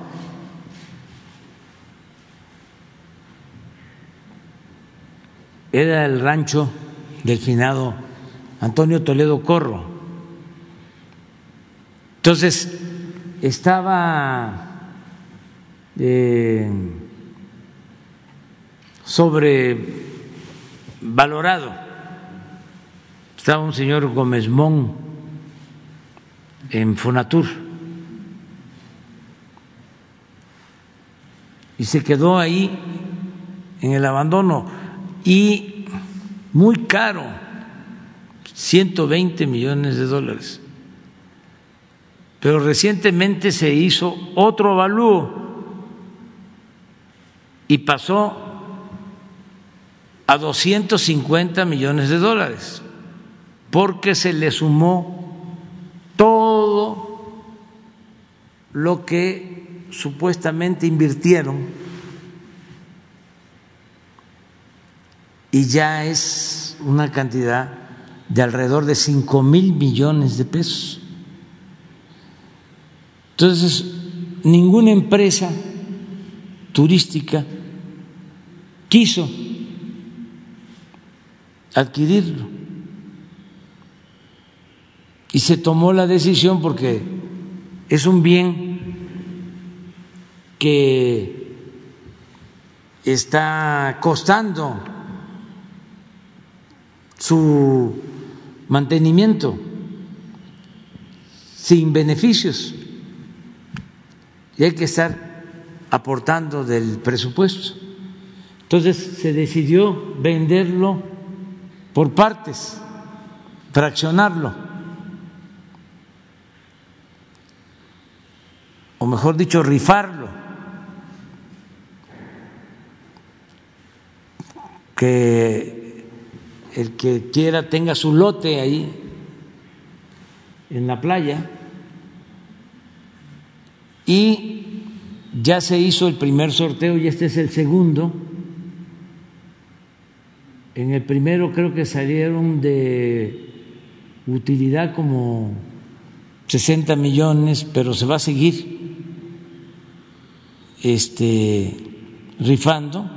Era el rancho del finado Antonio Toledo Corro. Entonces, estaba eh, sobrevalorado. Estaba un señor Gómez Mon en Fonatur. Y se quedó ahí en el abandono y muy caro, 120 millones de dólares. Pero recientemente se hizo otro avalúo y pasó a 250 millones de dólares, porque se le sumó todo lo que supuestamente invirtieron y ya es una cantidad de alrededor de cinco mil millones de pesos. Entonces, ninguna empresa turística quiso adquirirlo y se tomó la decisión porque es un bien que está costando su mantenimiento sin beneficios y hay que estar aportando del presupuesto. Entonces se decidió venderlo por partes, fraccionarlo. O mejor dicho, rifarlo, que el que quiera tenga su lote ahí en la playa. Y ya se hizo el primer sorteo y este es el segundo. En el primero creo que salieron de utilidad como 60 millones, pero se va a seguir este, rifando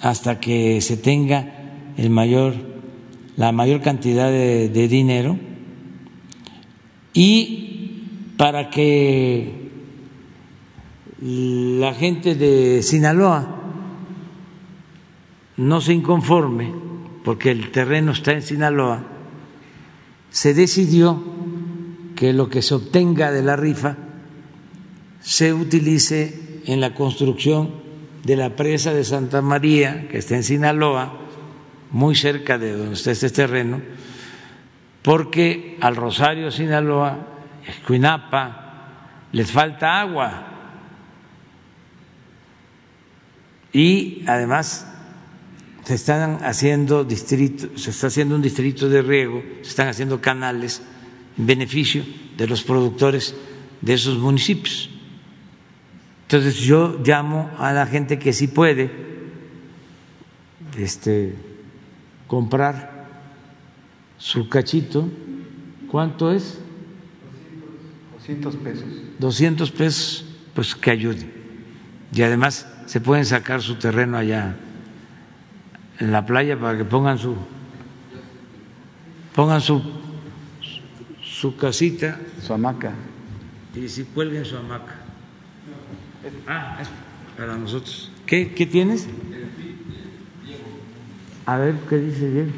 hasta que se tenga el mayor, la mayor cantidad de, de dinero. Y para que la gente de Sinaloa no se inconforme, porque el terreno está en Sinaloa, se decidió que lo que se obtenga de la rifa se utilice en la construcción de la presa de Santa María, que está en Sinaloa, muy cerca de donde está este terreno, porque al Rosario, Sinaloa, Escuinapa, les falta agua. Y además se están haciendo distritos, se está haciendo un distrito de riego, se están haciendo canales en beneficio de los productores de esos municipios. Entonces yo llamo a la gente que sí puede este, comprar su cachito. ¿Cuánto es? 200 pesos. 200 pesos, pues que ayude. Y además se pueden sacar su terreno allá en la playa para que pongan su pongan su, su casita Su hamaca. y si cuelguen su hamaca. Ah, es para nosotros. ¿Qué, qué tienes? A ver, ¿qué dice Diego?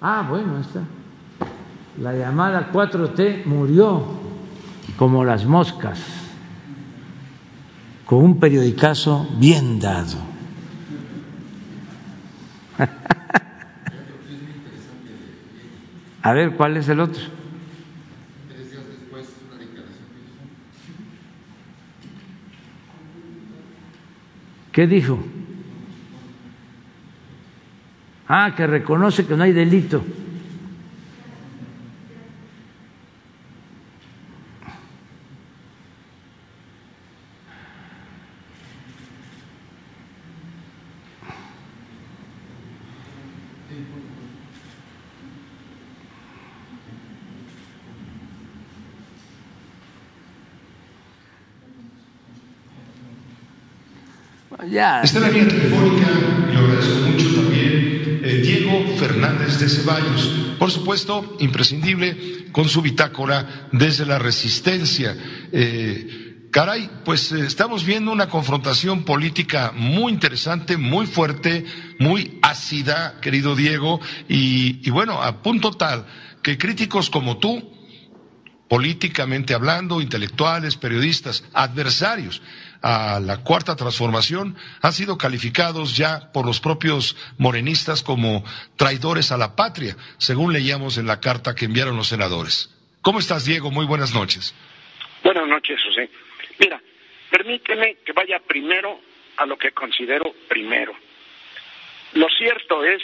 Ah, bueno, está. La llamada 4T murió como las moscas, con un periodicazo bien dado. A ver, ¿cuál es el otro? ¿Qué dijo? Ah, que reconoce que no hay delito. Ya. Está la línea telefónica, y lo agradezco mucho también, eh, Diego Fernández de Ceballos. Por supuesto, imprescindible con su bitácora desde la resistencia. Eh, caray, pues eh, estamos viendo una confrontación política muy interesante, muy fuerte, muy ácida, querido Diego, y bueno, a punto tal que críticos como tú, políticamente hablando, intelectuales, periodistas, adversarios a la cuarta transformación han sido calificados ya por los propios morenistas como traidores a la patria, según leíamos en la carta que enviaron los senadores. ¿Cómo estás, Diego? Muy buenas noches. Buenas noches, José. Mira, permíteme que vaya primero a lo que considero primero. Lo cierto es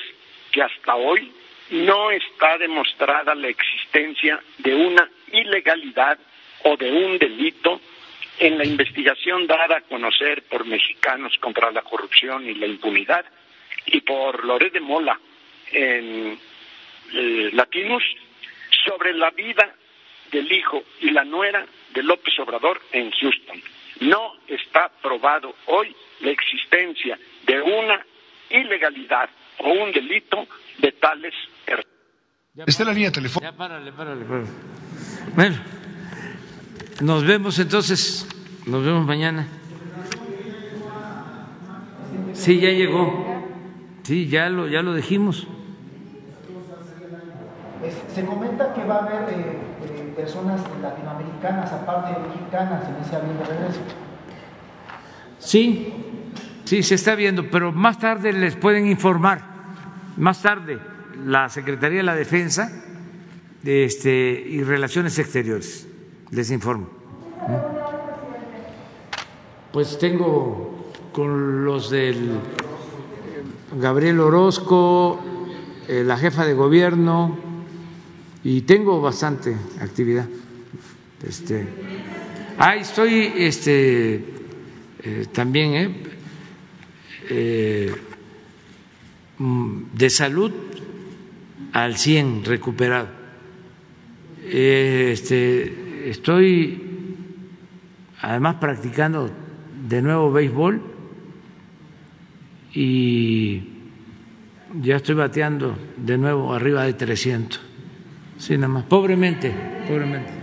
que hasta hoy no está demostrada la existencia de una ilegalidad o de un delito en la investigación dada a conocer por Mexicanos contra la corrupción y la impunidad y por Loret de Mola en eh, Latinus sobre la vida del hijo y la nuera de López Obrador en Houston. No está probado hoy la existencia de una ilegalidad o un delito de tales personas. Está la línea telefónica. Ya, párale, párale, párale. Bueno, nos vemos entonces, nos vemos mañana. Sí, ya llegó. Sí, ya lo, ya lo dijimos. Se comenta que va a haber eh, eh, personas latinoamericanas, aparte de mexicanas, en ese avión de regreso. Sí, sí, se está viendo, pero más tarde les pueden informar. Más tarde, la Secretaría de la Defensa este, y Relaciones Exteriores, les informo. Pues tengo con los del Gabriel Orozco, eh, la jefa de gobierno, y tengo bastante actividad. Este, ah, estoy este, eh, también eh, eh, de salud al 100 recuperado. Este, estoy además practicando de nuevo béisbol y ya estoy bateando de nuevo arriba de 300. Sí, nada más. Pobremente, pobremente.